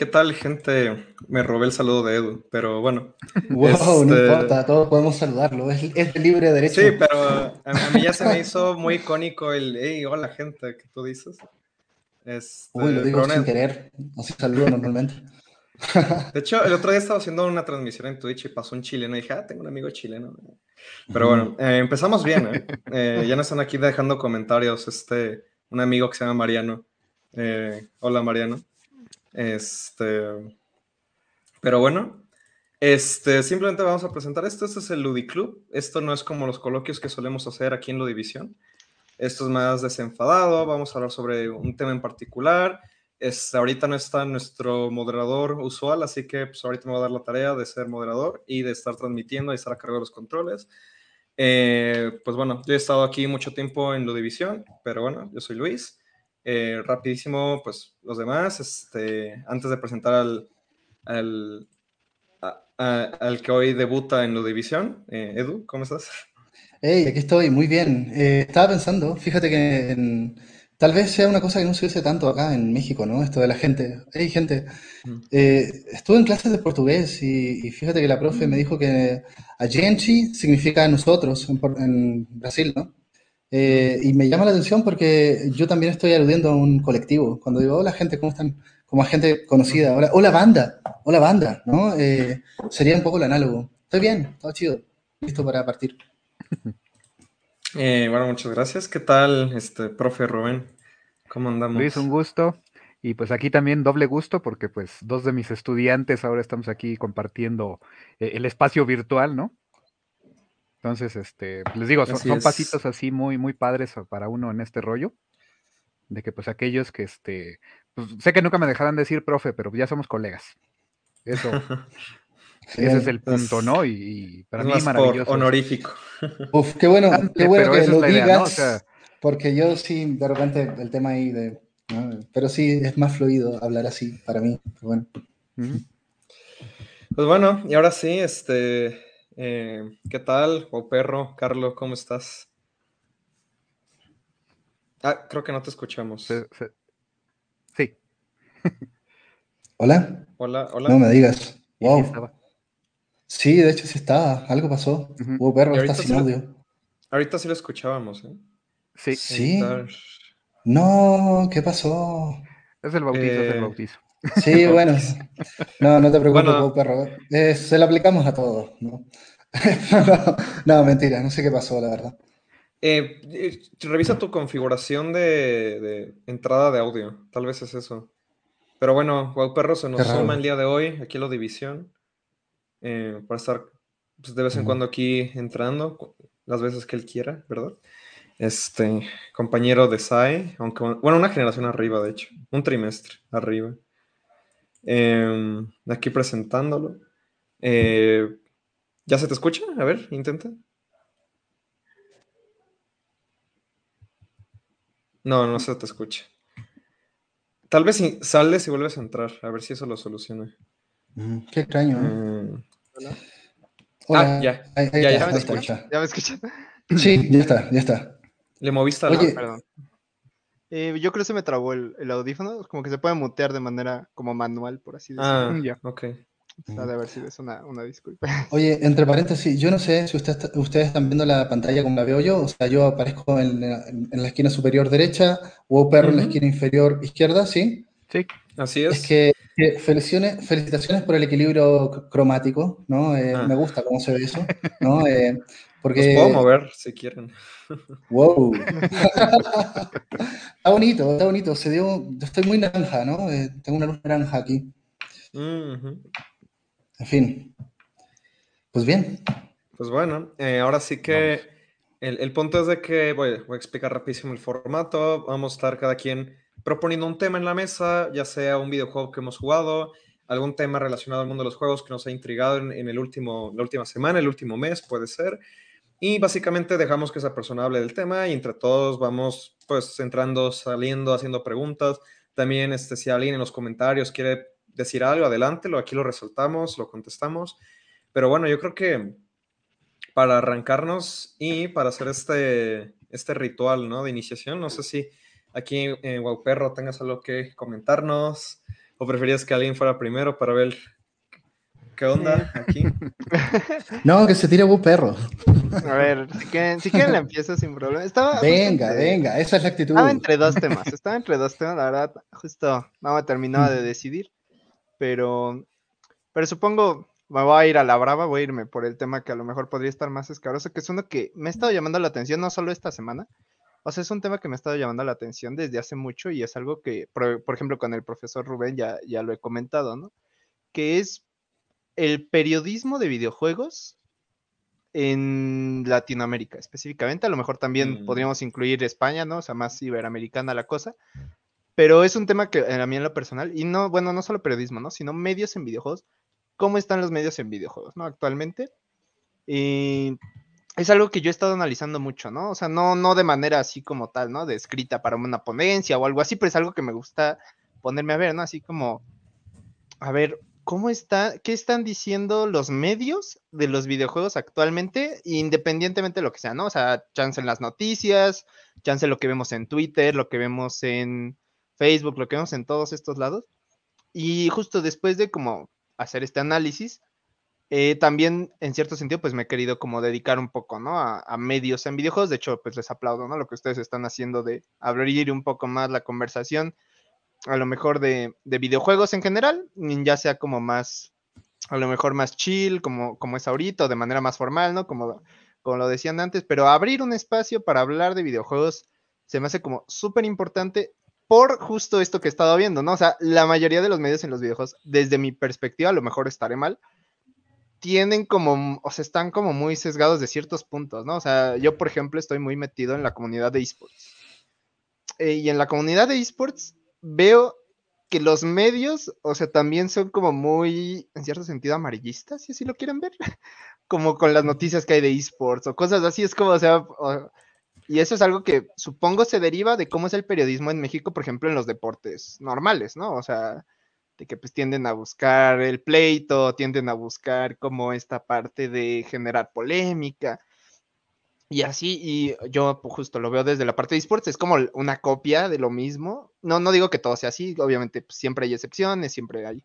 ¿qué tal, gente? Me robé el saludo de Edu, pero bueno. Wow, no este importa, todos podemos saludarlo, es, es de libre derecho. Sí, pero a, mí ya se me hizo muy icónico el hey, hola, gente, que tú dices. Este, Uy, lo digo sin querer, así saludo normalmente. De hecho, el otro día estaba haciendo una transmisión en Twitch y pasó un chileno y dije, ah, tengo un amigo chileno. Pero bueno, eh, empezamos bien, ¿eh? ¿eh? Ya nos están aquí dejando comentarios, este, un amigo que se llama Mariano. Hola, Mariano. Este, pero bueno, este, simplemente vamos a presentar esto. Este es el Ludiclub. Esto no es como los coloquios que solemos hacer aquí en Ludivisión. Esto es más desenfadado. Vamos a hablar sobre un tema en particular. Este, ahorita no está nuestro moderador usual, así que pues, ahorita me voy a dar la tarea de ser moderador y de estar transmitiendo y estar a cargo de los controles. Eh, pues bueno, yo he estado aquí mucho tiempo en Ludivisión, pero bueno, yo soy Luis. Eh, rapidísimo, pues los demás, este, antes de presentar al, al, al que hoy debuta en la división, eh, Edu, ¿cómo estás? Hey, aquí estoy, muy bien. Eh, estaba pensando, fíjate que tal vez sea una cosa que no se tanto acá en México, ¿no? Esto de la gente. Hey, gente, estuve en clases de portugués y, fíjate que la profe me dijo que a gente significa nosotros en, en Brasil, ¿no? Eh, y me llama la atención porque yo también estoy aludiendo a un colectivo. Cuando digo, hola gente, ¿cómo están? Como a gente conocida. Hola, hola banda, hola banda, ¿no? Eh, sería un poco el análogo. Estoy bien, todo chido. Listo para partir. Eh, bueno, muchas gracias. ¿Qué tal, este profe Rubén? ¿Cómo andamos? Luis, un gusto. Y pues aquí también doble gusto porque pues dos de mis estudiantes ahora estamos aquí compartiendo el espacio virtual, ¿no? Entonces, este, les digo, son, pasitos así muy, muy padres para uno en este rollo. De que pues aquellos que este, pues, sé que nunca me dejarán decir profe, pero ya somos colegas. Eso, ese es el punto, ¿no? Y, para mí es maravilloso. honorífico. Uf, qué bueno, qué bueno que lo digas, porque yo sí, de repente, el tema ahí de, pero sí es más fluido hablar así para mí. Bueno. Pues bueno, y ahora sí, este, eh, ¿Qué tal, o perro? Carlos, ¿cómo estás? Ah, creo que no te escuchamos. Sí. ¿Hola? Hola, hola. No me digas. Wow. Sí, de hecho sí estaba. Algo pasó. Uh perro, está sin audio. Ahorita sí lo escuchábamos, ¿eh? Sí. Sí. No, ¿qué pasó? Es el bautizo, es el eh, bautizo. Sí, bueno. No, no te preocupes, perro. Eh, se lo aplicamos a todos, ¿no? no, mentira, no sé qué pasó, la verdad. Eh, eh, revisa tu configuración de, entrada de audio, tal vez es eso. Pero bueno, Wow Perro se nos suma el día de hoy, aquí en la división, para estar pues, de vez en cuando aquí entrando, las veces que él quiera, ¿verdad? Este, compañero de SAE, aunque, bueno, una generación arriba, de hecho, un trimestre arriba. Em, aquí presentándolo. Eh, ¿Ya se te escucha? A ver, intenta. No, no se te escucha. Tal vez si sales y vuelves a entrar, a ver si eso lo soluciona. Mm, qué extraño. ¿eh? Hola. Ah, ya. ya, ya, me escucha. ¿Ya me escucha? Sí, ya está, ya está. Le moviste a la... Perdón. Eh, yo creo que se me trabó el, el, audífono, como que se puede mutear de manera como manual, por así decirlo. Ah, ya. Ok. de haber sido una, una, disculpa. Oye, entre paréntesis, yo no sé si ustedes están viendo la pantalla como la veo yo, o sea, yo aparezco en, la esquina superior derecha, o perro en la esquina inferior izquierda, ¿sí? Sí, así es. Es que, felicitaciones, felicitaciones por el equilibrio cromático, ¿no? Eh, ah. Me gusta cómo se ve eso, ¿no? Eh, porque... Los puedo mover si quieren. Wow. está bonito, está bonito. Se dio, estoy muy naranja, ¿no? Eh, tengo una luz naranja aquí. En fin. Pues bien. Pues bueno, eh, ahora sí que el, punto es de que voy, voy, a explicar rapidísimo el formato. Vamos a estar cada quien proponiendo un tema en la mesa, ya sea un videojuego que hemos jugado, algún tema relacionado al mundo de los juegos que nos ha intrigado en, en el último, la última semana, el último mes, puede ser. Y básicamente dejamos que esa persona hable del tema y entre todos vamos pues entrando, saliendo, haciendo preguntas. También este, si alguien en los comentarios quiere decir algo, adelante, lo, aquí lo resaltamos, lo contestamos. Pero bueno, yo creo que para arrancarnos y para hacer este, este ritual ¿no? de iniciación, no sé si aquí en Perro tengas algo que comentarnos ¿O preferías que alguien fuera primero para ver qué onda aquí? No, que se tire un perro. A ver, si quieren, si quieren la empiezo sin problema. Estaba venga, venga, esa es la actitud. Estaba entre dos temas, estaba entre dos temas, la verdad, justo no me terminaba de decidir, pero, pero supongo, me voy a ir a la brava, voy a irme por el tema que a lo mejor podría estar más escabroso, que es uno que me ha estado llamando la atención, no solo esta semana, o sea, es un tema que me ha estado llamando la atención desde hace mucho y es algo que, por, ejemplo, con el profesor Rubén ya, ya lo he comentado, ¿no? Que es el periodismo de videojuegos en Latinoamérica específicamente. A lo mejor también mm. podríamos incluir España, ¿no? O sea, más iberoamericana la cosa. Pero es un tema que a mí en lo personal, y no, bueno, no solo periodismo, ¿no? Sino medios en videojuegos. ¿Cómo están los medios en videojuegos, ¿no? Actualmente. Y es algo que yo he estado analizando mucho, ¿no? O sea, no, no de manera así como tal, ¿no? De escrita para una ponencia o algo así, pero es algo que me gusta ponerme a ver, ¿no? Así como, a ver, ¿cómo está, qué están diciendo los medios de los videojuegos actualmente, independientemente de lo que sea, ¿no? O sea, chance en las noticias, chance lo que vemos en Twitter, lo que vemos en Facebook, lo que vemos en todos estos lados. Y justo después de como hacer este análisis, eh, también en cierto sentido, pues me he querido como dedicar un poco, ¿no? A, a, medios en videojuegos. De hecho, pues les aplaudo, ¿no? Lo que ustedes están haciendo de abrir un poco más la conversación a lo mejor de, videojuegos en general, ya sea como más, a lo mejor más chill, como, como es ahorita, de manera más formal, ¿no? Como, como lo decían antes, pero abrir un espacio para hablar de videojuegos se me hace como súper importante por justo esto que he estado viendo, ¿no? O sea, la mayoría de los medios en los videojuegos, desde mi perspectiva, a lo mejor estaré mal, tienen como, o sea, están como muy sesgados de ciertos puntos, ¿no? O sea, yo, por ejemplo, estoy muy metido en la comunidad de esports. Eh, y en la comunidad de esports veo que los medios, o sea, también son como muy, en cierto sentido, amarillistas, si así lo quieren ver, como con las noticias que hay de esports o cosas así, es como, o sea, y eso es algo que supongo se deriva de cómo es el periodismo en México, por ejemplo, en los deportes normales, ¿no? O sea, de que pues tienden a buscar el pleito, tienden a buscar como esta parte de generar polémica. Y así, y yo pues, justo lo veo desde la parte de esports, es como una copia de lo mismo. No, no digo que todo sea así, obviamente pues, siempre hay excepciones, siempre hay,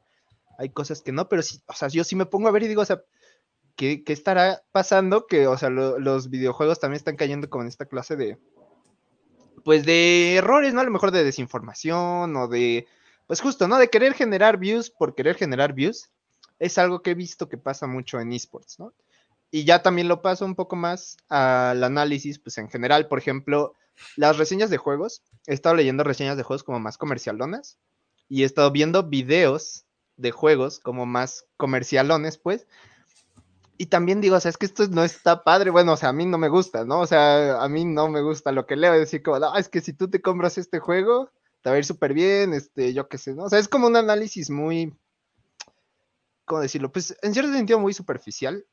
hay cosas que no, pero sí, o sea, yo sí me pongo a ver y digo, o sea, ¿qué, qué estará pasando? Que, o sea, los videojuegos también están cayendo como en esta clase de, pues de errores, ¿no? A lo mejor de desinformación o de, pues justo, ¿no? De querer generar views por querer generar views. Es algo que he visto que pasa mucho en esports, ¿no? Y ya también lo paso un poco más al análisis, pues en general, por ejemplo, las reseñas de juegos. He estado leyendo reseñas de juegos como más comercialonas y he estado viendo videos de juegos como más comercialones, pues. Y también digo, o sea, es que esto no está padre. Bueno, o sea, a mí no me gusta, ¿no? O sea, a mí no me gusta lo que leo. Es decir, como, no, es que si tú te compras este juego, te va a ir súper bien, este, yo qué sé, ¿no? O sea, es como un análisis muy, ¿cómo decirlo? Pues en cierto sentido muy superficial,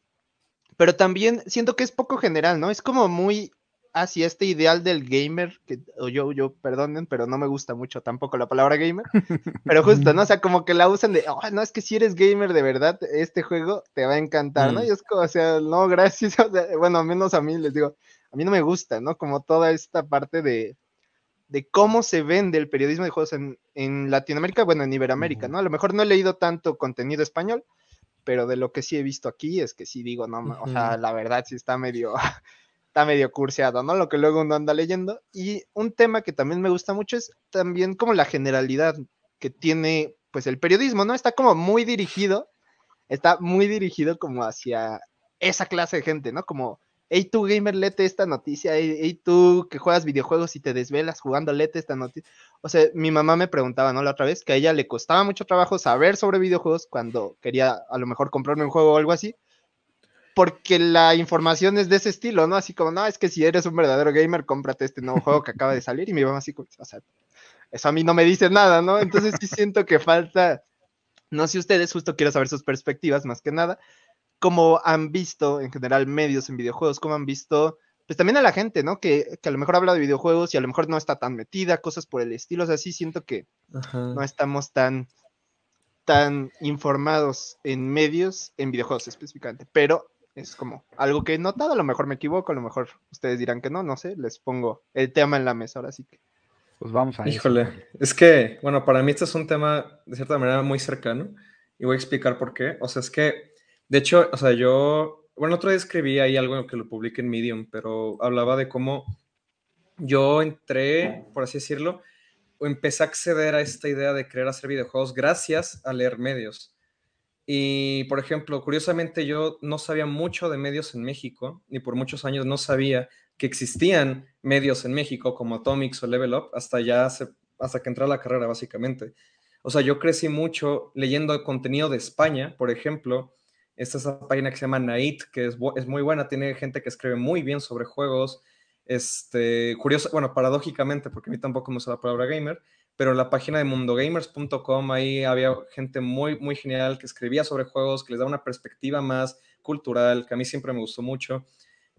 pero también siento que es poco general, ¿no? Es como muy hacia este ideal del gamer, que o yo, yo, perdonen, pero no me gusta mucho tampoco la palabra gamer, pero justo, ¿no? O sea, como que la usan de, oh, no, es que si eres gamer de verdad, este juego te va a encantar, ¿no? Mm. Y es como, o sea, no, gracias, o sea, bueno, menos a mí les digo, a mí no me gusta, ¿no? Como toda esta parte de, de cómo se vende el periodismo de juegos en, en Latinoamérica, bueno, en Iberoamérica, ¿no? A lo mejor no he leído tanto contenido español, pero de lo que sí he visto aquí es que sí digo, no, o sea, la verdad sí está medio, está medio curseado, ¿no? Lo que luego uno anda leyendo. Y un tema que también me gusta mucho es también como la generalidad que tiene, pues, el periodismo, ¿no? Está como muy dirigido, está muy dirigido como hacia esa clase de gente, ¿no? Como hey tú gamer, lete esta noticia, hey, tú que juegas videojuegos y te desvelas jugando, lete esta noticia. O sea, mi mamá me preguntaba, ¿no? La otra vez, que a ella le costaba mucho trabajo saber sobre videojuegos cuando quería a lo mejor comprarme un juego o algo así, porque la información es de ese estilo, ¿no? Así como, no, es que si eres un verdadero gamer, cómprate este nuevo juego que acaba de salir y mi mamá así, o sea, eso a mí no me dice nada, ¿no? Entonces sí siento que falta, no sé ustedes, justo quiero saber sus perspectivas más que nada, cómo han visto en general medios en videojuegos, cómo han visto, pues también a la gente, ¿no? Que, a lo mejor habla de videojuegos y a lo mejor no está tan metida, cosas por el estilo, o sea, sí siento que no estamos tan, tan informados en medios, en videojuegos específicamente, pero es como algo que he notado, a lo mejor me equivoco, a lo mejor ustedes dirán que no, no sé, les pongo el tema en la mesa, ahora sí que. Pues vamos a Híjole, es que, bueno, para mí este es un tema de cierta manera muy cercano y voy a explicar por qué. O sea, es que, de hecho, o sea, yo, bueno, otro día escribí ahí algo que lo publiqué en Medium, pero hablaba de cómo yo entré, por así decirlo, o empecé a acceder a esta idea de querer hacer videojuegos gracias a leer medios. Y, por ejemplo, curiosamente yo no sabía mucho de medios en México, ni por muchos años no sabía que existían medios en México como Atomics o Level Up hasta ya hasta que entré a la carrera básicamente. O sea, yo crecí mucho leyendo contenido de España, por ejemplo, esta es esa página que se llama Nait, que es, es, muy buena, tiene gente que escribe muy bien sobre juegos. Este, curioso, bueno, paradójicamente, porque a mí tampoco me usa la palabra gamer, pero la página de mundogamers.com ahí había gente muy, muy genial que escribía sobre juegos, que les da una perspectiva más cultural, que a mí siempre me gustó mucho.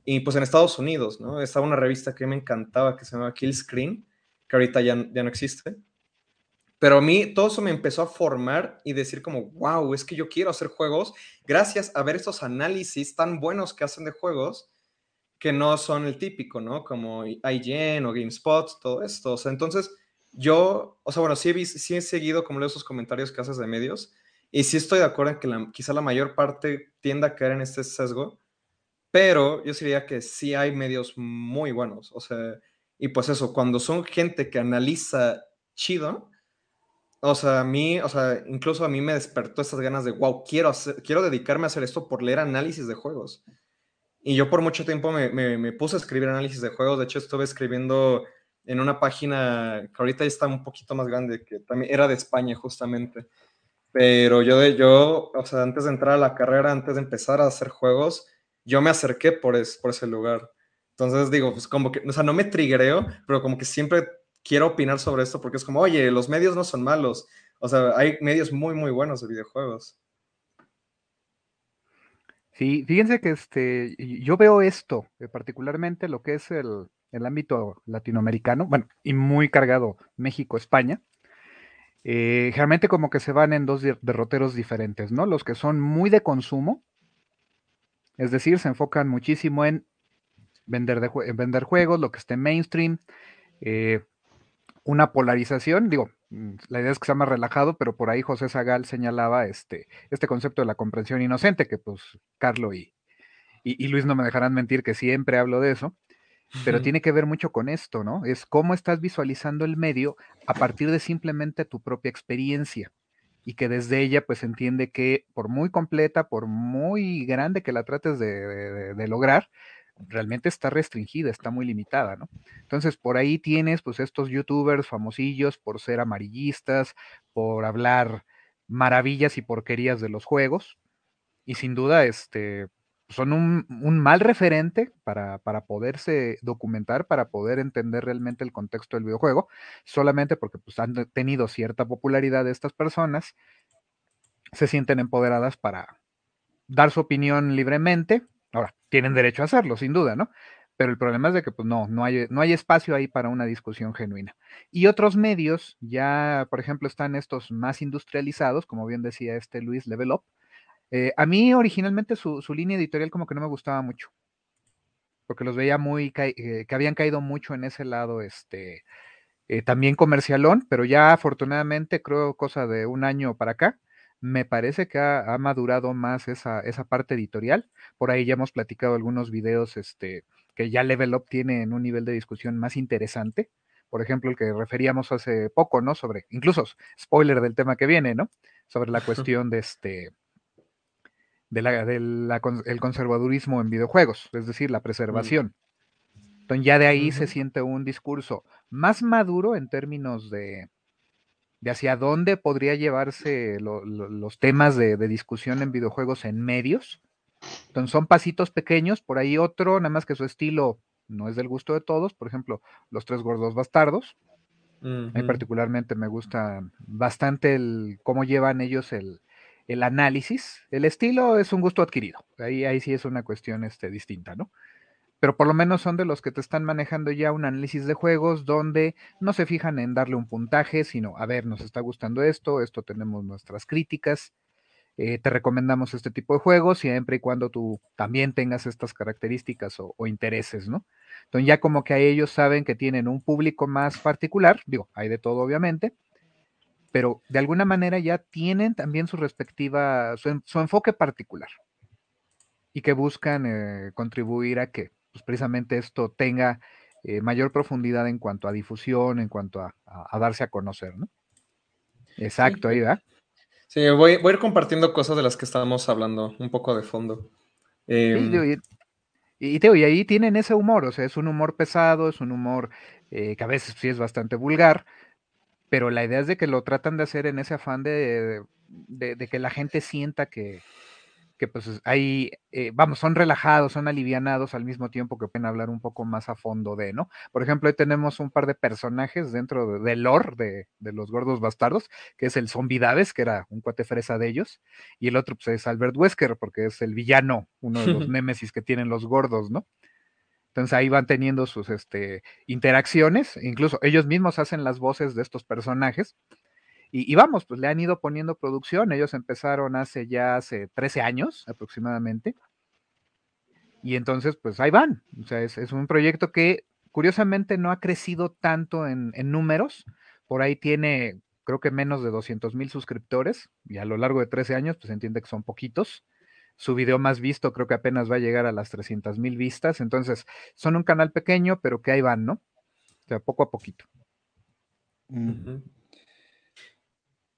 Y pues en Estados Unidos, ¿no? Estaba una revista que me encantaba que se llama Kill Screen, que ahorita ya, ya no existe. Pero a mí todo eso me empezó a formar y decir como, wow, es que yo quiero hacer juegos gracias a ver estos análisis tan buenos que hacen de juegos que no son el típico, ¿no? Como IGN o GameSpot, todo esto. O sea, entonces yo, o sea, bueno, sí he, sí he seguido como esos comentarios que haces de medios y sí estoy de acuerdo en que quizá la mayor parte tienda a caer en este sesgo, pero yo diría que sí hay medios muy buenos, o sea, y pues eso, cuando son gente que analiza chido, o sea, a mí, o sea, incluso a mí me despertó esas ganas de, wow, quiero, hacer, quiero dedicarme a hacer esto por leer análisis de juegos. Y yo por mucho tiempo me, me, me puse a escribir análisis de juegos, de hecho estuve escribiendo en una página que ahorita está un poquito más grande, que también era de España justamente. Pero yo, yo, o sea, antes de entrar a la carrera, antes de empezar a hacer juegos, yo me acerqué por, es, por ese lugar. Entonces digo, pues como que, o sea, no me trigueo, pero como que siempre quiero opinar sobre esto porque es como, oye, los medios no son malos. O sea, hay medios muy, muy buenos de videojuegos. Sí, fíjense que este, yo veo esto, eh, particularmente lo que es el, el ámbito latinoamericano, bueno, y muy cargado México-España, eh, generalmente como que se van en dos derroteros diferentes, ¿no? Los que son muy de consumo, es decir, se enfocan muchísimo en vender, de, en vender juegos, lo que esté mainstream, eh, una polarización, digo, mm, la idea es que sea más relajado, pero por ahí José Zagal señalaba este, este concepto de la comprensión inocente, que pues Carlo y, y, Luis no me dejarán mentir que siempre hablo de eso, pero tiene que ver mucho con esto, ¿no? Es cómo estás visualizando el medio a partir de simplemente tu propia experiencia y que desde ella pues entiende que por muy completa, por muy grande que la trates de, de lograr, realmente está restringida, está muy limitada, ¿no? Entonces, por ahí tienes pues estos youtubers famosillos por ser amarillistas, por hablar maravillas y porquerías de los juegos, y sin duda, este, son un, mal referente para, para, poderse documentar, para poder entender realmente el contexto del videojuego, solamente porque pues, han tenido cierta popularidad de estas personas, se sienten empoderadas para dar su opinión libremente, Ahora, tienen derecho a hacerlo, sin duda, ¿no? Pero el problema es de que pues no, no hay, no hay espacio ahí para una discusión genuina. Y otros medios, ya, por ejemplo, están estos más industrializados, como bien decía este Luis Level Up. Eh, a mí originalmente su, línea editorial como que no me gustaba mucho, porque los veía muy, eh, que habían caído mucho en ese lado, este, eh, también comercialón, pero ya afortunadamente creo cosa de un año para acá, me parece que ha, madurado más esa, esa, parte editorial. Por ahí ya hemos platicado algunos videos este, que ya Level Up tiene en un nivel de discusión más interesante. Por ejemplo, el que referíamos hace poco, ¿no? Sobre, incluso, spoiler del tema que viene, ¿no? Sobre la cuestión de este, de la, el conservadurismo en videojuegos, es decir, la mm. preservación. Entonces ya de ahí se siente un discurso más maduro en términos de, de hacia dónde podría llevarse los temas de, discusión en videojuegos en medios. Entonces son pasitos pequeños, por ahí otro, nada más que su estilo no es del gusto de todos, por ejemplo, los tres gordos bastardos. A mí particularmente me gusta bastante el cómo llevan ellos el, análisis. El estilo es un gusto adquirido. Ahí, ahí sí es una cuestión este, distinta, ¿no? Pero por lo menos son de los que te están manejando ya un análisis de juegos donde no se fijan en darle un puntaje, sino, a ver, nos está gustando esto, esto tenemos nuestras críticas. eh, te recomendamos este tipo de juegos siempre y cuando tú también tengas estas características o, intereses, ¿no? Entonces ya como que a ellos saben que tienen un público más particular, digo, hay de todo obviamente, pero de alguna manera ya tienen también su respectiva, su, enfoque particular y que buscan eh, contribuir a que pues, precisamente esto tenga eh, mayor profundidad en cuanto a difusión, en cuanto a, darse a conocer, ¿no? Exacto, ahí va. Sí, voy, voy, a ir compartiendo cosas de las que estábamos hablando, un poco de fondo. Em, y, te, y ahí tienen ese humor, o sea, es un humor pesado, es un humor eh, que a veces sí es bastante vulgar, pero la idea es de que lo tratan de hacer en ese afán de, de que la gente sienta que, que pues ahí, eh, vamos, son relajados, son alivianados al mismo tiempo que pueden hablar un poco más a fondo de, ¿no? Por ejemplo, ahí tenemos un par de personajes dentro del de lore de, de, los gordos bastardos, que es el zombie Daves, que era un cuate fresa de ellos, y el otro pues es Albert Wesker, porque es el villano, uno de los némesis que tienen los gordos, ¿no? Entonces ahí van teniendo sus este, interacciones, incluso ellos mismos hacen las voces de estos personajes, y, vamos, pues le han ido poniendo producción. Ellos empezaron hace ya hace 13 años aproximadamente. Y entonces, pues ahí van. O sea, es, un proyecto que curiosamente no ha crecido tanto en, números. Por ahí tiene, creo que menos de 200 mil suscriptores. Y a lo largo de 13 años, pues entiende que son poquitos. Su video más visto creo que apenas va a llegar a las 300 mil vistas. Entonces, son un canal pequeño, pero que ahí van, ¿no? O sea, poco a poquito.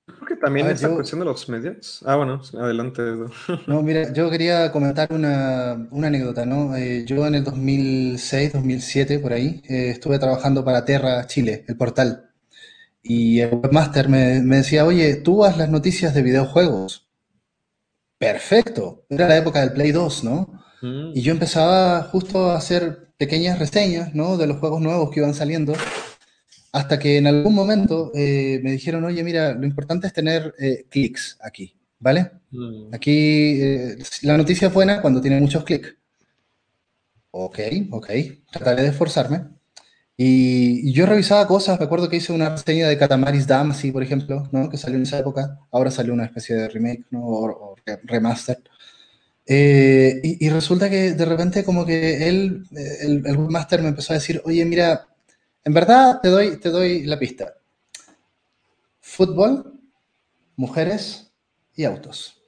Creo que también esa cuestión de los medios. Ah, bueno, adelante. No, mira, yo quería comentar una, anécdota, ¿no? Eh, yo en el 2006, 2007, por ahí, eh, estuve trabajando para Terra Chile, el portal. Y el webmaster me, decía, oye, tú haz las noticias de videojuegos. Perfecto. Era la época del Play 2, ¿no? Mm. Y yo empezaba justo a hacer pequeñas reseñas, ¿no? De los juegos nuevos que iban saliendo. Hasta que en algún momento eh, me dijeron, oye, mira, lo importante es tener eh, clics aquí, ¿vale? Mm. Aquí eh, la noticia es buena cuando tiene muchos clics. Ok, ok, trataré de esforzarme. Y, yo revisaba cosas, me acuerdo que hice una reseña de Catamaris Damacy, por ejemplo, ¿no? que salió en esa época, ahora salió una especie de remake ¿no? o, remaster. y, resulta que de repente como que él, el, el webmaster me empezó a decir, oye, mira, en verdad, te doy, te doy la pista. Fútbol, mujeres y autos.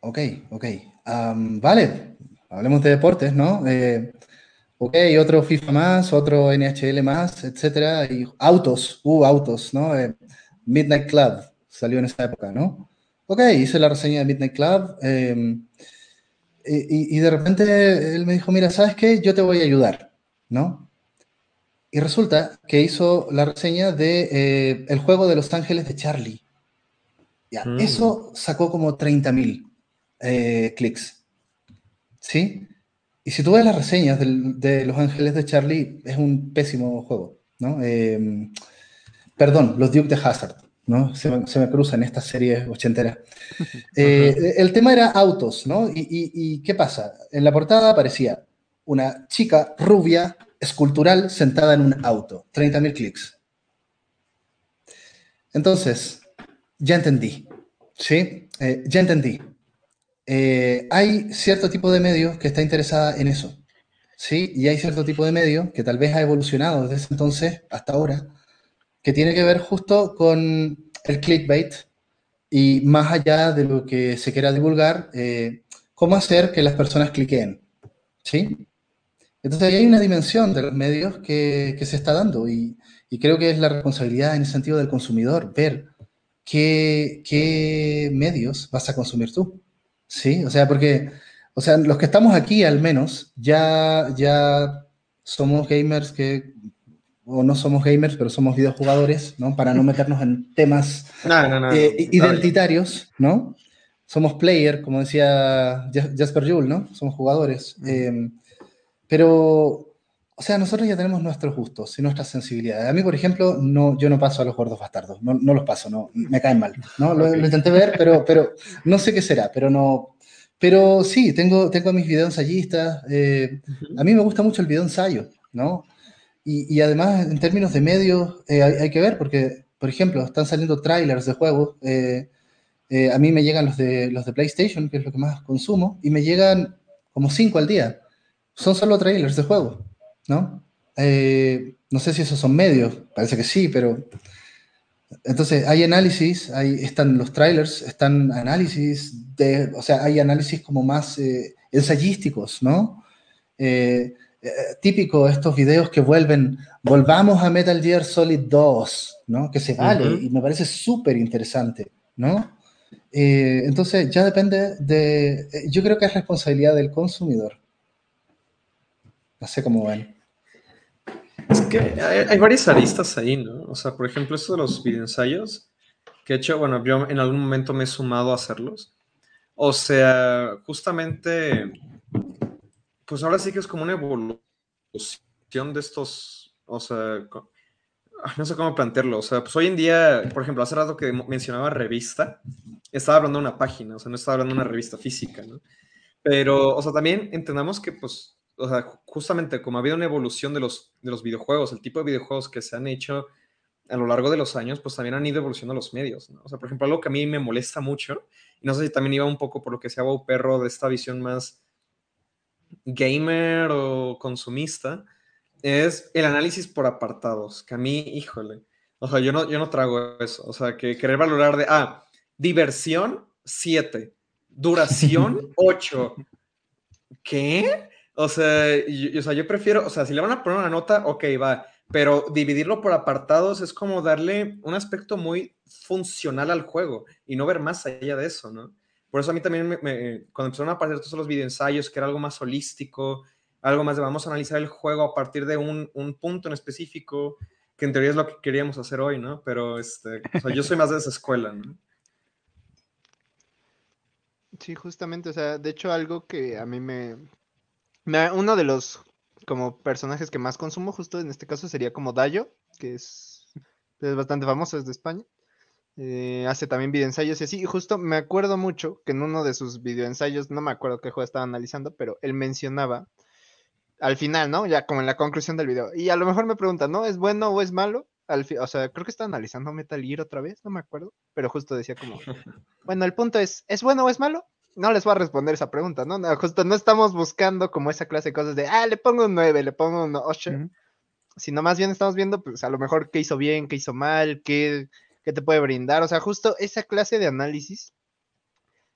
Ok, ok. vale, hablemos de deportes, ¿no? Eh, ok, otro FIFA más, otro NHL más, etcétera. Y autos, uh, autos, ¿no? Eh, Midnight Club salió en esa época, ¿no? Ok, hice la reseña de Midnight Club. Em, y, y, de repente él me dijo, mira, ¿sabes qué? Yo te voy a ayudar, ¿no? Y resulta que hizo la reseña de eh, el juego de Los Ángeles de Charlie. Ya, mm. Eso sacó como 30.000 eh, clics. ¿Sí? Y si tú ves las reseñas de Los Ángeles de Charlie, es un pésimo juego, ¿no? Em, perdón, los Duke de Hazard, ¿no? Se me, se cruzan estas series ochenteras. Eh, el tema era autos, ¿no? Y, y, ¿qué pasa? En la portada aparecía una chica rubia escultural sentada en un auto. 30.000 clics. Entonces, ya entendí. ¿Sí? Eh, ya entendí. Eh, hay cierto tipo de medio que está interesada en eso. ¿Sí? Y hay cierto tipo de medio que tal vez ha evolucionado desde entonces hasta ahora, que tiene que ver justo con el clickbait y más allá de lo que se quiera divulgar, eh, cómo hacer que las personas cliquen. ¿Sí? Entonces ahí hay una dimensión de los medios que, se está dando y, creo que es la responsabilidad en el sentido del consumidor, ver qué, medios vas a consumir tú. ¿Sí? O sea, porque, o sea, los que estamos aquí al menos ya, ya somos gamers que, o no somos gamers, pero somos videojugadores, ¿no? Para no meternos en temas eh, identitarios, ¿no? Somos player, como decía Jasper Jules, ¿no? Somos jugadores. Pero, o sea, nosotros ya tenemos nuestros gustos y nuestras sensibilidades. A mí, por ejemplo, no, yo no paso a los gordos bastardos, no, no los paso, no, me caen mal. ¿no? Lo, intenté ver, pero, pero no sé qué será, pero no... Pero sí, tengo, tengo mis videos ensayistas. Eh, a mí me gusta mucho el video ensayo, ¿no? Y, y además, en términos de medios, eh, hay, hay, que ver, porque, por ejemplo, están saliendo trailers de juegos. Eh, Eh, a mí me llegan los de, los de PlayStation, que es lo que más consumo, y me llegan como cinco al día. Son solo trailers de juego, ¿no? Eh, no sé si esos son medios, parece que sí, pero... Entonces, hay análisis, ahí están los trailers, están análisis, de, o sea, hay análisis como más eh, ensayísticos, ¿no? Eh, típico estos videos que vuelven, volvamos a Metal Gear Solid 2, ¿no? Que se vale y me parece súper interesante, ¿no? entonces, ya depende de, yo creo que es responsabilidad del consumidor. No sé cómo ven. Es que hay, varias aristas ahí, ¿no? O sea, por ejemplo, esto de los videoensayos, que he hecho, bueno, yo en algún momento me he sumado a hacerlos. O sea, justamente, pues ahora sí que es como una evolución de estos, o sea, no sé cómo plantearlo. O sea, pues hoy en día, por ejemplo, hace rato que mencionaba revista, estaba hablando de una página, o sea, no estaba hablando de una revista física, ¿no? Pero, o sea, también entendamos que, pues, o sea, justamente como ha habido una evolución de los, de los videojuegos, el tipo de videojuegos que se han hecho a lo largo de los años, pues también han ido evolucionando los medios, ¿no? O sea, por ejemplo, algo que a mí me molesta mucho, y no sé si también iba un poco por lo que se llama perro de esta visión más gamer o consumista, es el análisis por apartados, que a mí, híjole, o sea, yo no, yo no trago eso, o sea, que querer valorar de, ah, diversión, 7, duración, 8. ¿Qué? O sea, yo, o sea, yo prefiero, o sea, si le van a poner una nota, ok, va, pero dividirlo por apartados es como darle un aspecto muy funcional al juego y no ver más allá de eso, ¿no? Por eso a mí también, me, cuando empezaron a aparecer todos los videoensayos, que era algo más holístico, algo más de vamos a analizar el juego a partir de un, un punto en específico, que en teoría es lo que queríamos hacer hoy, ¿no? Pero este, o sea, yo soy más de esa escuela, ¿no? Sí, justamente, o sea, de hecho algo que a mí me, uno de los como personajes que más consumo justo en este caso sería como Dayo, que es, es bastante famoso, es de España. Eh, hace también videoensayos y así. Y justo me acuerdo mucho que en uno de sus videoensayos, no me acuerdo qué juego estaba analizando, pero él mencionaba al final, ¿no? Ya como en la conclusión del video. Y a lo mejor me pregunta, ¿no? ¿Es bueno o es malo? Al o sea, creo que estaba analizando Metal Gear otra vez, no me acuerdo, pero justo decía como, bueno, el punto es, ¿es bueno o es malo? No les voy a responder esa pregunta, ¿no? no justo no estamos buscando como esa clase de cosas de, ah, le pongo un 9, le pongo un 8, sino más bien estamos viendo, pues a lo mejor qué hizo bien, qué hizo mal, qué, qué te puede brindar, o sea, justo esa clase de análisis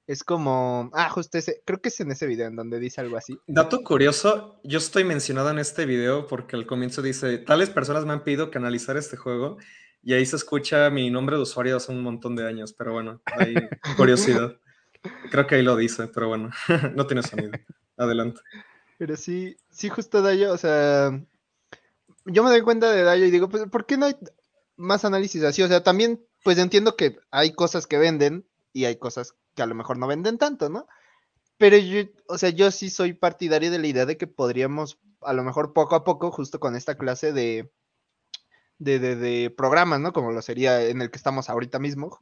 es como, ah, justo ese, creo que es en ese video en donde dice algo así. Dato curioso, yo estoy mencionado en este video porque al comienzo dice, tales personas me han pedido que analizar este juego y ahí se escucha mi nombre de usuario hace un montón de años, pero bueno, hay curiosidad. Creo que ahí lo dice, pero bueno, no tiene sonido. Adelante. Pero sí, sí, justo Dayo, o sea, yo me doy cuenta de Dayo y digo, pues, ¿por qué no hay más análisis así? O sea, también, pues entiendo que hay cosas que venden y hay cosas que a lo mejor no venden tanto, ¿no? Pero yo, o sea, yo sí soy partidario de la idea de que podríamos, a lo mejor poco a poco, justo con esta clase de, de, de, de programas, ¿no? Como lo sería en el que estamos ahorita mismo,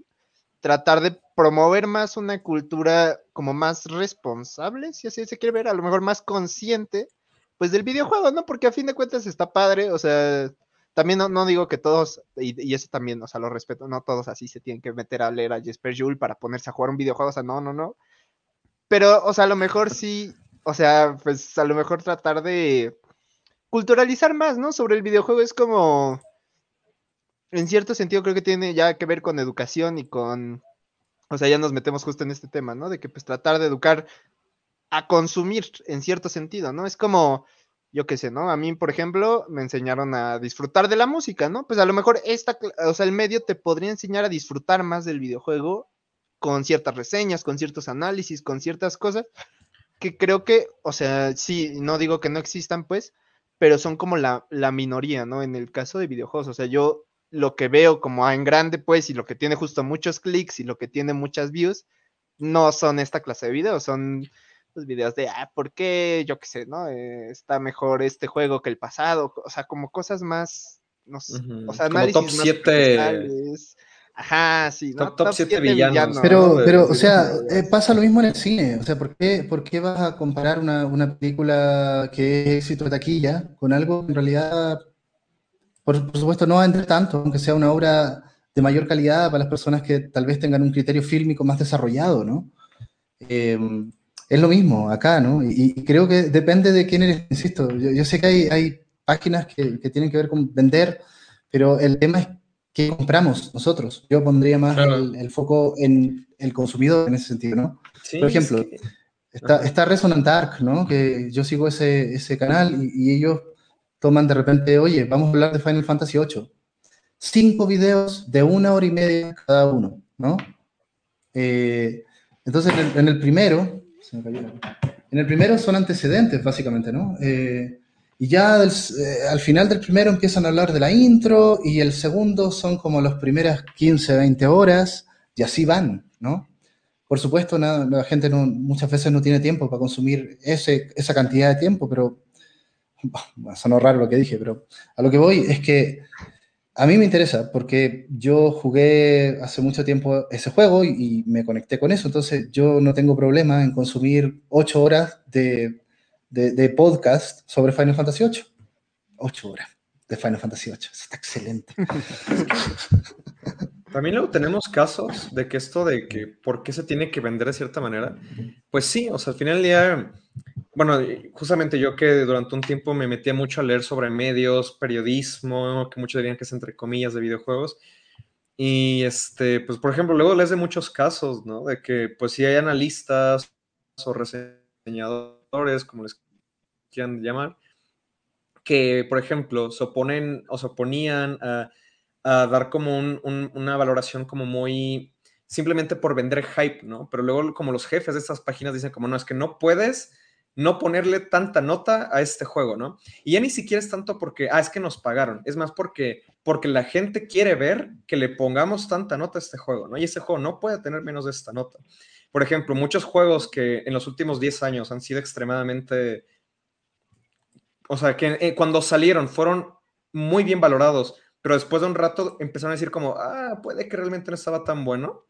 tratar de promover más una cultura como más responsable, si así se quiere ver, a lo mejor más consciente, pues del videojuego, ¿no? Porque a fin de cuentas está padre, o sea, también no, digo que todos, y, eso también, o sea, lo respeto, no todos así se tienen que meter a leer a Jesper Jules para ponerse a jugar un videojuego, o sea, no, no, no. Pero, o sea, a lo mejor sí, o sea, pues a lo mejor tratar de culturalizar más, ¿no? Sobre el videojuego es como, en cierto sentido creo que tiene ya que ver con educación y con, o sea, ya nos metemos justo en este tema, ¿no? De que pues tratar de educar a consumir en cierto sentido, ¿no? Es como, yo qué sé, ¿no? A mí, por ejemplo, me enseñaron a disfrutar de la música, ¿no? Pues a lo mejor esta, o sea, el medio te podría enseñar a disfrutar más del videojuego con ciertas reseñas, con ciertos análisis, con ciertas cosas que creo que, o sea, sí, no digo que no existan, pues, pero son como la, la minoría, ¿no? En el caso de videojuegos, o sea, yo lo que veo como en grande, pues, y lo que tiene justo muchos clics y lo que tiene muchas views, no son esta clase de videos, son los videos de, ah, ¿por qué? Yo qué sé, ¿no? Eh, está mejor este juego que el pasado, o sea, como cosas más, no sé, o sea, como top 7. Ajá, sí, ¿no? Top 7 villanos. Pero, pero, o sea, eh, pasa lo mismo en el cine. O sea, ¿por qué, por qué vas a comparar una, una película que es éxito de taquilla con algo que en realidad por, supuesto, no va a entrar tanto, aunque sea una obra de mayor calidad para las personas que tal vez tengan un criterio fílmico más desarrollado, ¿no? Eh, es lo mismo acá, ¿no? Y, creo que depende de quién eres, insisto. Yo, sé que hay, hay páginas que, que, tienen que ver con vender, pero el tema es qué compramos nosotros. Yo pondría más el, foco en el consumidor en ese sentido, ¿no? Por ejemplo, está, está, Resonant Arc, ¿no? Que yo sigo ese, ese canal y, y, ellos toman de repente, oye, vamos a hablar de Final Fantasy VIII. Cinco videos de una hora y media cada uno, ¿no? Eh, entonces, en el, primero, en el primero son antecedentes, básicamente, ¿no? Eh, y ya eh, al final del primero empiezan a hablar de la intro y el segundo son como las primeras 15, 20 horas y así van, ¿no? Por supuesto, la gente muchas veces no tiene tiempo para consumir ese, esa cantidad de tiempo, pero sonó raro lo que dije, pero a lo que voy es que a mí me interesa porque yo jugué hace mucho tiempo ese juego y, me conecté con eso, entonces yo no tengo problema en consumir ocho horas de, de, podcast sobre Final Fantasy VIII. Ocho horas de Final Fantasy VIII, eso está excelente. También luego tenemos casos de que esto de que por qué se tiene que vender de cierta manera, pues sí, o sea, al final del día bueno, justamente yo que durante un tiempo me metía mucho a leer sobre medios, periodismo, que muchos dirían que es entre comillas de videojuegos. Y este, pues por ejemplo, luego lees de muchos casos, ¿no? De que pues si hay analistas o reseñadores, como les quieran llamar, que por ejemplo se oponen o se oponían a, dar como una valoración como muy simplemente por vender hype, ¿no? Pero luego como los jefes de estas páginas dicen como no, es que no puedes no ponerle tanta nota a este juego, ¿no? Y ya ni siquiera es tanto porque, ah, es que nos pagaron, es más porque, porque la gente quiere ver que le pongamos tanta nota a este juego, ¿no? Y ese juego no puede tener menos de esta nota. Por ejemplo, muchos juegos que en los últimos 10 años han sido extremadamente, o sea, que eh, cuando salieron fueron muy bien valorados, pero después de un rato empezaron a decir como, ah, puede que realmente no estaba tan bueno.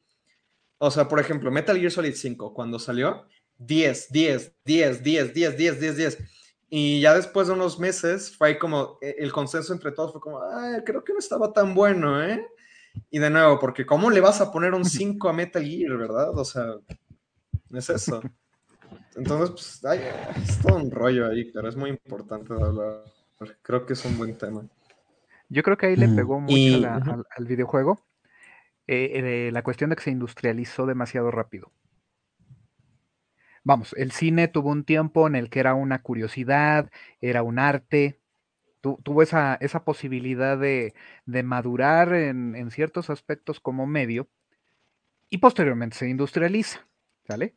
O sea, por ejemplo, Metal Gear Solid 5, cuando salió, 10, 10, 10, 10, 10, 10, 10, 10. Y ya después de unos meses fue como eh, el consenso entre todos fue como, ah, creo que no estaba tan bueno, ¿eh? Y de nuevo, porque ¿cómo le vas a poner un 5 a Metal Gear, verdad? O sea, es eso. Entonces, pues, es todo un rollo ahí, pero es muy importante hablar. Creo que es un buen tema. Yo creo que ahí le pegó mucho al, videojuego eh, la cuestión de que se industrializó demasiado rápido vamos, el cine tuvo un tiempo en el que era una curiosidad, era un arte, tuvo esa, esa posibilidad de, madurar en, ciertos aspectos como medio y posteriormente se industrializa, ¿sale?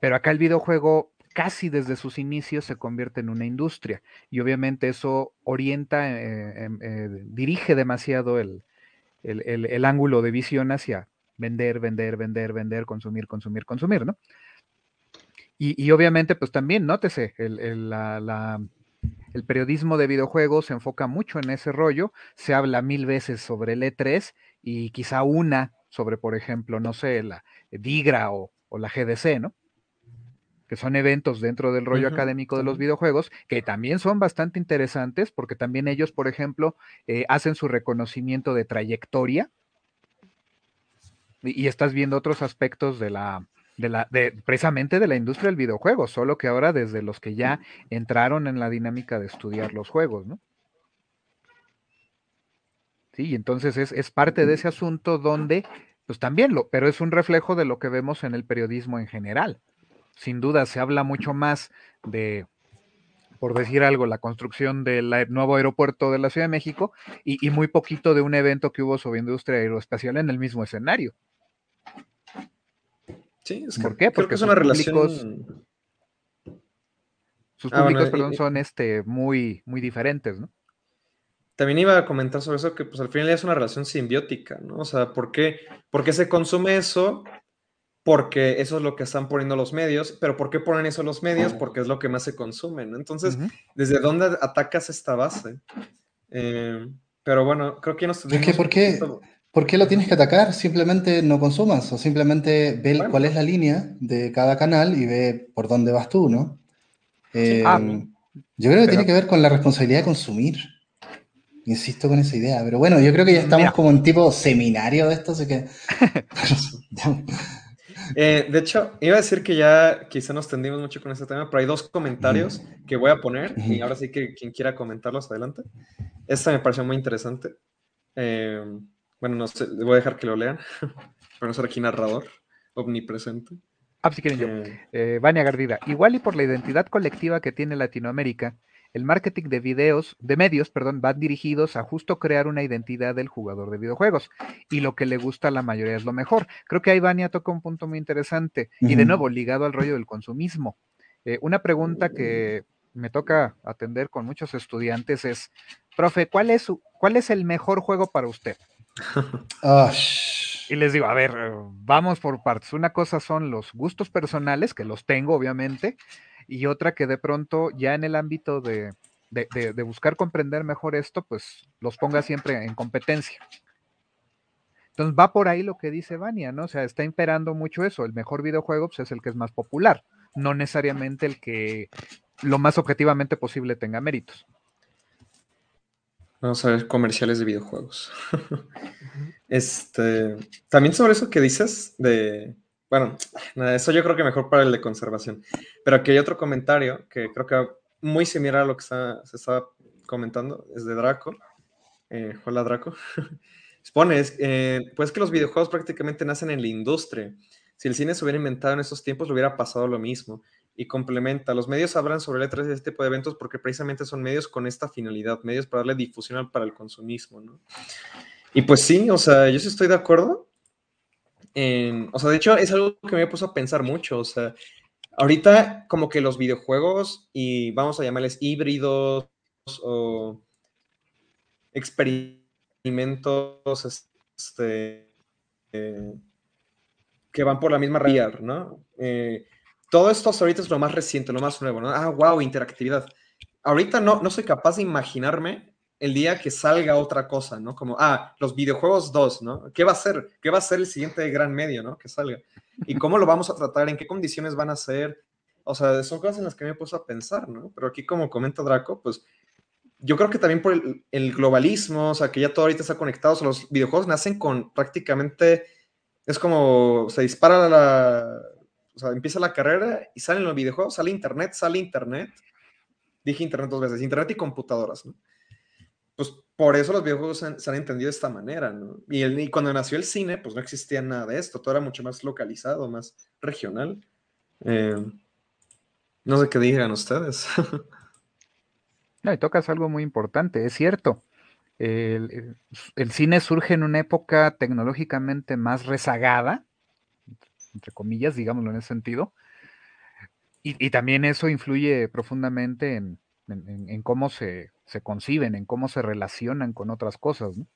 Pero acá el videojuego casi desde sus inicios se convierte en una industria y obviamente eso orienta, eh, em, eh, dirige demasiado el, el ángulo de visión hacia vender, vender, vender, vender, consumir, consumir, consumir, ¿no? Y, obviamente, pues también, nótese, el, el, periodismo de videojuegos se enfoca mucho en ese rollo, se habla mil veces sobre el E3 y quizá una sobre, por ejemplo, no sé, la DIGRA o, la GDC, ¿no? que son eventos dentro del rollo académico de los videojuegos, que también son bastante interesantes, porque también ellos, por ejemplo, eh, hacen su reconocimiento de trayectoria, y, estás viendo otros aspectos de la, de la, de, precisamente de la industria del videojuego, solo que ahora desde los que ya entraron en la dinámica de estudiar los juegos, ¿no? Sí, entonces es, es parte de ese asunto donde, pues también lo, pero es un reflejo de lo que vemos en el periodismo en general. Sin duda se habla mucho más de, por decir algo, la construcción del nuevo aeropuerto de la Ciudad de México y, y muy poquito de un evento que hubo sobre industria aeroespacial en el mismo escenario. Sí, es ¿Por qué? Porque es una relación. Sus ah, públicos, perdón, son este, muy, muy diferentes, ¿no? También iba a comentar sobre eso que pues al final es una relación simbiótica, ¿no? O sea, ¿por qué, ¿por qué se consume eso? Porque eso es lo que están poniendo los medios, pero ¿por qué ponen eso los medios? Porque es lo que más se consume, ¿no? Entonces, ¿desde dónde atacas esta base? Eh, pero bueno, creo que nos... Es que, ¿por qué? ¿Por qué lo tienes que atacar? Simplemente no consumas o simplemente ve cuál es la línea de cada canal y ve por dónde vas tú, ¿no? Eh, ah, yo creo que tiene que ver con la responsabilidad de consumir. insisto con esa idea. Pero bueno, yo creo que ya estamos como en tipo seminario de esto, así que... Eh, de hecho, iba a decir que ya quizá nos tendimos mucho con este tema, pero hay dos comentarios que voy a poner y ahora sí que quien quiera comentarlos, adelante. Esta me pareció muy interesante. Eh, bueno, no sé, voy a dejar que lo lean, para no ser aquí narrador, omnipresente. Ah, si quieren yo. Eh, eh, Vania Gardida. Igual y por la identidad colectiva que tiene Latinoamérica, el marketing de videos, de medios, perdón, van dirigidos a justo crear una identidad del jugador de videojuegos. Y lo que le gusta a la mayoría es lo mejor. Creo que ahí Vania toca un punto muy interesante. Y de nuevo, ligado al rollo del consumismo. Eh, una pregunta que me toca atender con muchos estudiantes es, profe, ¿cuál es, su, cuál es el mejor juego para usted? Y les digo, a ver, vamos por partes. Una cosa son los gustos personales, que los tengo obviamente, y otra que de pronto ya en el ámbito de, buscar comprender mejor esto, pues los ponga siempre en competencia. Entonces va por ahí lo que dice Vania, ¿no? O sea, está imperando mucho eso. El mejor videojuego pues, es el que es más popular, no necesariamente el que lo más objetivamente posible tenga méritos. Vamos a ver comerciales de videojuegos. este, también sobre eso que dices de, bueno, eso yo creo que mejor para el de conservación. Pero aquí hay otro comentario que creo que muy similar a lo que se estaba comentando, es de Draco. Eh, hola Draco. Expone, eh, pues que los videojuegos prácticamente nacen en la industria. Si el cine se hubiera inventado en esos tiempos, le hubiera pasado lo mismo y complementa. Los medios hablan sobre letras de este tipo de eventos porque precisamente son medios con esta finalidad, medios para darle difusión para el consumismo, ¿no? Y pues sí, o sea, yo sí estoy de acuerdo. o sea, de hecho es algo que me puesto a pensar mucho, o sea, ahorita como que los videojuegos y vamos a llamarles híbridos o experimentos este, eh, que van por la misma realidad, ¿no? Eh, todo esto ahorita es lo más reciente, lo más nuevo, ¿no? Ah, wow, interactividad. Ahorita no, no soy capaz de imaginarme el día que salga otra cosa, ¿no? Como, ah, los videojuegos 2, ¿no? ¿Qué va a ser? ¿Qué va a ser el siguiente gran medio, ¿no? Que salga. ¿Y cómo lo vamos a tratar? ¿En qué condiciones van a ser? O sea, son cosas en las que me puedo a pensar, ¿no? Pero aquí, como comenta Draco, pues yo creo que también por el, el, globalismo, o sea, que ya todo ahorita está conectado, o sea, los videojuegos nacen con prácticamente, es como se dispara la, o sea, empieza la carrera y salen los videojuegos, sale internet, sale internet. Dije internet dos veces, internet y computadoras, ¿no? Pues por eso los videojuegos se han, entendido de esta manera, ¿no? Y, cuando nació el cine, pues no existía nada de esto, todo era mucho más localizado, más regional. Eh, no sé qué digan ustedes. no, y tocas algo muy importante, es cierto. el, cine surge en una época tecnológicamente más rezagada, entre comillas, digámoslo en ese sentido. Y, también eso influye profundamente en, cómo se, conciben, en cómo se relacionan con otras cosas, ¿no?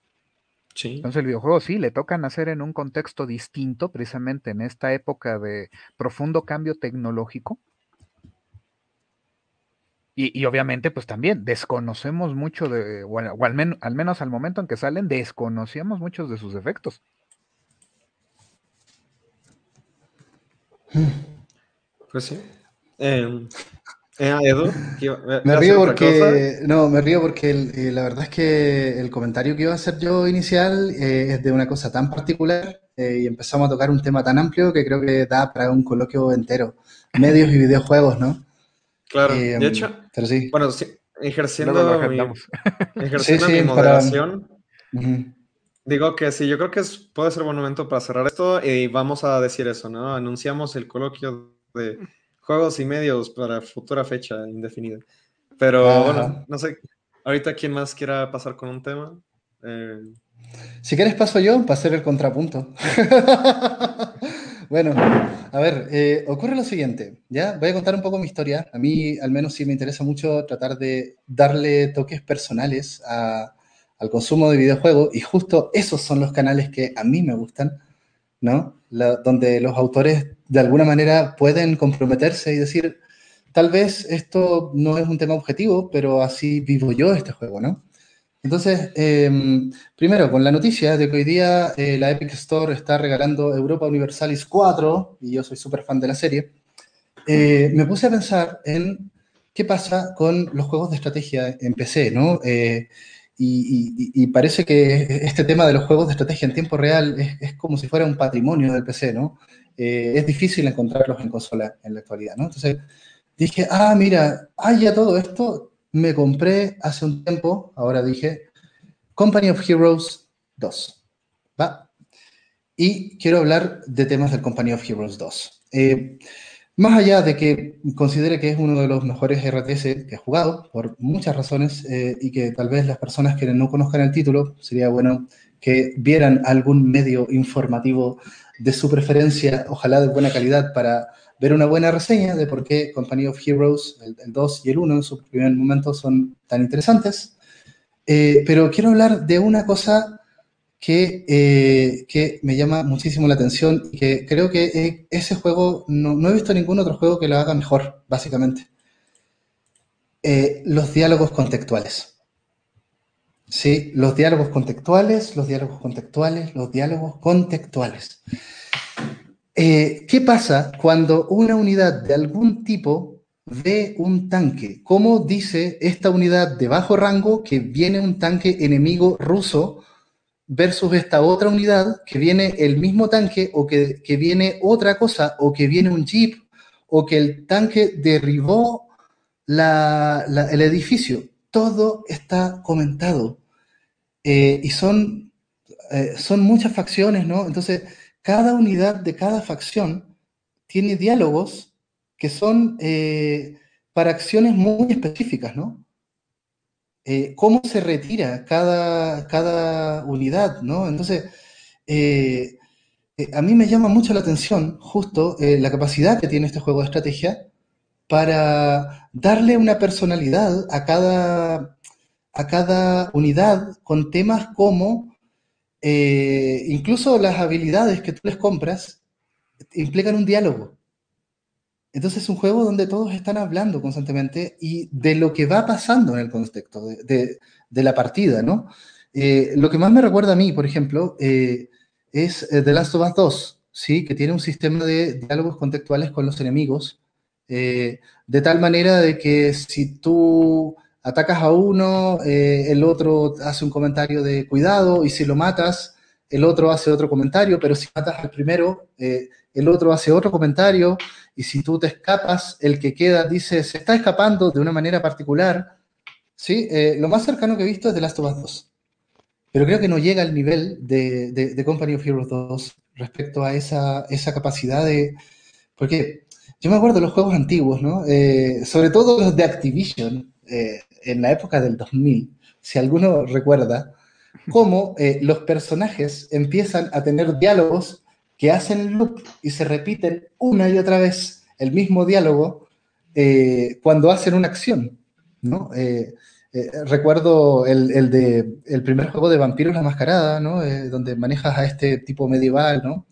Sí. Entonces el videojuego sí, le toca nacer en un contexto distinto, precisamente en esta época de profundo cambio tecnológico. Y, obviamente, pues también desconocemos mucho de, o, al, menos, al menos al momento en que salen, desconocíamos muchos de sus efectos. Pues sí. Em, eh, Edu, me río porque no, me río porque eh, la verdad es que el comentario que iba a hacer yo inicial eh, es de una cosa tan particular y empezamos a tocar un tema tan amplio que creo que da para un coloquio entero. Medios y videojuegos, ¿no? Claro, de hecho, pero sí. bueno, ejerciendo, mi, ejerciendo mi moderación, Digo que sí, yo creo que es, puede ser buen momento para cerrar esto y vamos a decir eso, ¿no? Anunciamos el coloquio de juegos y medios para futura fecha indefinida. Pero bueno, no sé, ahorita quién más quiera pasar con un tema. Eh, si quieres paso yo para hacer el contrapunto. bueno, a ver, eh, ocurre lo siguiente, ¿ya? Voy a contar un poco mi historia. A mí al menos sí me interesa mucho tratar de darle toques personales a al consumo de videojuegos y justo esos son los canales que a mí me gustan, ¿no? donde los autores de alguna manera pueden comprometerse y decir, tal vez esto no es un tema objetivo, pero así vivo yo este juego, ¿no? Entonces, em, primero, con la noticia de que hoy día eh, la Epic Store está regalando Europa Universalis 4, y yo soy súper fan de la serie, eh, me puse a pensar en qué pasa con los juegos de estrategia en PC, ¿no? Eh, y, parece que este tema de los juegos de estrategia en tiempo real es, como si fuera un patrimonio del PC, ¿no? Eh, es difícil encontrarlos en consola en la actualidad, ¿no? Entonces dije, ah, mira, hay ya todo esto, me compré hace un tiempo, ahora dije, Company of Heroes 2, ¿va? Y quiero hablar de temas del Company of Heroes 2. Eh, más allá de que considere que es uno de los mejores RTS que he jugado, por muchas razones, eh, y que tal vez las personas que no conozcan el título, sería bueno que vieran algún medio informativo de su preferencia, ojalá de buena calidad, para ver una buena reseña de por qué Company of Heroes, el, 2 y el 1 en su primer momento son tan interesantes. Eh, pero quiero hablar de una cosa que, eh, que me llama muchísimo la atención y que creo que eh, ese juego, no, he visto ningún otro juego que lo haga mejor, básicamente. Eh, los diálogos contextuales. Sí, los diálogos contextuales, los diálogos contextuales, los diálogos contextuales. ¿Qué pasa cuando una unidad de algún tipo ve un tanque? ¿Cómo dice esta unidad de bajo rango que viene un tanque enemigo ruso versus esta otra unidad que viene el mismo tanque o que, viene otra cosa o que viene un jeep o que el tanque derribó el edificio. Todo está comentado. Eh, y son, eh, son muchas facciones, ¿no? Entonces, cada unidad de cada facción tiene diálogos que son eh, para acciones muy específicas, ¿no? Eh, cómo se retira cada, cada unidad, ¿no? Entonces, eh, eh, a mí me llama mucho la atención justo la capacidad que tiene este juego de estrategia para darle una personalidad a cada, a cada unidad con temas como incluso las habilidades que tú les compras implican un diálogo. Entonces es un juego donde todos están hablando constantemente y de lo que va pasando en el contexto de, la partida, ¿no? Eh, lo que más me recuerda a mí, por ejemplo, eh, es eh, The Last of Us 2, ¿sí? Que tiene un sistema de diálogos contextuales con los enemigos, de tal manera de que si tú atacas a uno, el otro hace un comentario de cuidado y si lo matas, el otro hace otro comentario, pero si matas al primero, el otro hace otro comentario, y si tú te escapas, el que queda dice, se está escapando de una manera particular. ¿sí? Eh, lo más cercano que he visto es The Last of Us 2, pero creo que no llega al nivel de, de, Company of Heroes 2 respecto a esa, esa, capacidad de... Porque yo me acuerdo de los juegos antiguos, ¿no? Eh, sobre todo los de Activision, eh, en la época del 2000, si alguno recuerda, cómo los personajes empiezan a tener diálogos que hacen loop y se repiten una y otra vez el mismo diálogo eh, cuando hacen una acción, ¿no? Eh, eh, recuerdo el, de, el primer juego de Vampiros la Mascarada, ¿no? donde manejas a este tipo medieval, ¿no?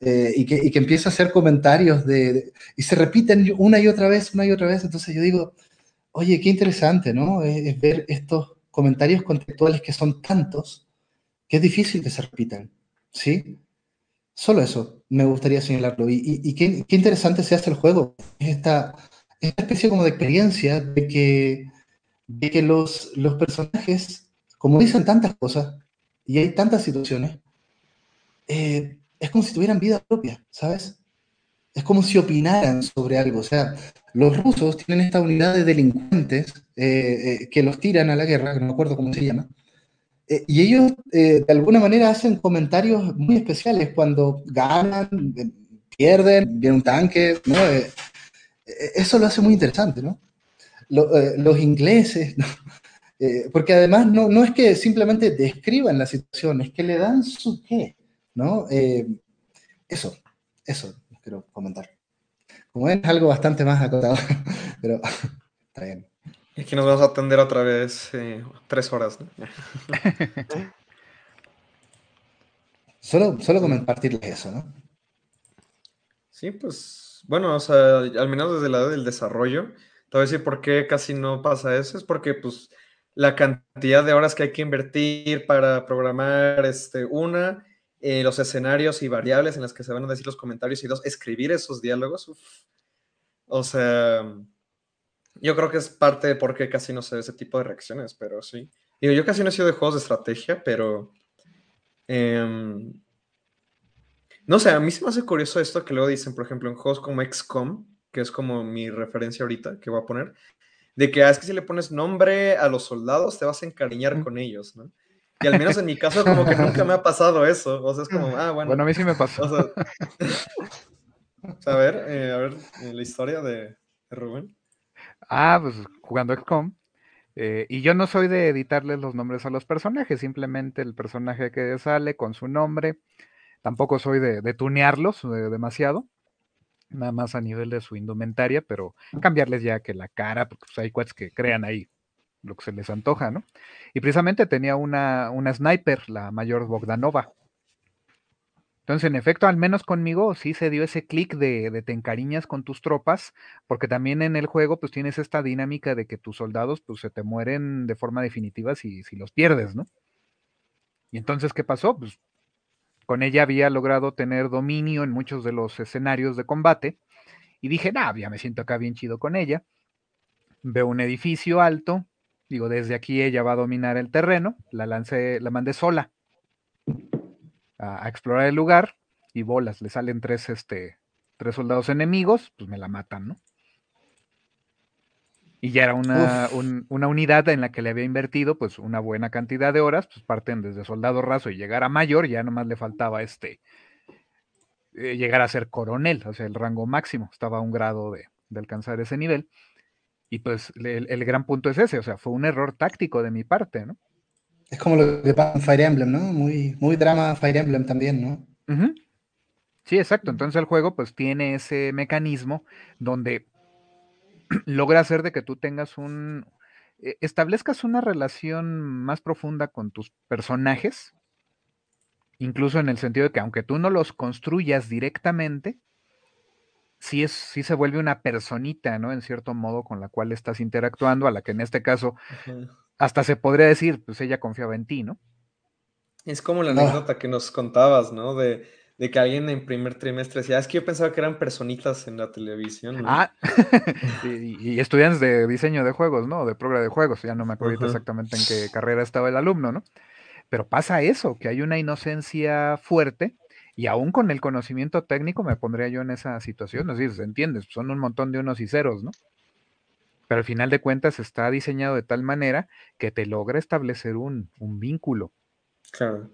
Y que, y, que, empieza a hacer comentarios de, y se repiten una y otra vez, una y otra vez. Entonces yo digo, oye, qué interesante, ¿no? es ver estos comentarios contextuales que son tantos que es difícil que se repitan, ¿sí? Solo eso me gustaría señalarlo. Y, qué, interesante se hace el juego. Esta, esta especie como de experiencia de que, de que los, los personajes, como dicen tantas cosas y hay tantas situaciones, eh, es como si tuvieran vida propia, ¿sabes? Es como si opinaran sobre algo. O sea, los rusos tienen esta unidad de delincuentes eh, eh, que los tiran a la guerra, no me acuerdo cómo se llama, eh, y ellos eh, de alguna manera hacen comentarios muy especiales cuando ganan, eh, pierden, viene un tanque, ¿no? eso lo hace muy interesante, ¿no? los ingleses, ¿no? porque además no, no, es que simplemente describan la situación, es que le dan su qué, ¿no? eso, eso quiero comentar. Como ven, es algo bastante más acotado, pero está bien. Y aquí nos vamos a atender otra vez eh, tres horas, ¿no? solo, solo compartirles eso, ¿no? Sí, pues, bueno, o sea, al menos desde la del desarrollo, te voy a decir por qué casi no pasa eso, es porque, pues, la cantidad de horas que hay que invertir para programar, este, una, eh, los escenarios y variables en las que se van a decir los comentarios y dos, escribir esos diálogos, o sea yo creo que es parte de por qué casi no se ve ese tipo de reacciones, pero sí. Digo, yo casi no he sido de juegos de estrategia, pero... Em, no sé, a mí se me hace curioso esto que luego dicen, por ejemplo, en juegos como XCOM, que es como mi referencia ahorita que voy a poner, de que ah, es que si le pones nombre a los soldados te vas a encariñar con ellos, ¿no? Y al menos en mi caso como que nunca me ha pasado eso, o sea, es como, ah, bueno. Bueno, a mí sí me pasó. a ver, eh, a ver, eh, la historia de, Rubén. Ah, pues jugando XCOM, eh, y yo no soy de editarles los nombres a los personajes, simplemente el personaje que sale con su nombre. Tampoco soy de, de tunearlos demasiado nada más a nivel de su indumentaria, pero cambiarles ya que la cara, porque pues, hay cuates que crean ahí lo que se les antoja, ¿no? Y precisamente tenía una, una sniper, la mayor Bogdanova. Entonces, en efecto, al menos conmigo sí se dio ese clic de, de, te encariñas con tus tropas, porque también en el juego pues tienes esta dinámica de que tus soldados pues se te mueren de forma definitiva si, si los pierdes, ¿no? Y entonces, ¿qué pasó? Pues con ella había logrado tener dominio en muchos de los escenarios de combate. Y dije, nah, ya me siento acá bien chido con ella. Veo un edificio alto. Digo, desde aquí ella va a dominar el terreno. La lancé, la mandé sola a, explorar el lugar. Y bolas, le salen tres, este, tres soldados enemigos, pues me la matan, ¿no? y ya era una, una, unidad en la que le había invertido pues una buena cantidad de horas, pues parten desde soldado raso y llegar a mayor, ya nomás le faltaba este eh, llegar a ser coronel, o sea, el rango máximo, estaba a un grado de, alcanzar ese nivel. Y pues el, gran punto es ese, o sea, fue un error táctico de mi parte, ¿no? Es como lo que pasa en Fire Emblem, ¿no? Muy, muy drama Fire Emblem también, ¿no? Sí, exacto. Entonces el juego pues tiene ese mecanismo donde logra hacer de que tú tengas un, eh, establezcas una relación más profunda con tus personajes, incluso en el sentido de que aunque tú no los construyas directamente, sí, es, sí se vuelve una personita, ¿no? En cierto modo con la cual estás interactuando, a la que en este caso hasta se podría decir, pues ella confiaba en ti, ¿no? Es como la anécdota que nos contabas, ¿no? De, de que alguien en primer trimestre decía, es que yo pensaba que eran personitas en la televisión. Ah, y, estudiantes de diseño de juegos, ¿no? De programa de juegos, ya no me acuerdo exactamente en qué carrera estaba el alumno, ¿no? Pero pasa eso, que hay una inocencia fuerte y aún con el conocimiento técnico me pondría yo en esa situación, es decir, ¿entiendes? Son un montón de unos y ceros, ¿no? Pero al final de cuentas está diseñado de tal manera que te logra establecer un, un vínculo. Claro.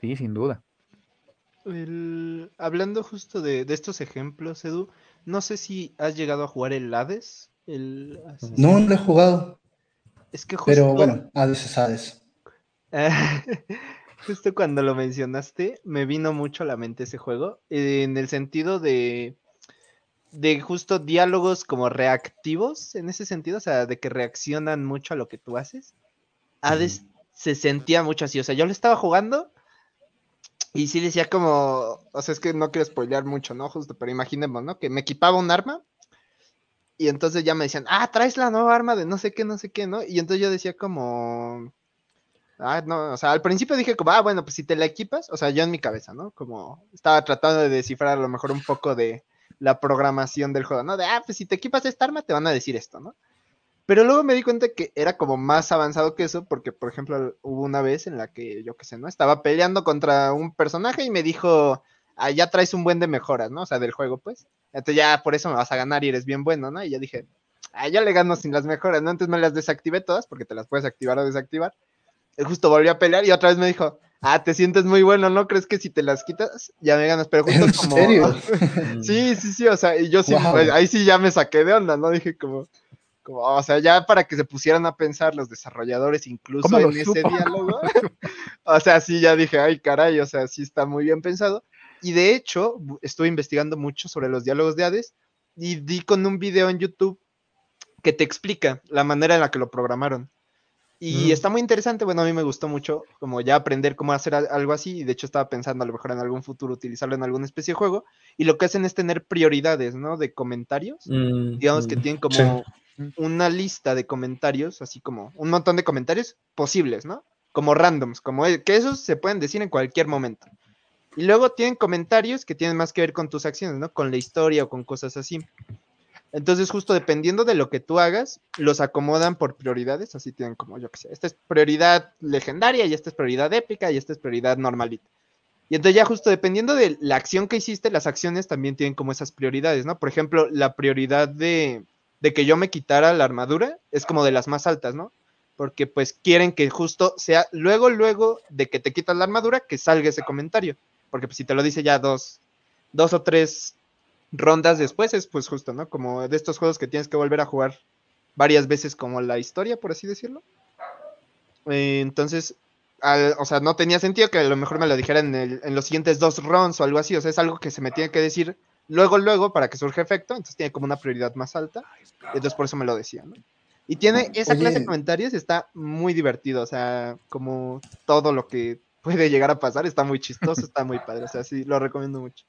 Sí, sin duda hablando justo de, estos ejemplos, Edu, no sé si has llegado a jugar el Hades. no, no lo he jugado. Es que justo... Pero bueno, Hades es Hades. justo cuando lo mencionaste, me vino mucho a la mente ese juego, en el sentido de, de justo diálogos como reactivos, en ese sentido, o sea, de que reaccionan mucho a lo que tú haces. Hades se sentía mucho así, o sea, yo lo estaba jugando y sí decía como, o sea, es que no quiero spoilear mucho, ¿no? Justo, pero imaginemos, ¿no? Que me equipaba un arma y entonces ya me decían, ah, traes la nueva arma de no sé qué, no sé qué, ¿no? Y entonces yo decía como, ah, no, o sea, al principio dije como, ah, bueno, pues si te la equipas, o sea, yo en mi cabeza, ¿no? Como estaba tratando de descifrar a lo mejor un poco de la programación del juego, ¿no? De, ah, pues si te equipas esta arma te van a decir esto, ¿no? Pero luego me di cuenta que era como más avanzado que eso, porque, por ejemplo, hubo una vez en la que, yo qué sé, ¿no? Estaba peleando contra un personaje y me dijo, ah, ya traes un buen de mejoras, ¿no? O sea, del juego, pues. Entonces ya por eso me vas a ganar y eres bien bueno, ¿no? Y ya dije, ah, ya le gano sin las mejoras, ¿no? Entonces me las desactivé todas, porque te las puedes activar o desactivar. Y justo volví a pelear y otra vez me dijo, ah, te sientes muy bueno, ¿no? ¿Crees que si te las quitas ya me ganas? Pero justo como... serio? sí, sí, sí, o sea, y yo sí, ahí sí ya me saqué de onda, ¿no? Dije como o sea, ya para que se pusieran a pensar los desarrolladores incluso en ese diálogo. o sea, sí, ya dije, ay, caray, o sea, sí está muy bien pensado. Y de hecho, estuve investigando mucho sobre los diálogos de Hades y di con un video en YouTube que te explica la manera en la que lo programaron. Y mm. está muy interesante, bueno, a mí me gustó mucho como ya aprender cómo hacer algo así, y de hecho estaba pensando a lo mejor en algún futuro utilizarlo en alguna especie de juego, y lo que hacen es tener prioridades, ¿no? De comentarios, mm, digamos que mm. tienen como una lista de comentarios, así como un montón de comentarios posibles, ¿no? Como randoms, como que esos se pueden decir en cualquier momento. Y luego tienen comentarios que tienen más que ver con tus acciones, ¿no? Con la historia o con cosas así. Entonces, justo dependiendo de lo que tú hagas, los acomodan por prioridades. Así tienen como, yo que sé, esta es prioridad legendaria y esta es prioridad épica y esta es prioridad normalita. Y entonces ya justo dependiendo de la acción que hiciste, las acciones también tienen como esas prioridades, ¿no? Por ejemplo, la prioridad de, de que yo me quitara la armadura es como de las más altas, ¿no? Porque pues quieren que justo sea luego, luego de que te quitas la armadura, que salga ese comentario. Porque pues si te lo dice ya dos, dos o tres rondas después, es pues justo, ¿no? Como de estos juegos que tienes que volver a jugar varias veces como la historia, por así decirlo. Eh, entonces, o sea, no tenía sentido que a lo mejor me lo dijeran en, en, los siguientes dos rounds o algo así. O sea, es algo que se me tiene que decir luego, luego, para que surja efecto. Entonces tiene como una prioridad más alta. Entonces por eso me lo decía, ¿no? Y tiene esa clase de comentarios, está muy divertido. O sea, como todo lo que puede llegar a pasar, está muy chistoso, está muy padre. O sea, sí, lo recomiendo mucho.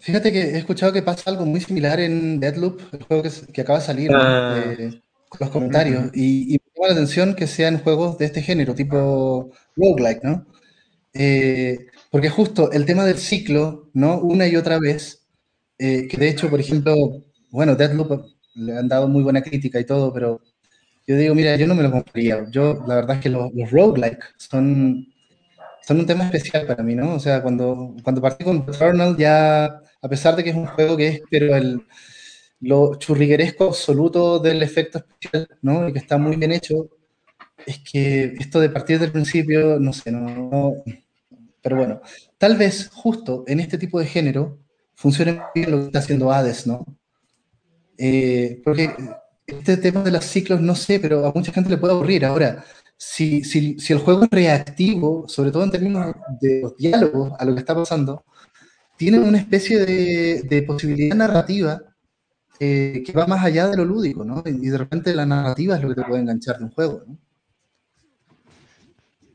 Fíjate que he escuchado que pasa algo muy similar en Deadloop, el juego que, acaba de salir, ah. eh, con los comentarios. y, y, me llama la atención que sean juegos de este género, tipo roguelike, ¿no? Eh, porque justo el tema del ciclo, ¿no? Una y otra vez, eh, que de hecho, por ejemplo, bueno, Deadloop le han dado muy buena crítica y todo, pero yo digo, mira, yo no me lo compraría. Yo, la verdad es que los, los roguelike son, son un tema especial para mí, ¿no? O sea, cuando, cuando partí con Eternal ya a pesar de que es un juego que es, pero el, lo churrigueresco absoluto del efecto especial, ¿no? Y que está muy bien hecho, es que esto de partir del principio, no sé, no, pero bueno, tal vez justo en este tipo de género funcione bien lo que está haciendo Hades, ¿no? Eh, porque este tema de los ciclos, no sé, pero a mucha gente le puede aburrir. Ahora, si, si, si el juego es reactivo, sobre todo en términos de los diálogos a lo que está pasando, tienen una especie de, posibilidad narrativa eh, que va más allá de lo lúdico, ¿no? Y de repente la narrativa es lo que te puede enganchar de un juego, ¿no?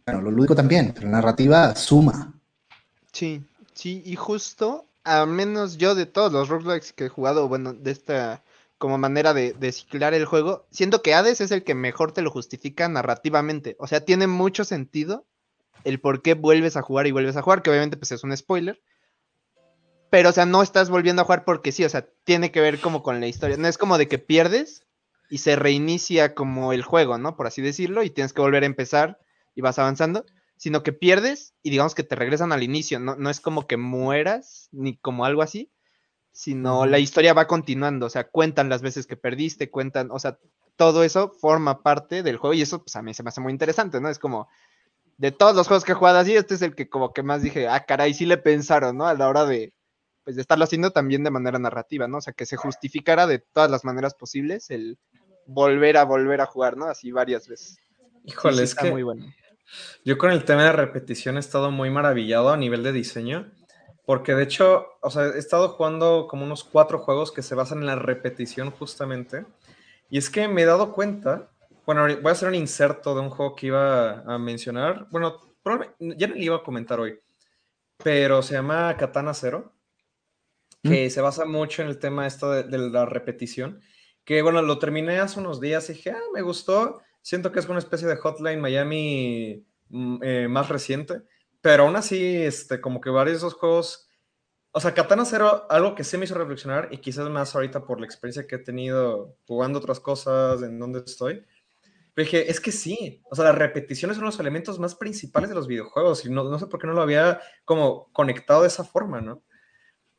Bueno, lo lúdico también, pero la narrativa suma. Sí, sí, y justo, a menos yo de todos los roguelikes que he jugado, bueno, de esta como manera de, ciclar el juego, siento que Hades es el que mejor te lo justifica narrativamente. O sea, tiene mucho sentido el por qué vuelves a jugar y vuelves a jugar, que obviamente pues es un spoiler, pero, o sea, no estás volviendo a jugar porque sí, o sea, tiene que ver como con la historia. No es como de que pierdes y se reinicia como el juego, ¿no? Por así decirlo, y tienes que volver a empezar y vas avanzando, sino que pierdes y digamos que te regresan al inicio. No, no es como que mueras ni como algo así, sino la historia va continuando, o sea, cuentan las veces que perdiste, cuentan, o sea, todo eso forma parte del juego y eso pues a mí se me hace muy interesante, ¿no? Es como, de todos los juegos que he jugado así, este es el que como que más dije, ah, caray, sí le pensaron, ¿no? A la hora de, pues de estarlo haciendo también de manera narrativa, ¿no? O sea, que se justificara de todas las maneras posibles el volver a volver a jugar, ¿no? Así varias veces. Híjole, es que muy bueno. Yo con el tema de repetición he estado muy maravillado a nivel de diseño, porque de hecho, o sea, he estado jugando como unos cuatro juegos que se basan en la repetición justamente, y es que me he dado cuenta, bueno, voy a hacer un inserto de un juego que iba a mencionar, bueno, ya no le iba a comentar hoy, pero se llama Katana Zero que se basa mucho en el tema esto de, la repetición, que bueno, lo terminé hace unos días y dije, ah, me gustó, siento que es una especie de Hotline Miami mm, eh, más reciente, pero aún así, este, como que varios de esos juegos, o sea, Katana Zero, algo que sí me hizo reflexionar y quizás más ahorita por la experiencia que he tenido jugando otras cosas, en donde estoy, dije, es que sí, o sea, la repetición es uno de los elementos más principales de los videojuegos y no, no sé por qué no lo había como conectado de esa forma, ¿no?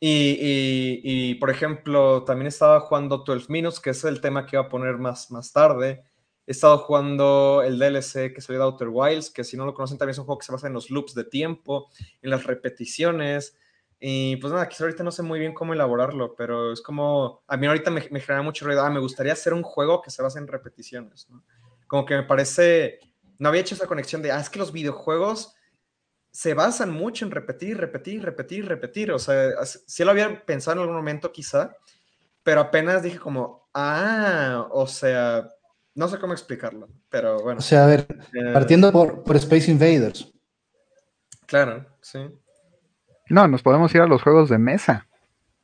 Y, por ejemplo, también estaba jugando 12 Minutes, que es el tema que iba a poner más, más tarde. He estado jugando el DLC que salió de Outer Wilds, que si no lo conocen también es un juego que se basa en los loops de tiempo, en las repeticiones. Y pues nada, quizás ahorita no sé muy bien cómo elaborarlo, pero es como, a mí ahorita me, genera mucho ruido, ah, me gustaría hacer un juego que se base en repeticiones, ¿no? Como que me parece, no había hecho esa conexión de, ah, es que los videojuegos se basan mucho en repetir, repetir, repetir, repetir. O sea, sí lo había pensado en algún momento quizá, pero apenas dije como, ah, o sea, no sé cómo explicarlo, pero bueno. O sea, a ver, eh, partiendo por, por, Space Invaders. Claro, sí. No, nos podemos ir a los juegos de mesa.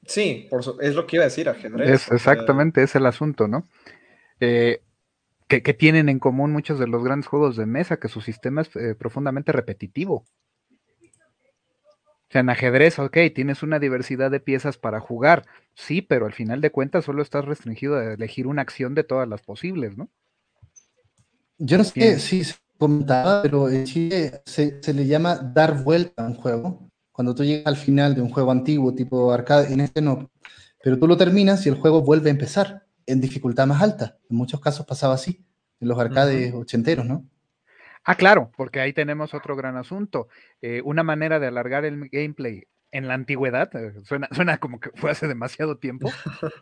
Sí, por es lo que iba a decir, ajedrez. Es, exactamente, es el asunto, ¿no? Eh, que, tienen en común muchos de los grandes juegos de mesa, que su sistema es eh, profundamente repetitivo. O sea, en ajedrez, ok, tienes una diversidad de piezas para jugar, sí, pero al final de cuentas solo estás restringido a elegir una acción de todas las posibles, ¿no? Yo no sé si se comentaba, pero en Chile se, se, le llama dar vuelta a un juego. Cuando tú llegas al final de un juego antiguo, tipo arcade, en este no, pero tú lo terminas y el juego vuelve a empezar en dificultad más alta. En muchos casos pasaba así, en los arcades ochenteros, ¿no? Ah, claro, porque ahí tenemos otro gran asunto. Eh, una manera de alargar el gameplay en la antigüedad, eh, suena, suena como que fue hace demasiado tiempo.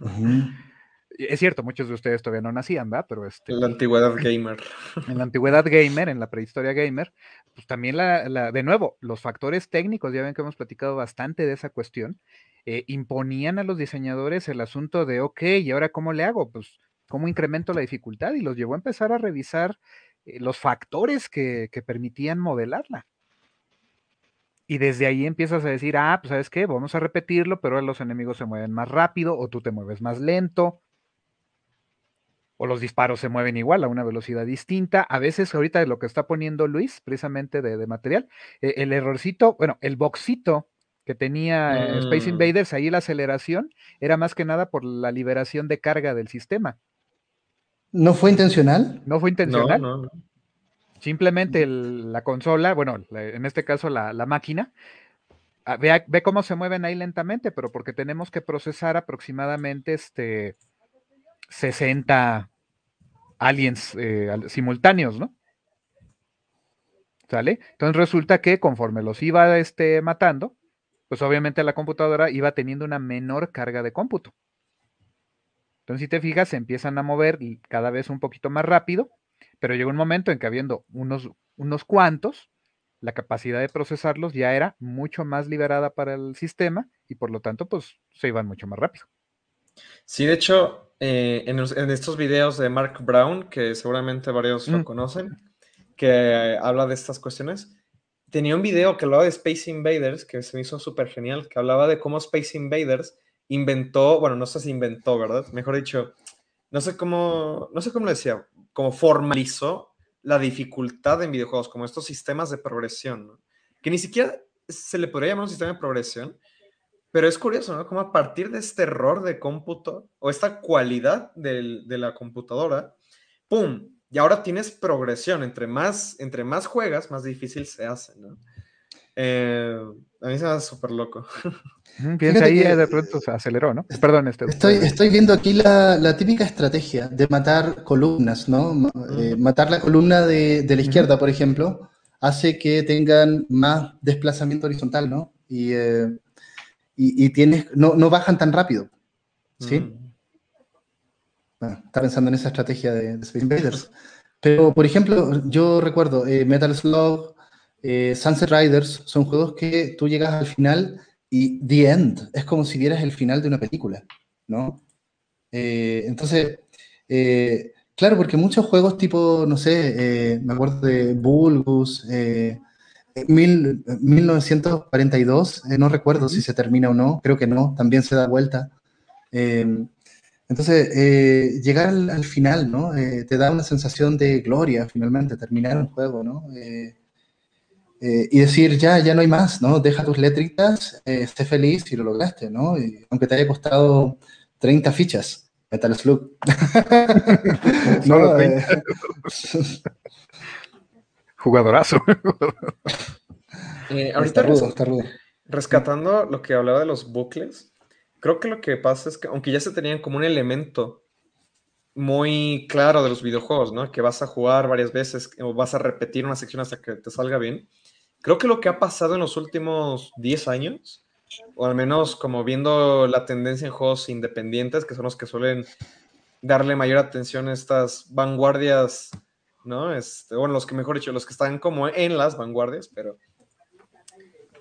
Es cierto, muchos de ustedes todavía no nacían, ¿verdad? Pero este, en la antigüedad gamer. En la antigüedad gamer, en la prehistoria gamer, pues también la, de nuevo, los factores técnicos, ya ven que hemos platicado bastante de esa cuestión, eh, imponían a los diseñadores el asunto de, ok, ¿y ahora cómo le hago? Pues, ¿cómo incremento la dificultad? Y los llevó a empezar a revisar eh, los factores que, permitían modelarla. Y desde ahí empiezas a decir, ah, pues sabes qué, vamos a repetirlo, pero los enemigos se mueven más rápido o tú te mueves más lento. O los disparos se mueven igual a una velocidad distinta. A veces ahorita lo que está poniendo Luis, precisamente de, material, eh, el errorcito, bueno, el boxito que tenía eh, Space mm. Invaders, ahí la aceleración era más que nada por la liberación de carga del sistema. ¿No fue intencional? No fue intencional. No, no, Simplemente la consola, bueno, en este caso la, máquina, ah, ve, ve, cómo se mueven ahí lentamente, pero porque tenemos que procesar aproximadamente este 60 aliens eh, simultáneos, ¿no? ¿Sale? Entonces resulta que conforme los iba este, matando, pues obviamente la computadora iba teniendo una menor carga de cómputo. Entonces, si te fijas, se empiezan a mover cada vez un poquito más rápido, pero llegó un momento en que habiendo unos, unos cuantos, la capacidad de procesarlos ya era mucho más liberada para el sistema y por lo tanto, pues se iban mucho más rápido. Sí, de hecho, eh, en, estos videos de Mark Brown, que seguramente varios lo mm. conocen, que habla de estas cuestiones, tenía un video que hablaba de Space Invaders, que se me hizo súper genial, que hablaba de cómo Space Invaders inventó, bueno, no sé si inventó, ¿verdad? Mejor dicho, no sé cómo, no sé cómo le decía, como formalizó la dificultad en videojuegos, como estos sistemas de progresión, ¿no? que ni siquiera se le podría llamar un sistema de progresión, pero es curioso, ¿no? Como a partir de este error de cómputo o esta cualidad de la computadora, ¡pum! Y ahora tienes progresión. Entre más, entre más juegas, más difícil se hace, ¿no? Eh, a mí se me hace súper loco. Piensa ahí de pronto se aceleró, ¿no? Perdón, este. Estoy, estoy viendo aquí la, típica estrategia de matar columnas, ¿no? Eh, matar la columna de, la izquierda, por ejemplo, hace que tengan más desplazamiento horizontal, ¿no? Y, eh, y, tienes, no, no, bajan tan rápido, ¿sí? Mm. Bueno, está pensando en esa estrategia de, Space Invaders. Pero, por ejemplo, yo recuerdo Metal Slug, Sunset Riders, son juegos que tú llegas al final y The End es como si vieras el final de una película, ¿no? Eh, entonces, eh, claro, porque muchos juegos tipo, no sé, eh, me acuerdo de Bulgus, 1942, no recuerdo si se termina o no, creo que no, también se da vuelta. entonces, llegar al, final, ¿no? te da una sensación de gloria, finalmente, terminar un juego, ¿no? Eh, y decir, ya, ya no hay más, ¿no? Deja tus letritas, eh, esté feliz y lo lograste, ¿no? aunque te haya costado 30 fichas, Metal Slug. no, eh, Jugadorazo. ahorita rescatando lo que hablaba de los bucles, creo que lo que pasa es que, aunque ya se tenían como un elemento muy claro de los videojuegos, ¿no? Que vas a jugar varias veces o vas a repetir una sección hasta que te salga bien. Creo que lo que ha pasado en los últimos 10 años, o al menos como viendo la tendencia en juegos independientes, que son los que suelen darle mayor atención a estas vanguardias, ¿no? Este, bueno, los que mejor dicho, los que están como en las vanguardias, pero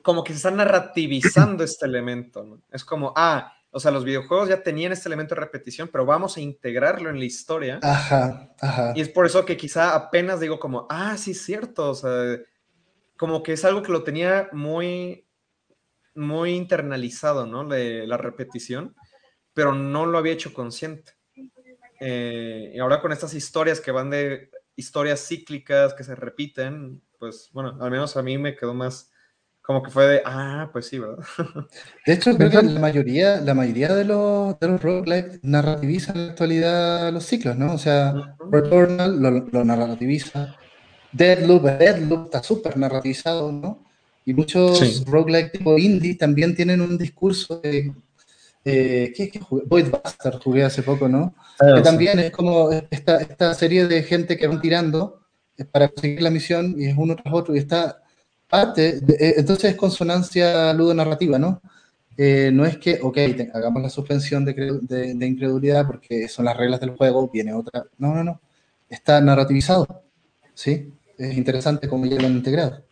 como que se están narrativizando este elemento, ¿no? Es como, ah, o sea, los videojuegos ya tenían este elemento de repetición, pero vamos a integrarlo en la historia. Ajá, ajá. Y es por eso que quizá apenas digo como, ah, sí, es cierto, o sea, como que es algo que lo tenía muy, muy internalizado, ¿no? la repetición, pero no lo había hecho consciente. Eh, y ahora con estas historias que van de historias cíclicas que se repiten, pues bueno, al menos a mí me quedó más como que fue de, ah, pues sí, ¿verdad? De hecho, creo que la mayoría, la mayoría de los, de los roguelikes narrativizan en la actualidad los ciclos, ¿no? O sea, Returnal lo, lo narrativiza, Deadloop, Deadloop está súper narrativizado, ¿no? Y muchos sí. roguelike tipo indie también tienen un discurso de... Eh, ¿qué, qué jugué? Void Bastard jugué hace poco, ¿no? Ah, que también es como esta, esta serie de gente que van tirando para conseguir la misión y es uno tras otro y está parte, eh, entonces es consonancia ludonarrativa, ¿no? Eh, no es que, ok, te, hagamos la suspensión de, de, de, incredulidad porque son las reglas del juego, viene otra. No, no, no. Está narrativizado. ¿Sí? Es interesante cómo ya lo han integrado.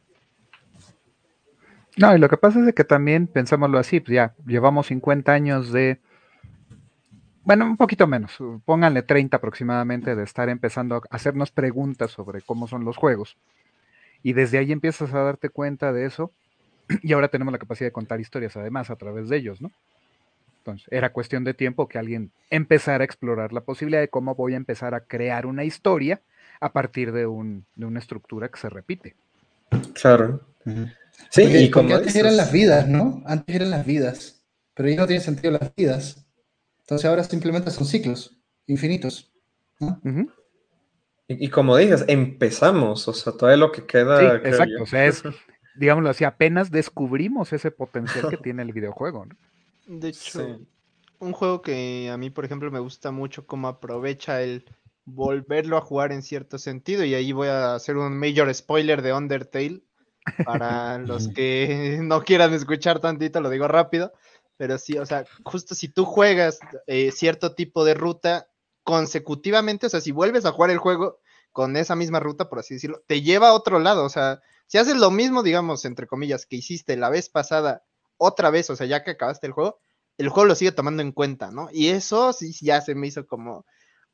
No, y lo que pasa es que también, pensámoslo así, pues ya llevamos 50 años de, bueno, un poquito menos, pónganle 30 aproximadamente, de estar empezando a hacernos preguntas sobre cómo son los juegos. Y desde ahí empiezas a darte cuenta de eso, y ahora tenemos la capacidad de contar historias además a través de ellos, ¿no? Entonces, era cuestión de tiempo que alguien empezara a explorar la posibilidad de cómo voy a empezar a crear una historia a partir de, un, de una estructura que se repite. Claro. Uh -huh. Sí, porque, y como antes dices... eran las vidas, ¿no? Antes eran las vidas, pero ya no tiene sentido las vidas. Entonces ahora simplemente son ciclos infinitos. ¿no? Uh -huh. y, y, como dices, empezamos, o sea, todo lo que queda. Sí, exacto, o sea, es, digámoslo así, apenas descubrimos ese potencial que tiene el videojuego. ¿no? De hecho, sí. un juego que a mí, por ejemplo, me gusta mucho cómo aprovecha el volverlo a jugar en cierto sentido, y ahí voy a hacer un major spoiler de Undertale para los que no quieran escuchar tantito, lo digo rápido, pero sí, o sea, justo si tú juegas eh, cierto tipo de ruta consecutivamente, o sea, si vuelves a jugar el juego con esa misma ruta, por así decirlo, te lleva a otro lado, o sea, si haces lo mismo, digamos, entre comillas, que hiciste la vez pasada, otra vez, o sea, ya que acabaste el juego, el juego lo sigue tomando en cuenta, ¿no? Y eso sí ya se me hizo como,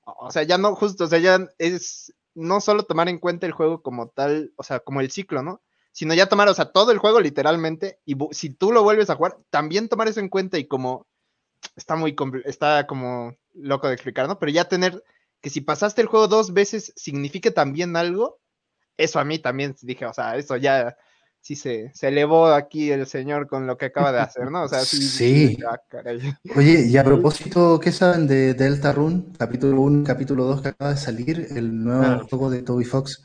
o sea, ya no justo, o sea, ya es no solo tomar en cuenta el juego como tal, o sea, como el ciclo, ¿no? Sino ya tomar, o sea, todo el juego literalmente, y si tú lo vuelves a jugar, también tomar eso en cuenta y como, está muy, está como loco de explicar, ¿no? Pero ya tener que si pasaste el juego dos veces signifique también algo, eso a mí también dije, o sea, eso ya sí se, se elevó aquí el señor con lo que acaba de hacer, ¿no? O sea, sí. sí. Ah, Oye, y a propósito, ¿qué saben de Delta Rune? Capítulo 1, capítulo 2 que acaba de salir, el nuevo ah. juego de Toby Fox.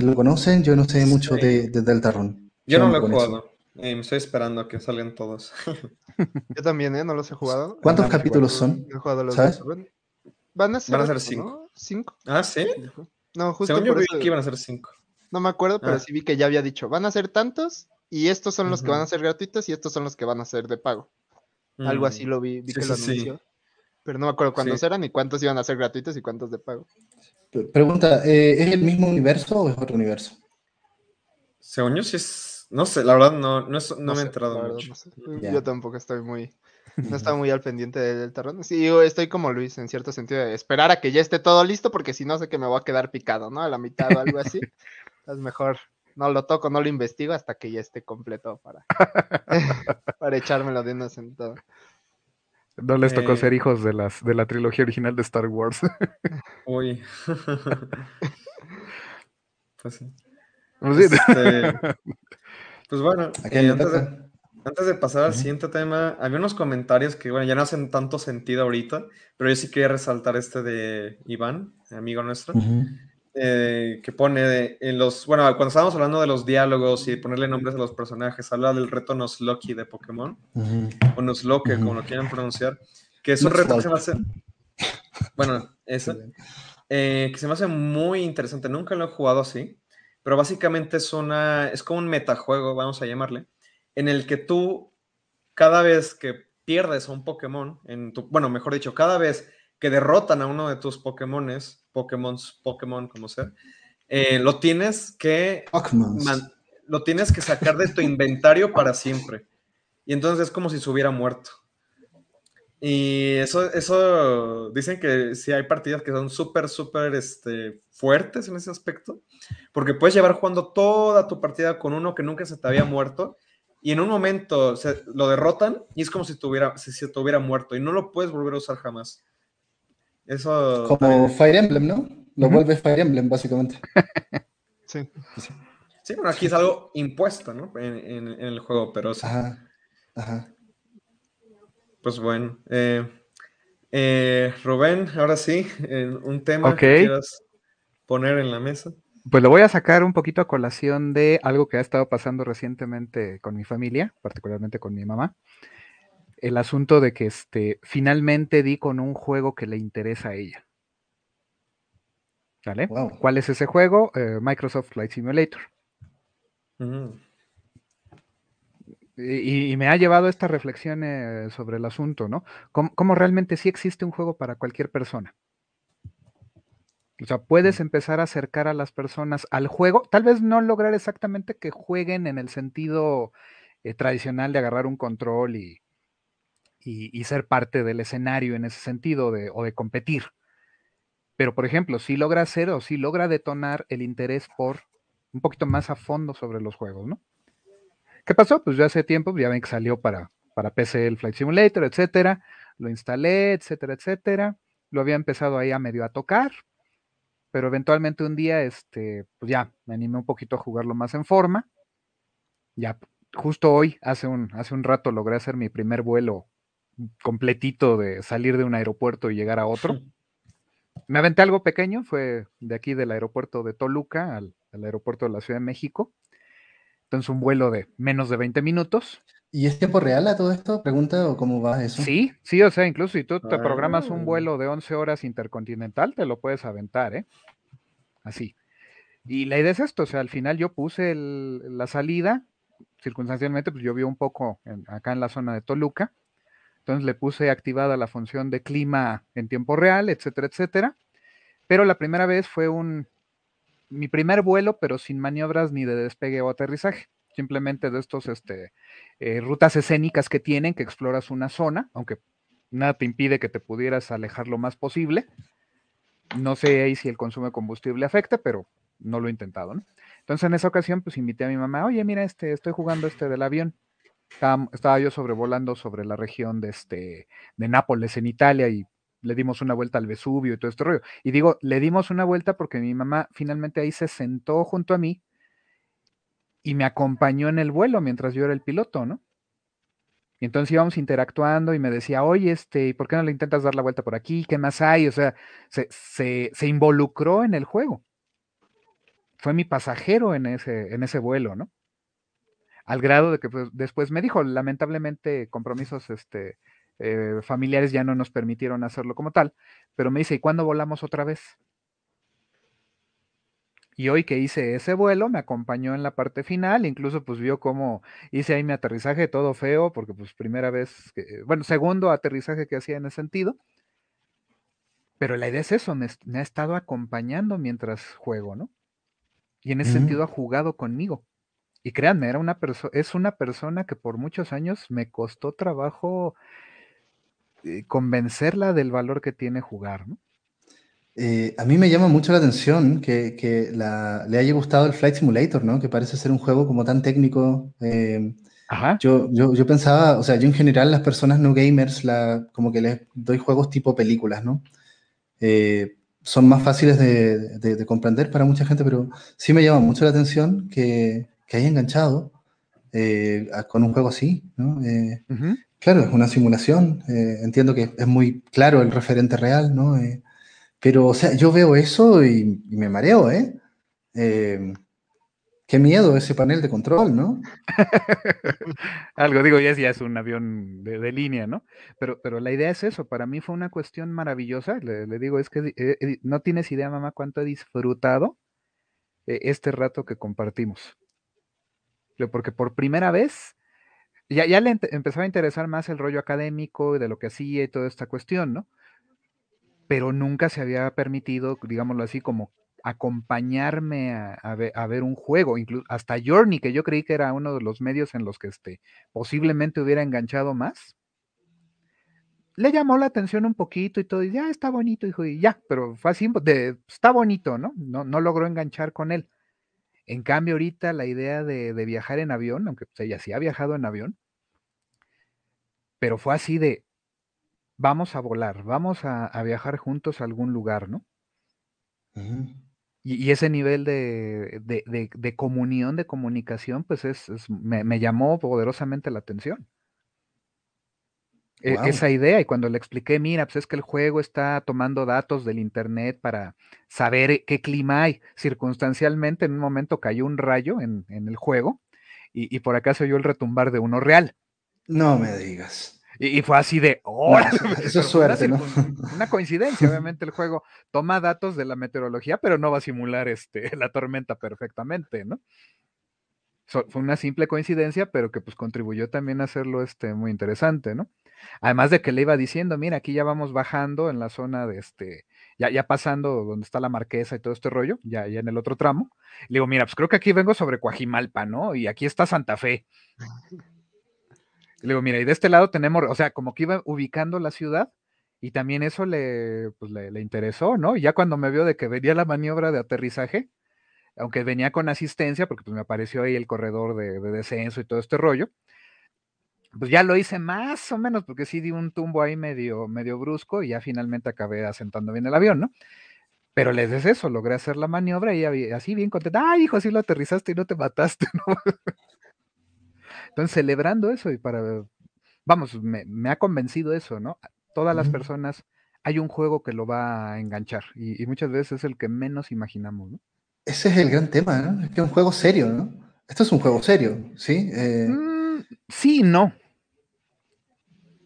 ¿Lo conocen? Yo no sé mucho sí. de, de. Yo no lo he jugado. Eh, me estoy esperando a que salgan todos. Yo también, ¿eh? No los he jugado. ¿Cuántos capítulos son? He jugado los ¿Sabes? Van a ser, van a ser cinco. ¿no? ¿Cinco? Ah, ¿sí? No, justo Según yo vi eso... que iban a ser cinco. No me acuerdo, pero ah. sí vi que ya había dicho, van a ser tantos y estos son los uh -huh. que van a ser gratuitos y estos son los que van a ser de pago. Mm. Algo así lo vi, vi sí, que lo anunció. Sí. Pero no me acuerdo cuántos sí. eran y cuántos iban a ser gratuitos y cuántos de pago. Pregunta, ¿eh, ¿es el mismo universo o es otro universo? Según yo sí es, no sé, la verdad no, no, es, no, no me he enterado verdad, mucho. Sé. Yeah. Yo tampoco estoy muy, no estaba muy al pendiente del terreno. Sí, yo estoy como Luis, en cierto sentido, de esperar a que ya esté todo listo, porque si no sé que me voy a quedar picado, ¿no? A la mitad o algo así. es mejor no lo toco, no lo investigo hasta que ya esté completo para, para echármelo de una sentada. No les tocó eh... ser hijos de las de la trilogía original de Star Wars. Uy. pues sí. Pues, sí. Este, pues bueno, eh, antes, de, antes, de, pasar al uh -huh. siguiente tema, había unos comentarios que, bueno, ya no hacen tanto sentido ahorita, pero yo sí quería resaltar este de Iván, amigo nuestro. Uh -huh eh, que pone en los, bueno, cuando estábamos hablando de los diálogos y ponerle nombres a los personajes, habla del reto Nuzlocke de Pokémon, uh -huh. o Nuzlocke, uh -huh. como lo quieran pronunciar, que es un reto que se me hace, bueno, eso, eh, que se me hace muy interesante, nunca lo he jugado así, pero básicamente es una, es como un metajuego, vamos a llamarle, en el que tú, cada vez que pierdes a un Pokémon, en tu, bueno, mejor dicho, cada vez que derrotan a uno de tus Pokémones, Pokémon, Pokémon, como sea, eh, lo tienes que man, lo tienes que sacar de tu inventario para siempre. Y entonces es como si se hubiera muerto. Y eso, eso dicen que sí hay partidas que son súper, súper este, fuertes en ese aspecto, porque puedes llevar jugando toda tu partida con uno que nunca se te había muerto, y en un momento se, lo derrotan y es como si, tuviera, si se te hubiera muerto, y no lo puedes volver a usar jamás. Eso. Como Fire Emblem, ¿no? Lo uh -huh. vuelve Fire Emblem, básicamente. sí. Sí, bueno, aquí es algo impuesto, ¿no? En, el juego, pero sí. Ajá, ajá. Pues bueno. Eh, eh, Rubén, ahora sí, un tema que quieras poner en la mesa. Pues lo voy a sacar un poquito a colación de algo que ha estado pasando recientemente con mi familia, particularmente con mi mamá. El asunto de que este, finalmente di con un juego que le interesa a ella. ¿Vale? ¿Cuál es ese juego? Eh, Microsoft Flight Simulator. y, me ha llevado esta reflexión eh, sobre el asunto, ¿no? ¿Cómo, realmente sí existe un juego para cualquier persona? O sea, puedes empezar a acercar a las personas al juego, tal vez no lograr exactamente que jueguen en el sentido eh, tradicional de agarrar un control y, y, ser parte del escenario en ese sentido de, o de competir. Pero, por ejemplo, si logra hacer o si logra detonar el interés por un poquito más a fondo sobre los juegos, ¿no? ¿Qué pasó? Pues ya hace tiempo, ya ven que salió para, para PC el Flight Simulator, etcétera. Lo instalé, etcétera, etcétera. Lo había empezado ahí a medio a tocar, pero eventualmente un día, este, pues ya me animé un poquito a jugarlo más en forma. Ya, justo hoy, hace un, hace un rato, logré hacer mi primer vuelo completito de salir de un aeropuerto y llegar a otro. Me aventé algo pequeño, fue de aquí del aeropuerto de Toluca al, aeropuerto de la Ciudad de México. Entonces un vuelo de menos de 20 minutos. ¿Y es tiempo real a todo esto? Pregunta o cómo va eso. Sí, sí, o sea, incluso si tú te programas un ah. vuelo de 11 horas intercontinental, te lo puedes aventar, ¿eh? Así. Y la idea es esto, o sea, al final yo puse la salida, circunstancialmente, pues yo vi un poco acá en la zona de Toluca, entonces le puse activada la función de clima en tiempo real, etcétera, etcétera. Pero la primera vez fue un mi primer vuelo, pero sin maniobras ni de despegue o aterrizaje. Simplemente de estos este, eh, rutas escénicas que tienen, que exploras una zona, aunque nada te impide que te pudieras alejar lo más posible. No sé ahí si el consumo de combustible afecta, pero no lo he intentado, ¿no? Entonces en esa ocasión, pues invité a mi mamá, oye, mira, este, estoy jugando este del avión. Estaba, yo sobrevolando sobre la región de, este, de Nápoles en Italia y le dimos una vuelta al Vesubio y todo este rollo. Y digo, le dimos una vuelta porque mi mamá finalmente ahí se sentó junto a mí y me acompañó en el vuelo mientras yo era el piloto, ¿no? Y entonces íbamos interactuando y me decía, oye, este, ¿por qué no le intentas dar la vuelta por aquí? ¿Qué más hay? O sea, se, se involucró en el juego. Fue mi pasajero en ese, en ese vuelo, ¿no? Al grado de que pues, después me dijo, lamentablemente compromisos este, eh, familiares ya no nos permitieron hacerlo como tal, pero me dice, ¿y cuándo volamos otra vez? Y hoy que hice ese vuelo, me acompañó en la parte final, incluso pues vio cómo hice ahí mi aterrizaje todo feo, porque pues primera vez, bueno, segundo aterrizaje que hacía en ese sentido. Pero la idea es eso, me, ha estado acompañando mientras juego, ¿no? Y en ese sentido ha jugado conmigo. Y créanme, era una es una persona que por muchos años me costó trabajo eh, convencerla del valor que tiene jugar, ¿no? Eh, a mí me llama mucho la atención que, le haya gustado el Flight Simulator, ¿no? Que parece ser un juego como tan técnico. Eh, Ajá. Yo, yo, pensaba, o sea, yo en general las personas no gamers, la, como que les doy juegos tipo películas, ¿no? son más fáciles de, comprender para mucha gente, pero sí me llama mucho la atención que, que haya enganchado eh, con un juego así, ¿no? Eh, claro, es una simulación, eh, entiendo que es muy claro el referente real, ¿no? pero, o sea, yo veo eso y, me mareo, ¿eh? Qué miedo ese panel de control, ¿no? Algo, digo, ya, ya es un avión de, línea, ¿no? Pero, pero la idea es eso, para mí fue una cuestión maravillosa, le, le digo, es que no tienes idea, mamá, cuánto he disfrutado este rato que compartimos porque por primera vez ya, ya le empezaba a interesar más el rollo académico de lo que hacía y toda esta cuestión, ¿no? Pero nunca se había permitido, digámoslo así, como acompañarme a, ver, un juego, incluso hasta Journey, que yo creí que era uno de los medios en los que este, posiblemente hubiera enganchado más. Le llamó la atención un poquito y todo, y ya está bonito, hijo, y ya, pero fue así, de, está bonito, ¿no? ¿no? No logró enganchar con él. En cambio, ahorita la idea de, viajar en avión, aunque pues, ella sí ha viajado en avión, pero fue así de, vamos a volar, vamos a, viajar juntos a algún lugar, ¿no? Y, ese nivel de, de, comunión, de comunicación, pues es, me, llamó poderosamente la atención. E, esa idea, y cuando le expliqué, mira, pues es que el juego está tomando datos del internet para saber qué clima hay. Circunstancialmente, en un momento cayó un rayo en, el juego, y, y, por acá se oyó el retumbar de uno real. No me digas. Y, fue así de, ¡oh! eso es suerte, una, ¿no? Una coincidencia, obviamente el juego toma datos de la meteorología, pero no va a simular este, la tormenta perfectamente, ¿no? fue una simple coincidencia, pero que pues contribuyó también a hacerlo este, muy interesante, ¿no? Además de que le iba diciendo, mira, aquí ya vamos bajando en la zona de este, ya, ya pasando donde está la marquesa y todo este rollo, ya, ya en el otro tramo. Le digo, mira, pues creo que aquí vengo sobre Coajimalpa, ¿no? Y aquí está Santa Fe. Le digo, mira, y de este lado tenemos, o sea, como que iba ubicando la ciudad y también eso le, pues, le, interesó, ¿no? Y ya cuando me vio de que venía la maniobra de aterrizaje, aunque venía con asistencia, porque pues me apareció ahí el corredor de, descenso y todo este rollo, pues ya lo hice más o menos, porque sí di un tumbo ahí medio, medio brusco y ya finalmente acabé asentando bien el avión, ¿no? Pero les es eso, logré hacer la maniobra y así bien contenta, ay, hijo, así lo aterrizaste y no te mataste, ¿no? Entonces, celebrando eso y para, vamos, me, ha convencido eso, ¿no? Todas las personas, hay un juego que lo va a enganchar y, muchas veces es el que menos imaginamos, ¿no? Ese es el gran tema, ¿no? Es que es un juego serio, ¿no? Esto es un juego serio, ¿sí? Eh... Mm, sí, no.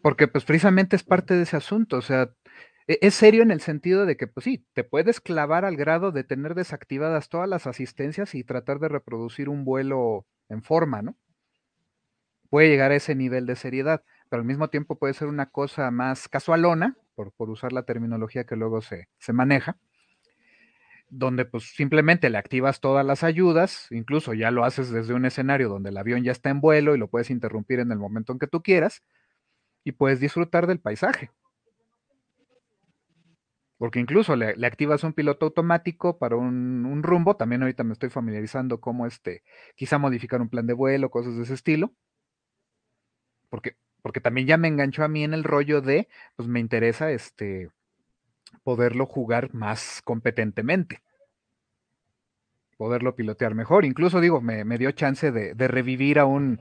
Porque pues precisamente es parte de ese asunto, o sea, e, es serio en el sentido de que, pues sí, te puedes clavar al grado de tener desactivadas todas las asistencias y tratar de reproducir un vuelo en forma, ¿no? puede llegar a ese nivel de seriedad, pero al mismo tiempo puede ser una cosa más casualona, por, por usar la terminología que luego se, se maneja, donde pues simplemente le activas todas las ayudas, incluso ya lo haces desde un escenario donde el avión ya está en vuelo y lo puedes interrumpir en el momento en que tú quieras y puedes disfrutar del paisaje. Porque incluso le, activas un piloto automático para un, rumbo, también ahorita me estoy familiarizando cómo este, quizá modificar un plan de vuelo, cosas de ese estilo porque, porque también ya me enganchó a mí en el rollo de, pues me interesa este, poderlo jugar más competentemente, poderlo pilotear mejor. Incluso digo, me, dio chance de, revivir a un,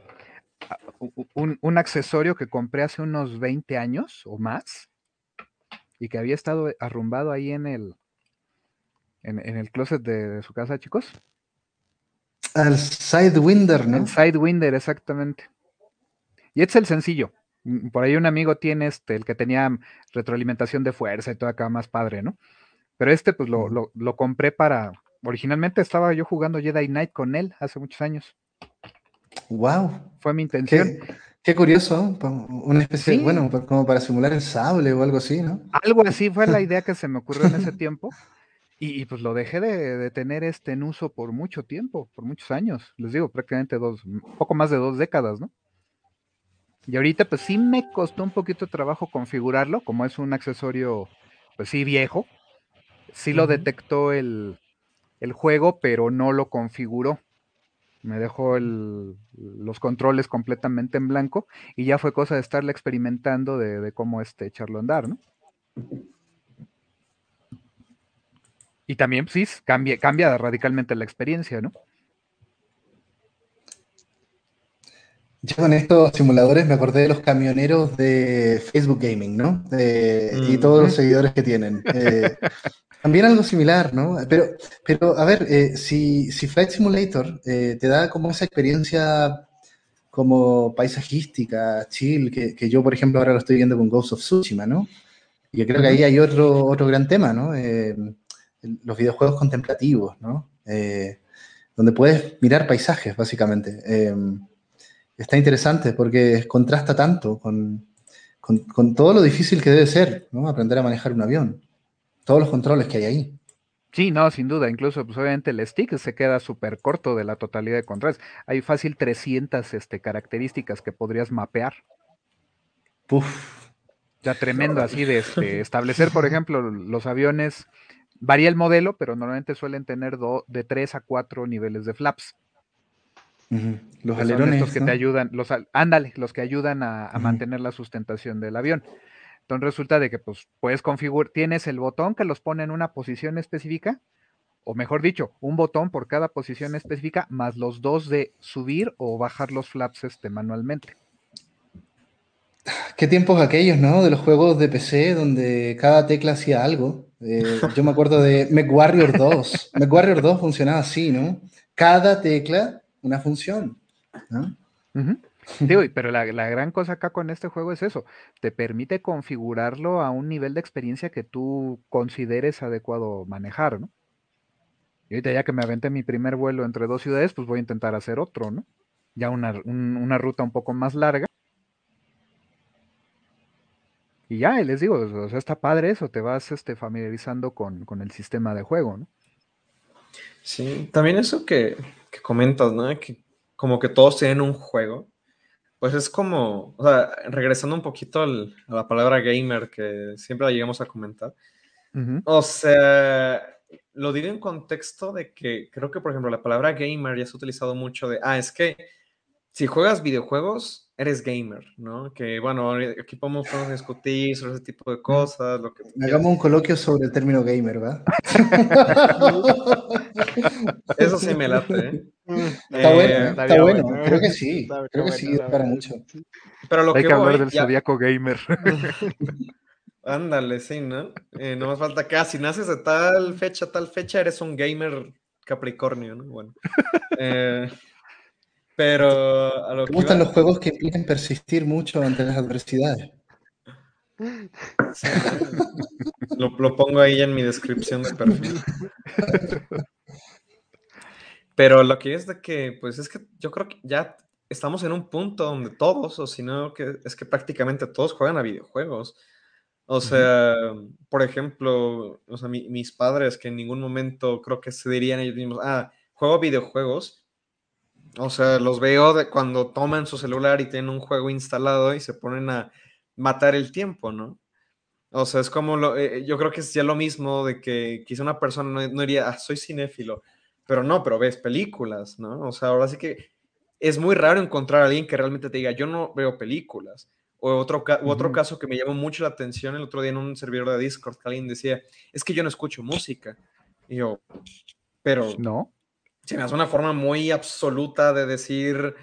un, accesorio que compré hace unos 20 años o más y que había estado arrumbado ahí en el, en, el closet de, su casa, chicos. Al Sidewinder, ¿no? El Sidewinder, exactamente. Y este es el sencillo. Mm, por ahí un amigo tiene este, el que tenía retroalimentación de fuerza y todo acá más padre, ¿no? Pero este, pues lo, lo, compré para. Originalmente estaba yo jugando Jedi Knight con él hace muchos años. ¡Wow! Fue mi intención. Qué, curioso, una especie, bueno, como para simular el sable o algo así, ¿no? Algo así fue la idea que se me ocurrió en ese tiempo. Y, pues lo dejé de, de, tener este en uso por mucho tiempo, por muchos años. Les digo, prácticamente dos, poco más de dos décadas, ¿no? Y ahorita pues sí me costó un poquito de trabajo configurarlo, como es un accesorio pues sí viejo. Sí lo detectó el, juego, pero no lo configuró. Me dejó los controles completamente en blanco y ya fue cosa de estarle experimentando de, cómo este, echarlo a andar, ¿no? Y también, sí, cambia, cambia radicalmente la experiencia, ¿no? Yo con estos simuladores me acordé de los camioneros de Facebook Gaming, ¿no? Y todos los seguidores que tienen. Eh, también algo similar, ¿no? Pero, pero a ver, eh, si, si, Flight Simulator eh, te da como esa experiencia como paisajística, chill, que, yo, por ejemplo, ahora lo estoy viendo con Ghost of Tsushima, ¿no? Y yo creo que ahí hay otro, otro gran tema, ¿no? los videojuegos contemplativos, ¿no? donde puedes mirar paisajes, básicamente está interesante porque contrasta tanto con, todo lo difícil que debe ser, ¿no? Aprender a manejar un avión. Todos los controles que hay ahí. Sí, no, sin duda. Incluso, pues obviamente el stick se queda súper corto de la totalidad de controles. Hay fácil 300 este, características que podrías mapear. Puf. Ya tremendo así de este, establecer, por ejemplo, los aviones. Varía el modelo, pero normalmente suelen tener de 3 a 4 niveles de flaps. Los alerones. Los que te ayudan, los, ándale, los que ayudan a, mantener la sustentación del avión. Entonces resulta de que pues puedes configurar, tienes el botón que los pone en una posición específica o mejor dicho, un botón por cada posición específica, más los dos de subir o bajar los flaps este, manualmente. Qué tiempos aquellos, ¿no? De los juegos de PC donde cada tecla hacía algo. Eh, yo me acuerdo de MechWarrior 2. MechWarrior 2 funcionaba así, ¿no? Cada tecla, una función. ¿no? pero la, gran cosa acá con este juego es eso. Te permite configurarlo a un nivel de experiencia que tú consideres adecuado manejar, ¿no? Y ahorita ya que me aventé mi primer vuelo entre dos ciudades, pues voy a intentar hacer otro, ¿no? Ya una, una ruta un poco más larga y ya, les digo, o sea, está padre eso, te vas este, familiarizando con, el sistema de juego, ¿no? Sí, también eso que, comentas, ¿no? Que como que todos tienen un juego, pues es como, o sea, regresando un poquito a la palabra gamer que siempre la llegamos a comentar, o sea, lo digo en contexto de que creo que, por ejemplo, la palabra gamer ya se ha utilizado mucho de, ah, es que si juegas videojuegos, eres gamer, ¿no? Que bueno, aquí podemos, discutir sobre ese tipo de cosas. Lo que Hagamos un coloquio sobre el término gamer, ¿verdad? Eso sí me late, ¿eh? Está bueno, eh, está bueno. Creo que sí, creo que sí, para mucho. Pero lo Hay que, hablar del zodiaco gamer. Ándale, sí, ¿no? Eh, no más falta que, ah, si naces de tal fecha, tal fecha, eres un gamer Capricornio, ¿no? Bueno. Eh, pero a lo Me gustan los juegos que implican persistir mucho ante las adversidades. lo, pongo ahí en mi descripción de perfil. Pero lo que es de que, pues es que yo creo que ya estamos en un punto donde todos, o si no, que es que prácticamente todos juegan a videojuegos. O sea, por ejemplo, o sea, mis padres que en ningún momento creo que se dirían ellos mismos, ah, juego videojuegos, o sea, los veo de cuando toman su celular y tienen un juego instalado y se ponen a matar el tiempo, ¿no? O sea, es como lo, eh, yo creo que es ya lo mismo de que quizá una persona no, no diría, ah, soy cinéfilo, pero no, pero ves películas, ¿no? O sea, ahora sí que es muy raro encontrar a alguien que realmente te diga, yo no veo películas. O otro, otro caso que me llamó mucho la atención el otro día en un servidor de Discord, que alguien decía, es que yo no escucho música. Y yo, pero... No se me hace una forma muy absoluta de decir,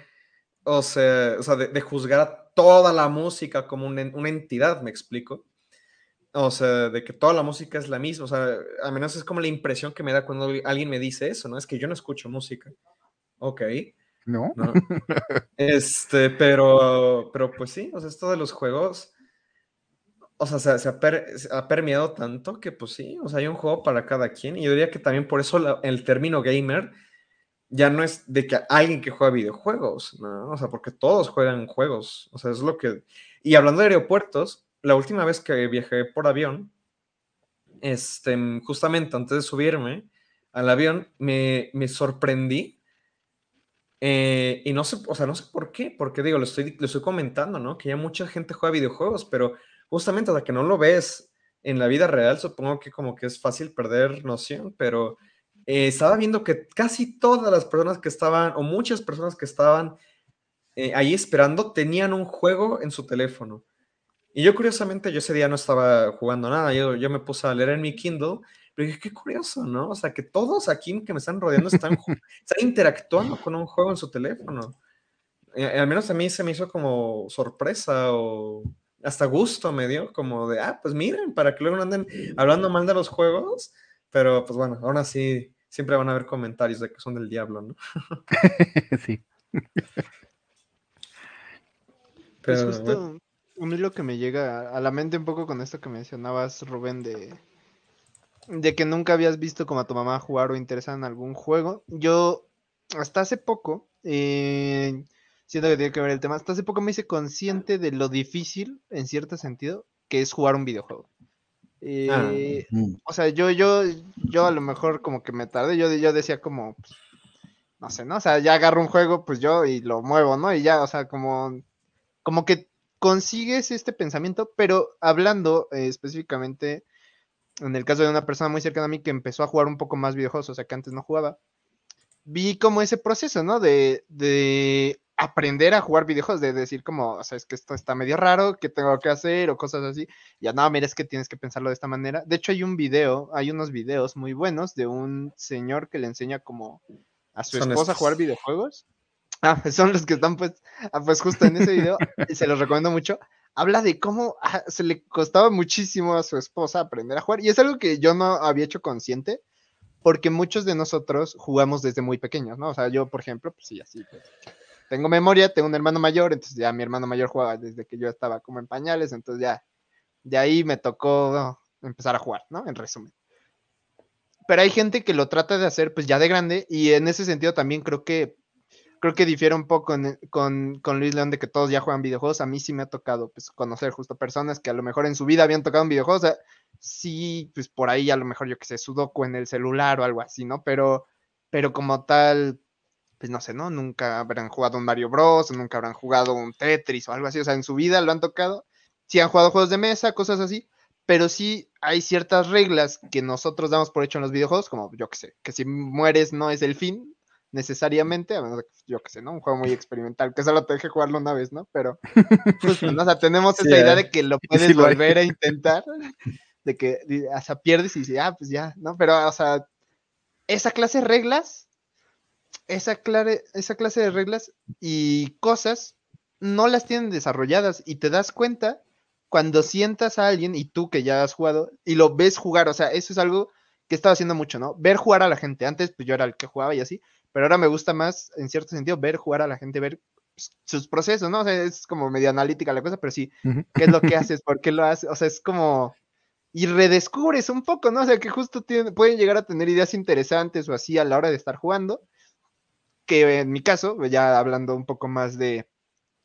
o sea, o sea de, juzgar a toda la música como una, entidad, me explico. O sea, de que toda la música es la misma. O sea, al menos es como la impresión que me da cuando alguien me dice eso, ¿no? Es que yo no escucho música. Ok. No. Este, pero, pero pues sí, o sea, esto de los juegos, o sea, se, ha, permeado tanto que pues sí, o sea, hay un juego para cada quien. Y yo diría que también por eso el término gamer ya no es de que alguien que juega videojuegos, ¿no? O sea, porque todos juegan juegos. O sea, es lo que. Y hablando de aeropuertos, la última vez que viajé por avión, este, justamente antes de subirme al avión, me, sorprendí. Eh, y no sé, o sea, no sé por qué, porque digo, lo estoy, lo estoy comentando, ¿no? Que ya mucha gente juega videojuegos, pero justamente hasta que no lo ves en la vida real, supongo que como que es fácil perder noción, pero eh, estaba viendo que casi todas las personas que estaban, o muchas personas que estaban eh, ahí esperando, tenían un juego en su teléfono. Y yo curiosamente, yo ese día no estaba jugando nada, yo, yo me puse a leer en mi Kindle, pero dije, qué curioso, ¿no? O sea, que todos aquí que me están rodeando están, interactuando con un juego en su teléfono. Al menos a mí se me hizo como sorpresa o hasta gusto me dio, como de, ah, pues miren, para que luego no anden hablando mal de los juegos, pero pues bueno, aún así siempre van a haber comentarios de que son del diablo, ¿no? sí. Pero, pues justo a mí lo que me llega a la mente un poco con esto que mencionabas, Rubén, de, de que nunca habías visto como a tu mamá jugar o interesar en algún juego. Yo, hasta hace poco, eh, siento que tiene que ver el tema, hasta hace poco me hice consciente de lo difícil, en cierto sentido, que es jugar un videojuego. Ah, eh, o sea, yo, yo, yo a lo mejor como que me tardé, yo, yo decía como, pues, no sé, ¿no? O sea, ya agarro un juego, pues yo y lo muevo, ¿no? Y ya, o sea, como, como que consigues este pensamiento, pero hablando eh, específicamente en el caso de una persona muy cercana a mí que empezó a jugar un poco más videojuegos, o sea, que antes no jugaba, vi como ese proceso, ¿no? De, de aprender a jugar videojuegos, de decir como, o sea, es que esto está medio raro, ¿qué tengo que hacer? O cosas así. Ya, no, mira, es que tienes que pensarlo de esta manera. De hecho, hay un video, hay unos videos muy buenos de un señor que le enseña como a su esposa a jugar videojuegos. Ah, son los que están pues, ah, pues justo en ese video, y se los recomiendo mucho. Habla de cómo ah, se le costaba muchísimo a su esposa aprender a jugar, y es algo que yo no había hecho consciente, porque muchos de nosotros jugamos desde muy pequeños, ¿no? O sea, yo, por ejemplo, pues sí, así, pues, tengo memoria, tengo un hermano mayor, entonces ya mi hermano mayor jugaba desde que yo estaba como en pañales, entonces ya, de ahí me tocó empezar a jugar, ¿no? En resumen. Pero hay gente que lo trata de hacer pues ya de grande y en ese sentido también creo que creo que difiere un poco con, con, Luis León de que todos ya juegan videojuegos. A mí sí me ha tocado pues, conocer justo personas que a lo mejor en su vida habían tocado un videojuego. O sea, sí, pues por ahí a lo mejor yo que sé, Sudoku en el celular o algo así, ¿no? Pero, pero como tal, pues no sé, ¿no? Nunca habrán jugado un Mario Bros, nunca habrán jugado un Tetris o algo así. O sea, en su vida lo han tocado. Sí han jugado juegos de mesa, cosas así. Pero sí hay ciertas reglas que nosotros damos por hecho en los videojuegos, como yo que sé, que si mueres no es el fin, necesariamente, a menos que, yo qué sé, ¿no? Un juego muy experimental, que solo te deje jugarlo una vez, ¿no? Pero, pues, o sea, tenemos esa idea de que lo puedes volver a intentar, de que hasta pierdes y dices, ah, pues ya, ¿no? Pero, o sea, esa clase de reglas, esa, esa clase de reglas y cosas no las tienen desarrolladas y te das cuenta cuando sientas a alguien y tú que ya has jugado y lo ves jugar, o sea, eso es algo que estaba haciendo mucho, ¿no? Ver jugar a la gente. Antes, pues yo era el que jugaba y así, pero ahora me gusta más, en cierto sentido, ver jugar a la gente, ver sus procesos, ¿no? O sea, es como medio analítica la cosa, pero sí, ¿qué es lo que haces? ¿Por qué lo haces? O sea, es como... Y redescubres un poco, ¿no? O sea, que justo pueden llegar a tener ideas interesantes o así a la hora de estar jugando. Que en mi caso, ya hablando un poco más de,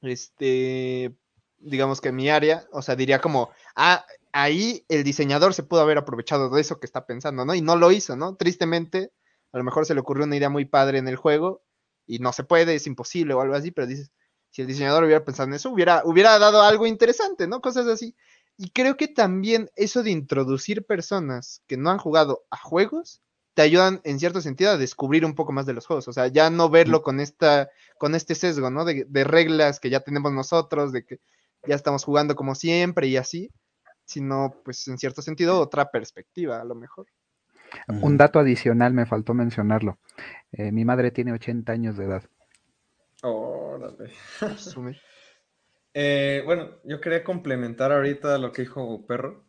este, digamos que mi área, o sea, diría como, ah, ahí el diseñador se pudo haber aprovechado de eso que está pensando, ¿no? Y no lo hizo, ¿no? Tristemente, a lo mejor se le ocurrió una idea muy padre en el juego y no se puede, es imposible o algo así, pero dices, si el diseñador hubiera pensado en eso, hubiera, hubiera dado algo interesante, ¿no? Cosas así. Y creo que también eso de introducir personas que no han jugado a juegos te ayudan en cierto sentido a descubrir un poco más de los juegos, o sea, ya no verlo con esta con este sesgo, ¿no? De, de reglas que ya tenemos nosotros, de que ya estamos jugando como siempre y así, sino pues en cierto sentido otra perspectiva a lo mejor. Un dato adicional, me faltó mencionarlo. Eh, mi madre tiene 80 años de edad. Órale. eh, bueno, yo quería complementar ahorita lo que dijo Perro.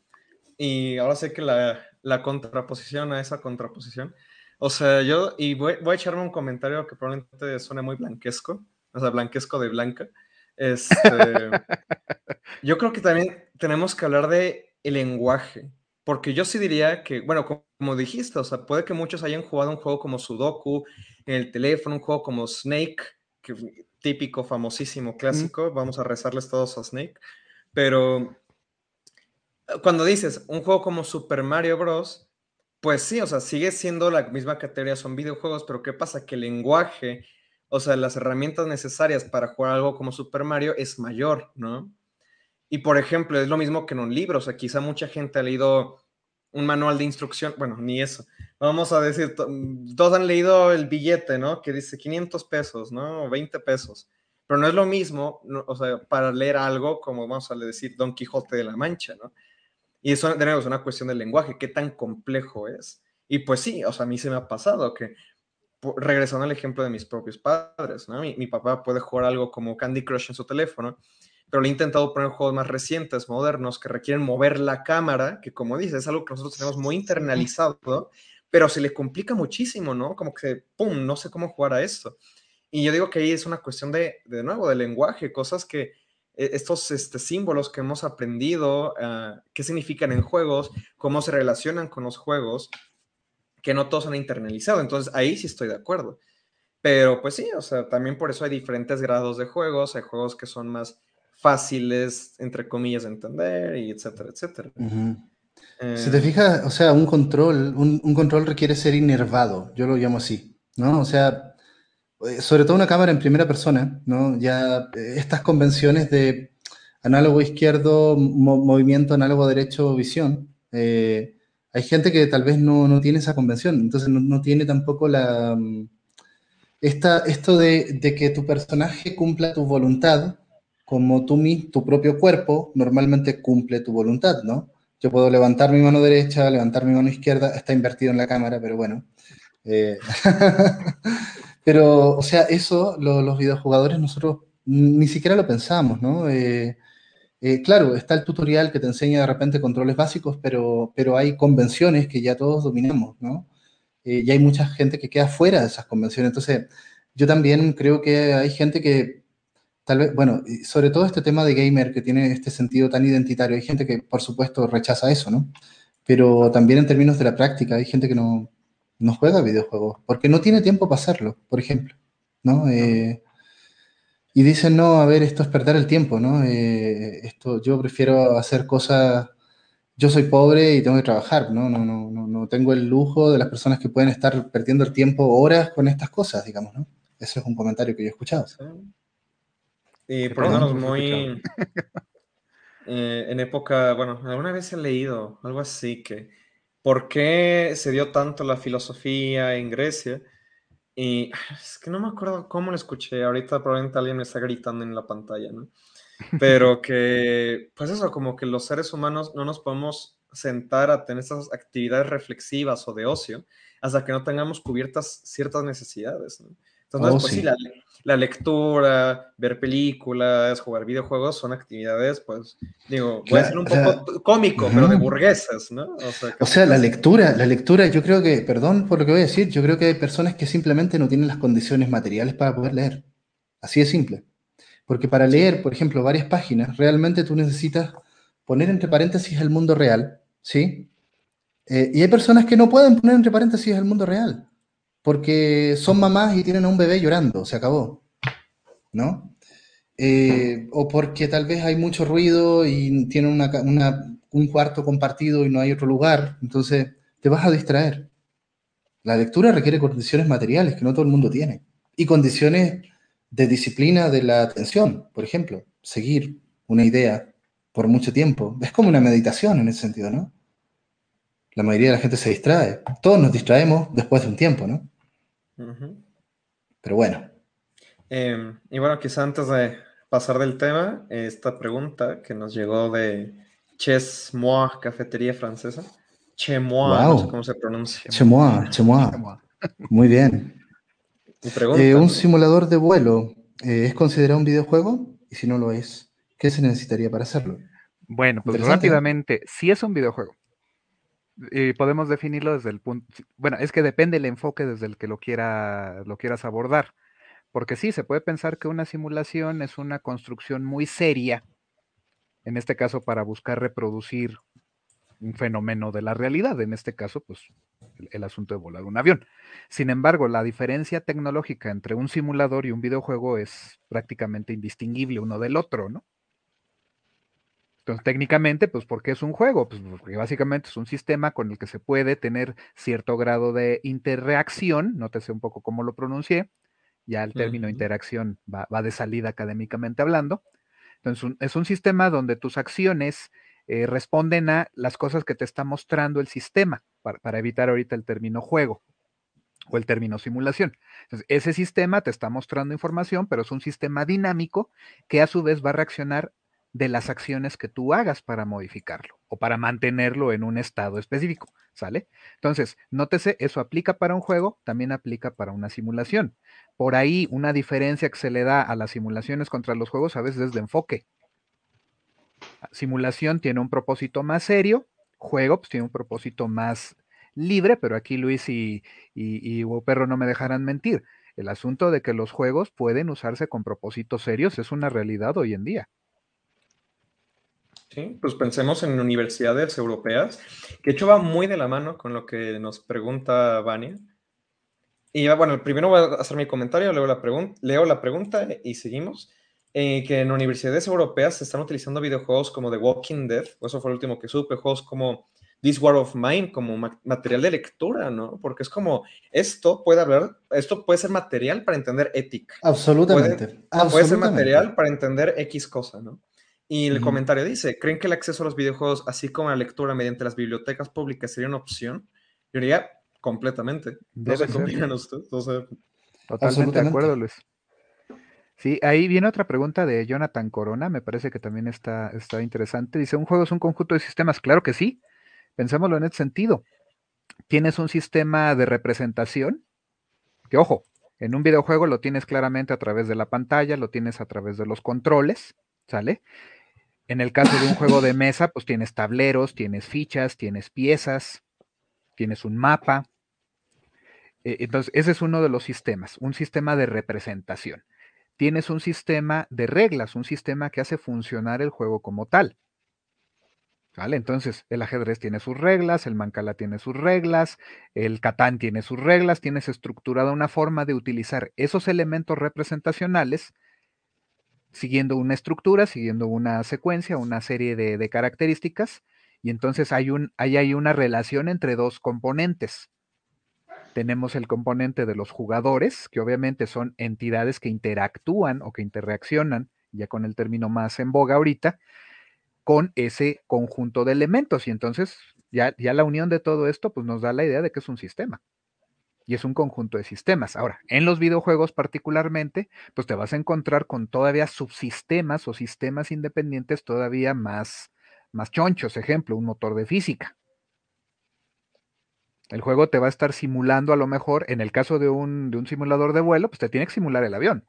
Y ahora sé que la, la contraposición a esa contraposición. O sea, yo, y voy, voy, a echarme un comentario que probablemente suene muy blanquesco, o sea, blanquesco de blanca. Este, yo creo que también tenemos que hablar de el lenguaje. Porque yo sí diría que, bueno, como, dijiste, o sea, puede que muchos hayan jugado un juego como Sudoku en el teléfono, un juego como Snake, que típico, famosísimo, clásico. Vamos a rezarles todos a Snake. Pero cuando dices un juego como Super Mario Bros., pues sí, o sea, sigue siendo la misma categoría, son videojuegos, pero ¿qué pasa? Que el lenguaje, o sea, las herramientas necesarias para jugar algo como Super Mario es mayor, ¿no? Y por ejemplo, es lo mismo que en un libro, o sea, quizá mucha gente ha leído un manual de instrucción, bueno, ni eso. Vamos a decir, todos han leído el billete, ¿no? Que dice 500 pesos, ¿no? O 20 pesos. Pero no es lo mismo, o sea, para leer algo como vamos a decir Don Quijote de la Mancha, ¿no? Y eso, de nuevo, es una cuestión del lenguaje, qué tan complejo es. Y pues sí, o sea, a mí se me ha pasado que, regresando al ejemplo de mis propios padres, ¿no? Mi, papá puede jugar algo como Candy Crush en su teléfono pero le he intentado poner juegos más recientes, modernos, que requieren mover la cámara, que como dices, es algo que nosotros tenemos muy internalizado, pero se le complica muchísimo, ¿no? Como que, ¡pum!, no sé cómo jugar a esto. Y yo digo que ahí es una cuestión de, de nuevo, de lenguaje, cosas que estos este, símbolos que hemos aprendido, uh, qué significan en juegos, cómo se relacionan con los juegos, que no todos han internalizado. Entonces, ahí sí estoy de acuerdo. Pero pues sí, o sea, también por eso hay diferentes grados de juegos, hay juegos que son más fáciles, entre comillas, de entender, y etcétera, etcétera. Si te eh, fijas, o sea, un control, un, control requiere ser inervado, yo lo llamo así, ¿no? O sea, sobre todo una cámara en primera persona, ¿no? Ya eh, estas convenciones de análogo izquierdo, movimiento análogo derecho, visión, hay gente que tal vez no, no tiene esa convención, entonces no, no tiene tampoco la, mm, esto de, de, que tu personaje cumpla tu voluntad, como tú, tu propio cuerpo normalmente cumple tu voluntad, ¿no? Yo puedo levantar mi mano derecha, levantar mi mano izquierda, está invertido en la cámara, pero bueno. Eh, pero, o sea, eso los videojugadores nosotros ni siquiera lo pensamos, ¿no? Eh, eh, claro, está el tutorial que te enseña de repente controles básicos, pero, pero hay convenciones que ya todos dominamos, ¿no? y hay mucha gente que queda fuera de esas convenciones. Entonces, yo también creo que hay gente que tal vez, bueno, sobre todo este tema de gamer que tiene este sentido tan identitario, hay gente que por supuesto rechaza eso, ¿no? Pero también en términos de la práctica, hay gente que no, no juega videojuegos porque no tiene tiempo para hacerlo, por ejemplo, ¿no? Eh, y dicen, no, a ver, esto es perder el tiempo, ¿no? Eh, esto, yo prefiero hacer cosas, yo soy pobre y tengo que trabajar, ¿no? No, no, no, no tengo el lujo de las personas que pueden estar perdiendo el tiempo horas con estas cosas, digamos, ¿no? Ese es un comentario que yo he escuchado. Y poniéndonos muy eh, en época, bueno, alguna vez he leído algo así que ¿por qué se dio tanto la filosofía en Grecia? Y es que no me acuerdo cómo lo escuché, ahorita probablemente alguien me está gritando en la pantalla, ¿no? Pero que, pues eso, como que los seres humanos no nos podemos sentar a tener esas actividades reflexivas o de ocio hasta que no tengamos cubiertas ciertas necesidades, ¿no? Entonces, oh, pues sí, la, la lectura, ver películas, jugar videojuegos son actividades, pues, digo, puede ser un poco cómico, pero de burguesas, ¿no? O sea, la lectura, la lectura, yo creo que, perdón por lo que voy a decir, yo creo que hay personas que simplemente no tienen las condiciones materiales para poder leer. Así de simple. Porque para leer, por ejemplo, varias páginas, realmente tú necesitas poner entre paréntesis el mundo real, ¿sí? Eh, y hay personas que no pueden poner entre paréntesis el mundo real porque son mamás y tienen a un bebé llorando, se acabó, ¿no? Eh, o porque tal vez hay mucho ruido y tienen un cuarto compartido y no hay otro lugar, entonces te vas a distraer. La lectura requiere condiciones materiales que no todo el mundo tiene y condiciones de disciplina de la atención, por ejemplo, seguir una idea por mucho tiempo. Es como una meditación en ese sentido, ¿no? La mayoría de la gente se distrae. Todos nos distraemos después de un tiempo, ¿no? Pero bueno. Em, y bueno, quizá antes de pasar del tema, esta pregunta que nos llegó de Ches Moi, cafetería francesa. Chemois, no sé cómo se pronuncia. Chemois, Chemois. Muy bien. Eh, un simulador de vuelo, eh, ¿es considerado un videojuego? Y si no lo es, ¿qué se necesitaría para hacerlo? Bueno, pues rápidamente, sí es un videojuego y podemos definirlo desde el punto, bueno, es que depende el enfoque desde el que lo, quiera, lo quieras abordar. Porque sí, se puede pensar que una simulación es una construcción muy seria, en este caso para buscar reproducir un fenómeno de la realidad, en este caso, pues el, el, asunto de volar un avión. Sin embargo, la diferencia tecnológica entre un simulador y un videojuego es prácticamente indistinguible uno del otro, ¿no? Entonces, técnicamente, pues, ¿por qué es un juego? Pues porque básicamente es un sistema con el que se puede tener cierto grado de interreacción, nótese un poco cómo lo pronuncié, ya el término interacción va, de salida académicamente hablando. Entonces, es un sistema donde tus acciones eh, responden a las cosas que te está mostrando el sistema, para, para evitar ahorita el término juego o el término simulación. Entonces, ese sistema te está mostrando información, pero es un sistema dinámico que a su vez va a reaccionar de las acciones que tú hagas para modificarlo o para mantenerlo en un estado específico, ¿sale? Entonces, nótese, eso aplica para un juego, también aplica para una simulación. Por ahí, una diferencia que se le da a las simulaciones contra los juegos a veces es de enfoque. Simulación tiene un propósito más serio, juego pues, tiene un propósito más libre, pero aquí Luis y Perro no me dejarán mentir. El asunto de que los juegos pueden usarse con propósitos serios es una realidad hoy en día. Sí, pues pensemos en universidades europeas, que hecho va muy de la mano con lo que nos pregunta Vania. Y bueno, primero voy a hacer mi comentario, luego la leo la pregunta y seguimos. Eh, que en universidades europeas se están utilizando videojuegos como The Walking Dead, o eso fue el último que supe, juegos como This War of Mine como material de lectura, ¿no? Porque es como, esto puede hablar, esto puede ser material para entender ética. Absolutamente. Puede, puede ser material para entender X cosa, ¿no? Y el comentario dice, ¿creen que el acceso a los videojuegos, así como la lectura mediante las bibliotecas públicas, sería una opción? Yo diría completamente. No sé qué opinan ustedes. Totalmente de acuerdo, Luis. Sí, ahí viene otra pregunta de Jonathan Corona, me parece que también está, está interesante. Dice, ¿un juego es un conjunto de sistemas? Claro que sí, pensémoslo en ese sentido. Tienes un sistema de representación, que ojo, en un videojuego lo tienes claramente a través de la pantalla, lo tienes a través de los controles, ¿sale? En el caso de un juego de mesa, pues tienes tableros, tienes fichas, tienes piezas, tienes un mapa. E, entonces, ese es uno de los sistemas, un sistema de representación tienes un sistema de reglas, un sistema que hace funcionar el juego como tal. ¿Vale? Entonces, el ajedrez tiene sus reglas, el mancala tiene sus reglas, el catán tiene sus reglas, tienes estructurada una forma de utilizar esos elementos representacionales siguiendo una estructura, siguiendo una secuencia, una serie de, características, y entonces hay, un, hay una relación entre dos componentes tenemos el componente de los jugadores, que obviamente son entidades que interactúan o que interreaccionan, ya con el término más en boga ahorita, con ese conjunto de elementos. Y entonces ya, ya la unión de todo esto pues nos da la idea de que es un sistema. Y es un conjunto de sistemas. Ahora, en los videojuegos particularmente, pues te vas a encontrar con todavía subsistemas o sistemas independientes todavía más, más chonchos. Ejemplo, un motor de física el juego te va a estar simulando a lo mejor, en el caso de un, de un simulador de vuelo, pues te tiene que simular el avión.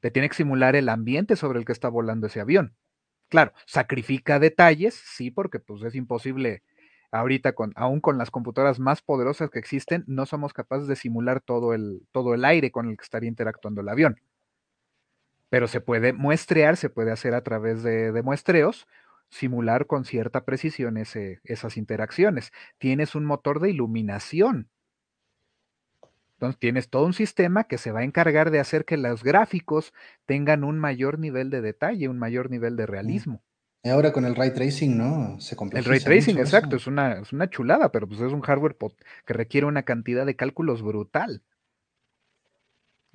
Te tiene que simular el ambiente sobre el que está volando ese avión. Claro, sacrifica detalles, sí, porque pues es imposible ahorita, con, aún con las computadoras más poderosas que existen, no somos capaces de simular todo el, todo el aire con el que estaría interactuando el avión. Pero se puede muestrear, se puede hacer a través de, de muestreos simular con cierta precisión esas interacciones. Tienes un motor de iluminación. Entonces tienes todo un sistema que se va a encargar de hacer que los gráficos tengan un mayor nivel de detalle, un mayor nivel de mm. realismo. Y ahora con el ray tracing, ¿no? Se El ray tracing, exacto, es una, es una chulada, pero pues es un hardware que requiere una cantidad de cálculos brutal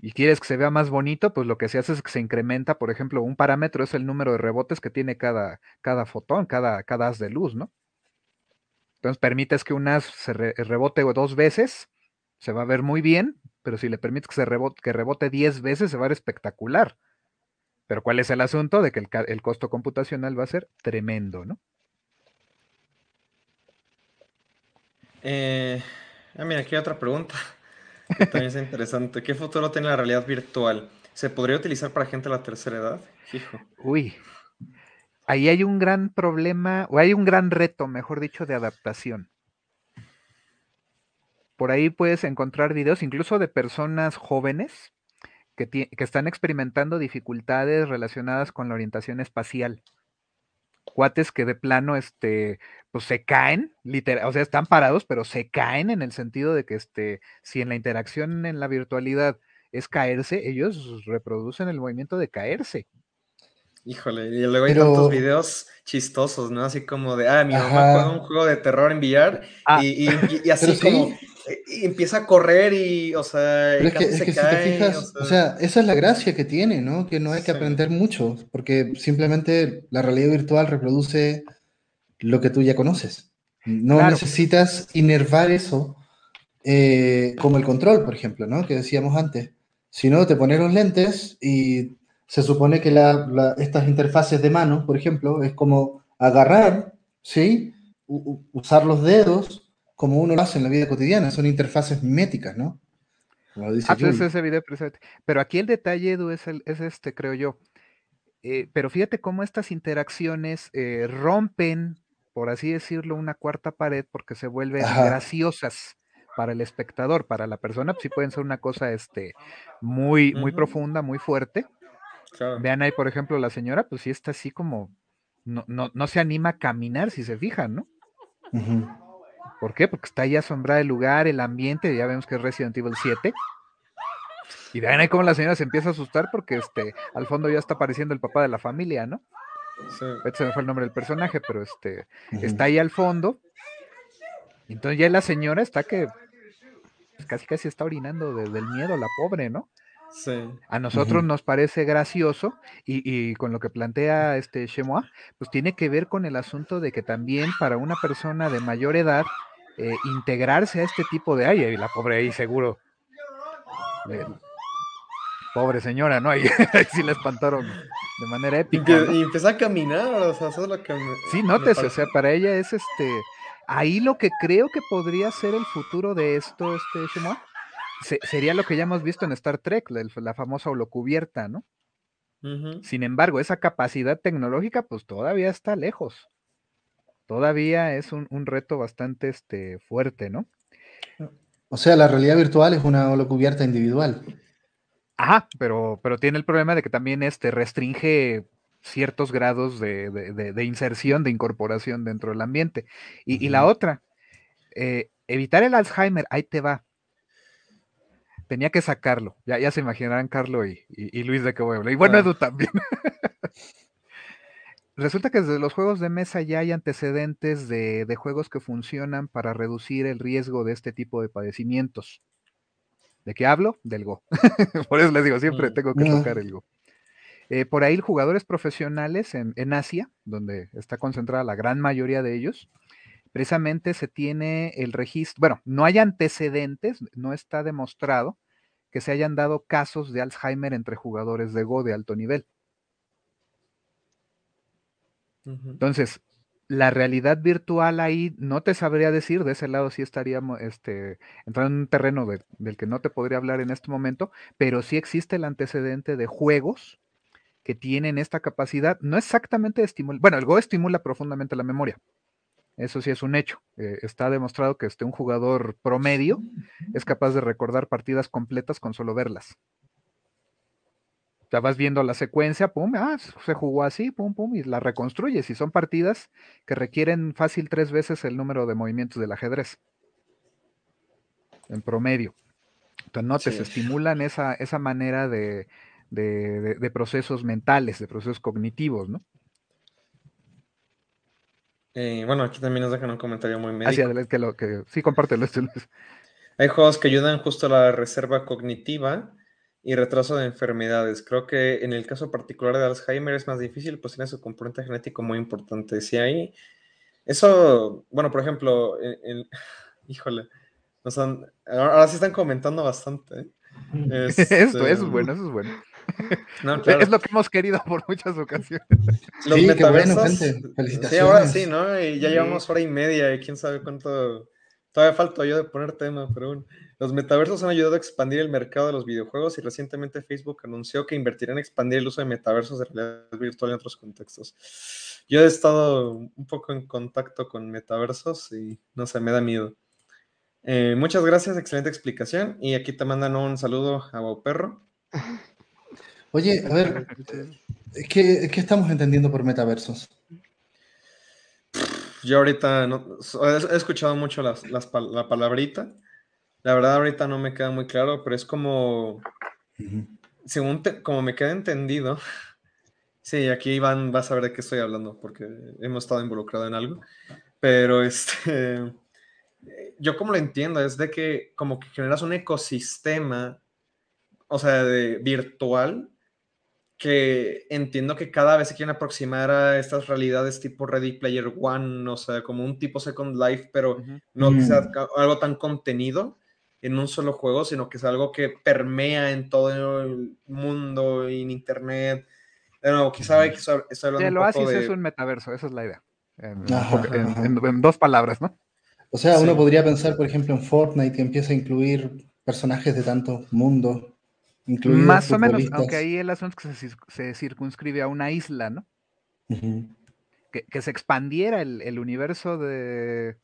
y quieres que se vea más bonito, pues lo que se hace es que se incrementa, por ejemplo, un parámetro es el número de rebotes que tiene cada, cada fotón, cada, cada haz de luz, ¿no? Entonces permites que un haz se rebote dos veces, se va a ver muy bien, pero si le permites que, se rebote, que rebote 10 veces, se va a ver espectacular. Pero ¿cuál es el asunto? De que el, el costo computacional va a ser tremendo, ¿no? Eh, ah, mira, aquí hay otra pregunta. También es interesante. ¿Qué futuro tiene la realidad virtual? ¿Se podría utilizar para gente de la tercera edad? Hijo. Uy, ahí hay un gran problema, o hay un gran reto, mejor dicho, de adaptación. Por ahí puedes encontrar videos incluso de personas jóvenes que, que están experimentando dificultades relacionadas con la orientación espacial cuates que de plano, este, pues se caen, literal, o sea, están parados, pero se caen en el sentido de que, este, si en la interacción en la virtualidad es caerse, ellos reproducen el movimiento de caerse. Híjole, y luego hay tantos videos chistosos, ¿no? Así como de, ah, mi mamá juega un juego de terror en VR ah. y, así como y empieza a correr y, o sea, es que, si te fijas, o sea... esa es la gracia que tiene, ¿no? Que no hay que aprender mucho, porque simplemente la realidad virtual reproduce lo que tú ya conoces. No necesitas inervar eso eh, como el control, por ejemplo, ¿no? Que decíamos antes. Si no, te pones los lentes y se supone que estas interfaces de mano, por ejemplo, es como agarrar, ¿sí? usar los dedos como uno lo hace en la vida cotidiana, son interfaces miméticas, ¿no? ah, pues ese video presente. Pero aquí el detalle, Edu, es, este, creo yo. Eh, pero fíjate cómo estas interacciones eh, rompen, por así decirlo, una cuarta pared porque se vuelven graciosas para el espectador, para la persona, pues sí pueden ser una cosa este, muy, muy profunda, muy fuerte. Vean ahí, por ejemplo, la señora, pues sí está así como, no, no, se anima a caminar, si se fijan, ¿no? ¿Por qué? Porque está ahí asombrada el lugar, el ambiente, ya vemos que es Resident Evil 7. Y vean ahí cómo la señora se empieza a asustar porque este, al fondo ya está apareciendo el papá de la familia, ¿no? Sí. Este me fue el nombre del personaje, pero este, está ahí al fondo. Entonces ya la señora está que pues, casi casi está orinando desde el miedo, la pobre, ¿no? Sí. A nosotros nos parece gracioso y, con lo que plantea este Shemois, pues tiene que ver con el asunto de que también para una persona de mayor edad eh, integrarse a este tipo de ay, la pobre ahí seguro Pobre señora, ¿no? Ahí, sí la espantaron de manera épica. Y, empezó a caminar, o sea, eso es lo que Sí, nótese, o sea, para ella es este. Ahí lo que creo que podría ser el futuro de esto, este Sería lo que ya hemos visto en Star Trek, la, famosa holocubierta, ¿no? Sin embargo, esa capacidad tecnológica, pues todavía está lejos. Todavía es un, un reto bastante este, fuerte, ¿no? O sea, la realidad virtual es una holocubierta individual. Ajá, pero, pero tiene el problema de que también este restringe ciertos grados de, inserción, de incorporación dentro del ambiente. Y, la otra, eh, evitar el Alzheimer, ahí te va. Tenía que sacarlo. Ya, ya se imaginarán Carlos y, Luis de qué voy a hablar. Y bueno, Edu también. Resulta que desde los juegos de mesa ya hay antecedentes de, juegos que funcionan para reducir el riesgo de este tipo de padecimientos. ¿De qué hablo? Del Go. por eso les digo, siempre mm. tengo que tocar el Go. Eh, por ahí jugadores profesionales en, en, Asia, donde está concentrada la gran mayoría de ellos, precisamente se tiene el registro, bueno, no hay antecedentes, no está demostrado que se hayan dado casos de Alzheimer entre jugadores de Go de alto nivel. Entonces, la realidad virtual ahí no te sabría decir, de ese lado sí estaríamos este, entrando en un terreno del que no te podría hablar en este momento, pero sí existe el antecedente de juegos que tienen esta capacidad, no exactamente de estimular, bueno, el Go estimula profundamente la memoria, eso sí es un hecho, eh, está demostrado que este, un jugador promedio es capaz de recordar partidas completas con solo verlas ya vas viendo la secuencia, pum, ah, se jugó así, pum, pum, y la reconstruyes. Y son partidas que requieren fácil tres veces el número de movimientos del ajedrez. En promedio. Entonces, no, te estimulan esa, esa manera de, procesos mentales, de procesos cognitivos, ¿no? Eh, bueno, aquí también nos dejan un comentario muy médico. Así, que lo, que, sí, compártelo. Este, Hay juegos que ayudan justo a la reserva cognitiva y retraso de enfermedades. Creo que en el caso particular de Alzheimer es más difícil, pues tiene su componente genético muy importante. Si hay eso, bueno, por ejemplo, híjole, son, ahora sí están comentando bastante. ¿eh? Este, eso, es bueno, eso es bueno. Es lo que hemos querido por muchas ocasiones. Los sí, metaversos. Felicitaciones. Sí, ahora sí, ¿no? Y ya llevamos hora y media y quién sabe cuánto. Todavía falta yo de poner tema, pero bueno. Los metaversos han ayudado a expandir el mercado de los videojuegos y recientemente Facebook anunció que invertirá en expandir el uso de metaversos de realidad virtual en otros contextos. Yo he estado un poco en contacto con metaversos y no sé, me da miedo. Eh, muchas gracias, excelente explicación. Y aquí te mandan un saludo a Wow Perro. Oye, a ver, ¿qué, estamos entendiendo por metaversos? Yo ahorita no, he escuchado mucho la palabrita. La verdad ahorita no me queda muy claro, pero es como, según como me queda entendido, sí, aquí Iván va a saber de qué estoy hablando porque hemos estado involucrados en algo, pero este, yo como lo entiendo es de que como que generas un ecosistema, o sea, de virtual, que entiendo que cada vez se quieren aproximar a estas realidades tipo Ready Player One, o sea, como un tipo Second Life, pero no que sea mm. algo tan contenido en un solo juego, sino que es algo que permea en todo el mundo, en internet. De nuevo, quizá hay que estar hablando un poco de... es un metaverso, esa es la idea. En, dos palabras, ¿no? O sea, uno podría pensar, por ejemplo, en Fortnite, que empieza a incluir personajes de tantos mundos. Más o menos, aunque ahí el asunto es que se, circunscribe a una isla, ¿no? que, se expandiera el universo de,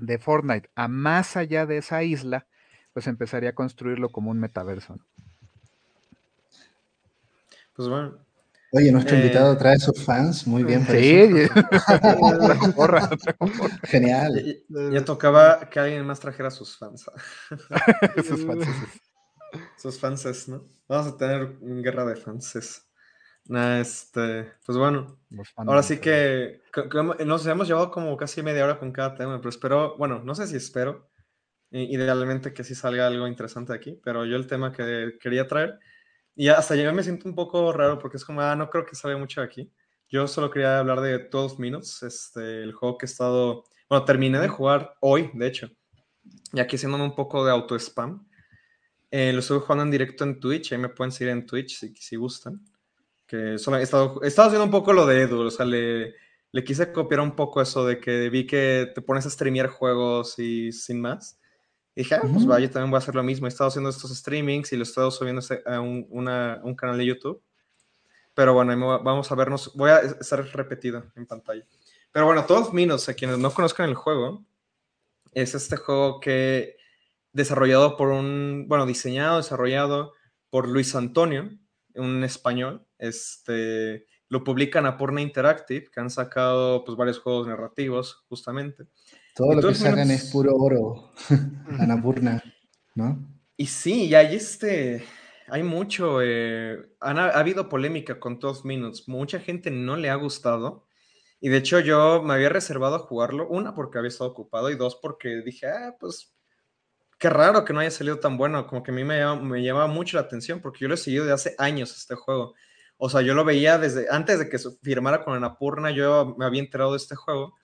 de Fortnite a más allá de esa isla, pues empezaría a construirlo como un metaverso. Pues bueno. Oye, nuestro eh, invitado trae sus fans, muy bien. Sí, genial. Ya, tocaba que alguien más trajera sus fans. sus fans. Sus fans, ¿no? Vamos a tener guerra de fans. Este, pues bueno, ahora sí que, nos hemos llevado como casi media hora con cada tema, pero espero, bueno, no sé si espero, idealmente que sí salga algo interesante aquí, pero yo el tema que quería traer, y hasta yo me siento un poco raro porque es como, ah, no creo que salga mucho aquí. Yo solo quería hablar de 12 Minutes, este, el juego que he estado, bueno, terminé de jugar hoy, de hecho, y aquí haciéndome un poco de auto-spam. Eh, lo estoy jugando en directo en Twitch, ahí me pueden seguir en Twitch si, si gustan. Que solo he estado, he estado haciendo un poco lo de Edu, o sea, le, le quise copiar un poco eso de que vi que te pones a streamear juegos y sin más. Y dije, ah, pues vaya, yo también voy a hacer lo mismo. He estado haciendo estos streamings y lo he estado subiendo a un, un canal de YouTube. Pero bueno, vamos a vernos. Voy a estar repetido en pantalla. Pero bueno, todos Minos, a quienes no conozcan el juego, es este juego que desarrollado por un, bueno, diseñado, desarrollado por Luis Antonio, un español. Este, lo publican a Purna Interactive, que han sacado pues varios juegos narrativos, justamente. Todo lo que sacan es puro oro, Anapurna, ¿no? Y sí, y hay este, hay mucho, eh, ha, habido polémica con 12 Minutes, mucha gente no le ha gustado, y de hecho yo me había reservado a jugarlo, una porque había estado ocupado y dos porque dije, ah, pues qué raro que no haya salido tan bueno, como que a mí me me llama mucho la atención porque yo lo he seguido de hace años este juego. O sea, yo lo veía desde antes de que firmara con Anapurna, yo me había enterado de este juego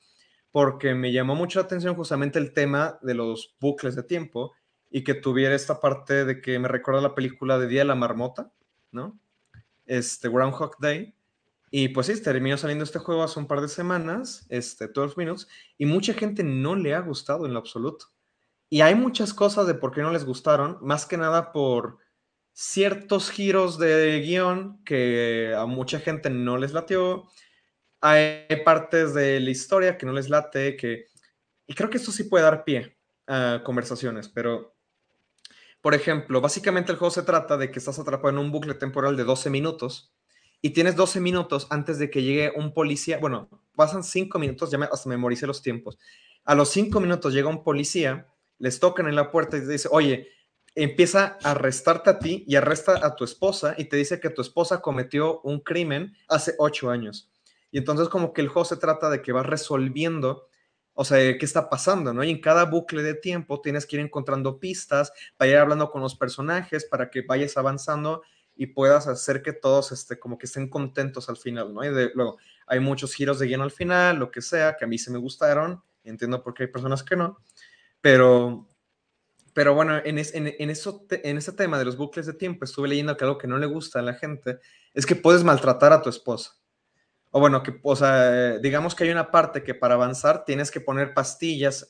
porque me llamó mucho la atención justamente el tema de los bucles de tiempo y que tuviera esta parte de que me recuerda la película de Día de la Marmota, ¿no? Este Groundhog Day, y pues sí, terminó saliendo este juego hace un par de semanas, este 12 Minutes, y mucha gente no le ha gustado en lo absoluto. Y hay muchas cosas de por qué no les gustaron, más que nada por ciertos giros de guion que a mucha gente no les latió. Hay partes de la historia que no les late, que... Y creo que esto sí puede dar pie a conversaciones, pero... Por ejemplo, básicamente el juego se trata de que estás atrapado en un bucle temporal de 12 minutos y tienes 12 minutos antes de que llegue un policía, bueno, pasan 5 minutos, ya me, hasta memoricé los tiempos. A los 5 minutos llega un policía, les tocan en la puerta y te dice, oye, empieza a arrestarte a ti y arresta a tu esposa y te dice que tu esposa cometió un crimen hace 8 años. Y entonces como que el juego se trata de que vas resolviendo, o sea, qué está pasando, ¿no? Y en cada bucle de tiempo tienes que ir encontrando pistas para ir hablando con los personajes, para que vayas avanzando y puedas hacer que todos este, como que estén contentos al final, ¿no? Y de, luego, hay muchos giros de guion al final, lo que sea, que a mí se me gustaron, entiendo por qué hay personas que no, pero, pero bueno, en, eso, en ese tema de los bucles de tiempo estuve leyendo que algo que no le gusta a la gente es que puedes maltratar a tu esposa. O bueno, que, o sea, digamos que hay una parte que para avanzar tienes que poner pastillas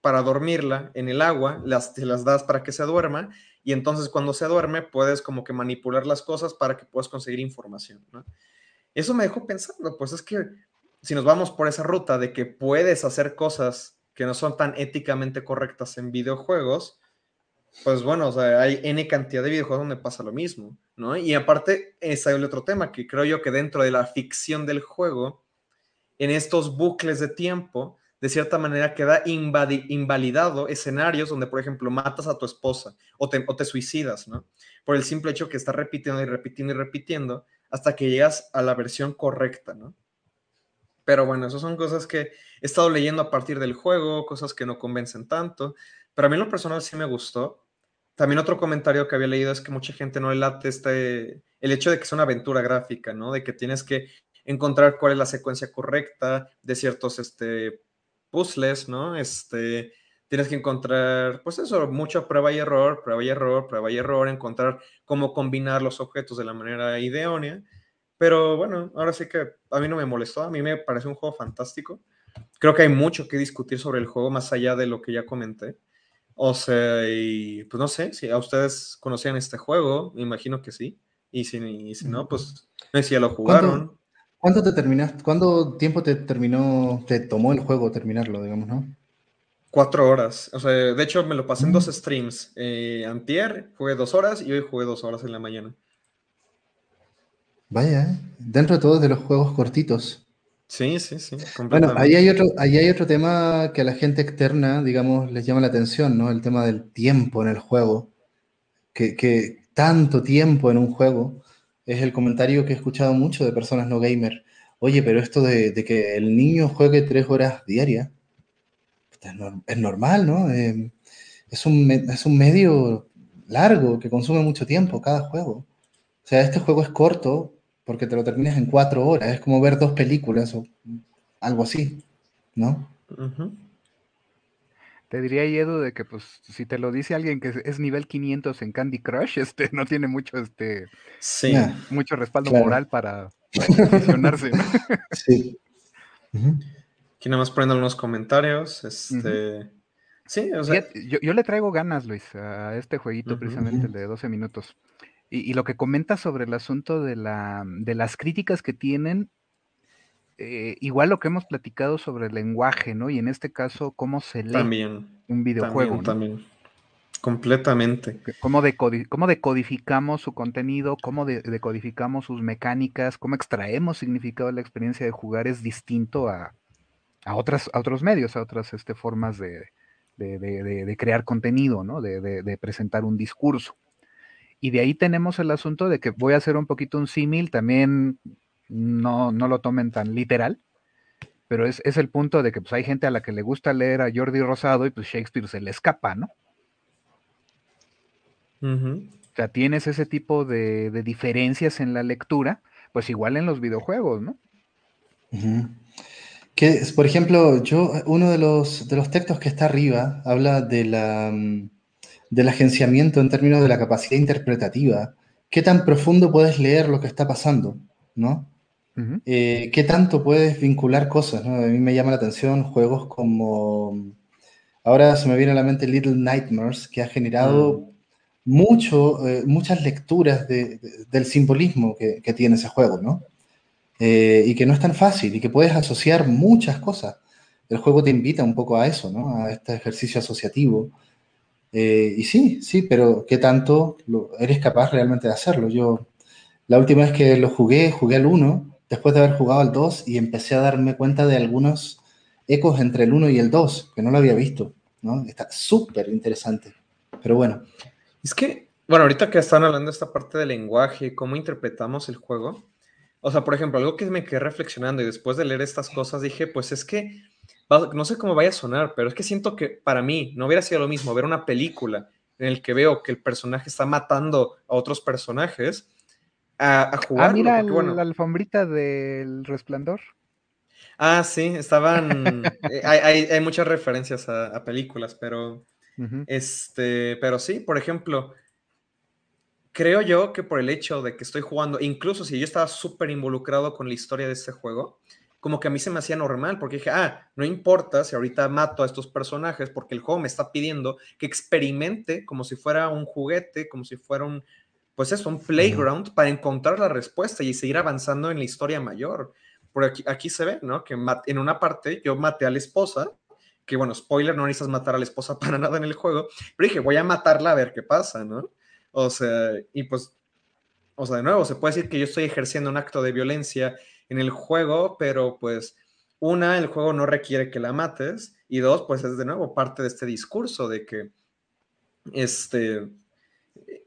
para dormirla en el agua, las, te las das para que se duerma y entonces cuando se duerme puedes como que manipular las cosas para que puedas conseguir información. Eso me dejó pensando, pues es que si nos vamos por esa ruta de que puedes hacer cosas que no son tan éticamente correctas en videojuegos, pues bueno, hay N cantidad de videojuegos donde pasa lo mismo, ¿no? Y aparte, está el otro tema, que creo yo que dentro de la ficción del juego, en estos bucles de tiempo, de cierta manera queda invalidado escenarios donde, por ejemplo, matas a tu esposa o te, o te suicidas, ¿no? Por el simple hecho que estás repitiendo y repitiendo y repitiendo hasta que llegas a la versión correcta, ¿no? Pero bueno, esas son cosas que he estado leyendo a partir del juego, cosas que no convencen tanto, pero a mí en lo personal sí me gustó. También otro comentario que había leído es que mucha gente no le late este, el hecho de que es una aventura gráfica, ¿no? De que tienes que encontrar cuál es la secuencia correcta de ciertos este, puzzles, ¿no? Este, tienes que encontrar, pues eso, mucha prueba y error, prueba y error, prueba y error, encontrar cómo combinar los objetos de la manera idónea. Pero bueno, ahora sí que a mí no me molestó, a mí me parece un juego fantástico. Creo que hay mucho que discutir sobre el juego más allá de lo que ya comenté. O sea, y pues no sé, si a ustedes conocían este juego, me imagino que sí. Y si, si no, pues no sé si ya lo jugaron. ¿Cuánto te terminaste? ¿Cuánto tiempo te terminó, te tomó el juego terminarlo, digamos, no? Cuatro horas. O sea, de hecho me lo pasé en dos mm. streams. Eh, antier jugué dos horas y hoy jugué dos horas en la mañana. Vaya, dentro de todo de los juegos cortitos. Sí, sí, sí. Bueno, ahí hay, otro, ahí hay otro tema que a la gente externa, digamos, les llama la atención, ¿no? El tema del tiempo en el juego. Que, que tanto tiempo en un juego es el comentario que he escuchado mucho de personas no gamer. Oye, pero esto de, que el niño juegue tres horas diarias, es normal, ¿no? Eh, es, un, es un medio largo que consume mucho tiempo cada juego. O sea, este juego es corto porque te lo terminas en cuatro horas. Es como ver dos películas o algo así, ¿no? Te diría, Edu, de que pues si te lo dice alguien que es nivel 500 en Candy Crush, este no tiene mucho este sí. mucho respaldo moral para, posicionarse. sí. Aquí nada más poniendo algunos comentarios. Este. Sí, o sea. yo, le traigo ganas, Luis, a este jueguito, precisamente el de 12 minutos. Y, lo que comenta sobre el asunto de, la, de las críticas que tienen eh, igual lo que hemos platicado sobre el lenguaje, ¿no? Y en este caso, cómo se lee un videojuego. También, completamente. Cómo, decodificamos su contenido, cómo decodificamos sus mecánicas, cómo extraemos significado de la experiencia de jugar es distinto a, otras, a otros medios, a otras este, formas de, de, crear contenido, ¿no? De, presentar un discurso. Y de ahí tenemos el asunto de que voy a hacer un poquito un símil, también no, no lo tomen tan literal, pero es, el punto de que pues, hay gente a la que le gusta leer a Jordi Rosado y pues Shakespeare se le escapa, ¿no? O sea, tienes ese tipo de, diferencias en la lectura, pues igual en los videojuegos, ¿no? Que, por ejemplo, yo, uno de los, de los textos que está arriba habla de la, mm, del agenciamiento en términos de la capacidad interpretativa. ¿Qué tan profundo puedes leer lo que está pasando? ¿No? Eh, ¿Qué tanto puedes vincular cosas? A mí me llama la atención juegos como... Ahora se me viene a la mente Little Nightmares, que ha generado mm. mucho, eh, muchas lecturas del simbolismo que, tiene ese juego, ¿no? Eh, y que no es tan fácil y que puedes asociar muchas cosas. El juego te invita un poco a eso, ¿no? A este ejercicio asociativo. Y sí, sí, pero ¿qué tanto eres capaz realmente de hacerlo? Yo, la última vez que lo jugué, jugué al 1 después de haber jugado al 2 y empecé a darme cuenta de algunos ecos entre el 1 y el 2, que no lo había visto, ¿no? Está súper interesante. Pero bueno. Es que, bueno, ahorita que están hablando de esta parte del lenguaje, cómo interpretamos el juego, o sea, por ejemplo, algo que me quedé reflexionando y después de leer estas cosas dije, pues es que, no sé cómo vaya a sonar, pero es que siento que para mí no hubiera sido lo mismo ver una película en el que veo que el personaje está matando a otros personajes a, jugar. Ah, mira la alfombrita del resplandor. Ah, sí, estaban. Eh, hay, muchas referencias a, películas, pero. Este. Pero sí, por ejemplo. Creo yo que por el hecho de que estoy jugando, incluso si yo estaba súper involucrado con la historia de este juego, como que a mí se me hacía normal, porque dije, ah, no importa si ahorita mato a estos personajes, porque el juego me está pidiendo que experimente como si fuera un juguete, como si fuera un, pues es un playground para encontrar la respuesta y seguir avanzando en la historia mayor. Por aquí, aquí se ve, ¿no? Que en una parte yo maté a la esposa, que bueno, spoiler, no necesitas matar a la esposa para nada en el juego, pero dije, voy a matarla a ver qué pasa, ¿no? O sea, y pues, o sea, de nuevo, se puede decir que yo estoy ejerciendo un acto de violencia en el juego, pero pues, una, el juego no requiere que la mates, y dos, pues es de nuevo parte de este discurso de que, este,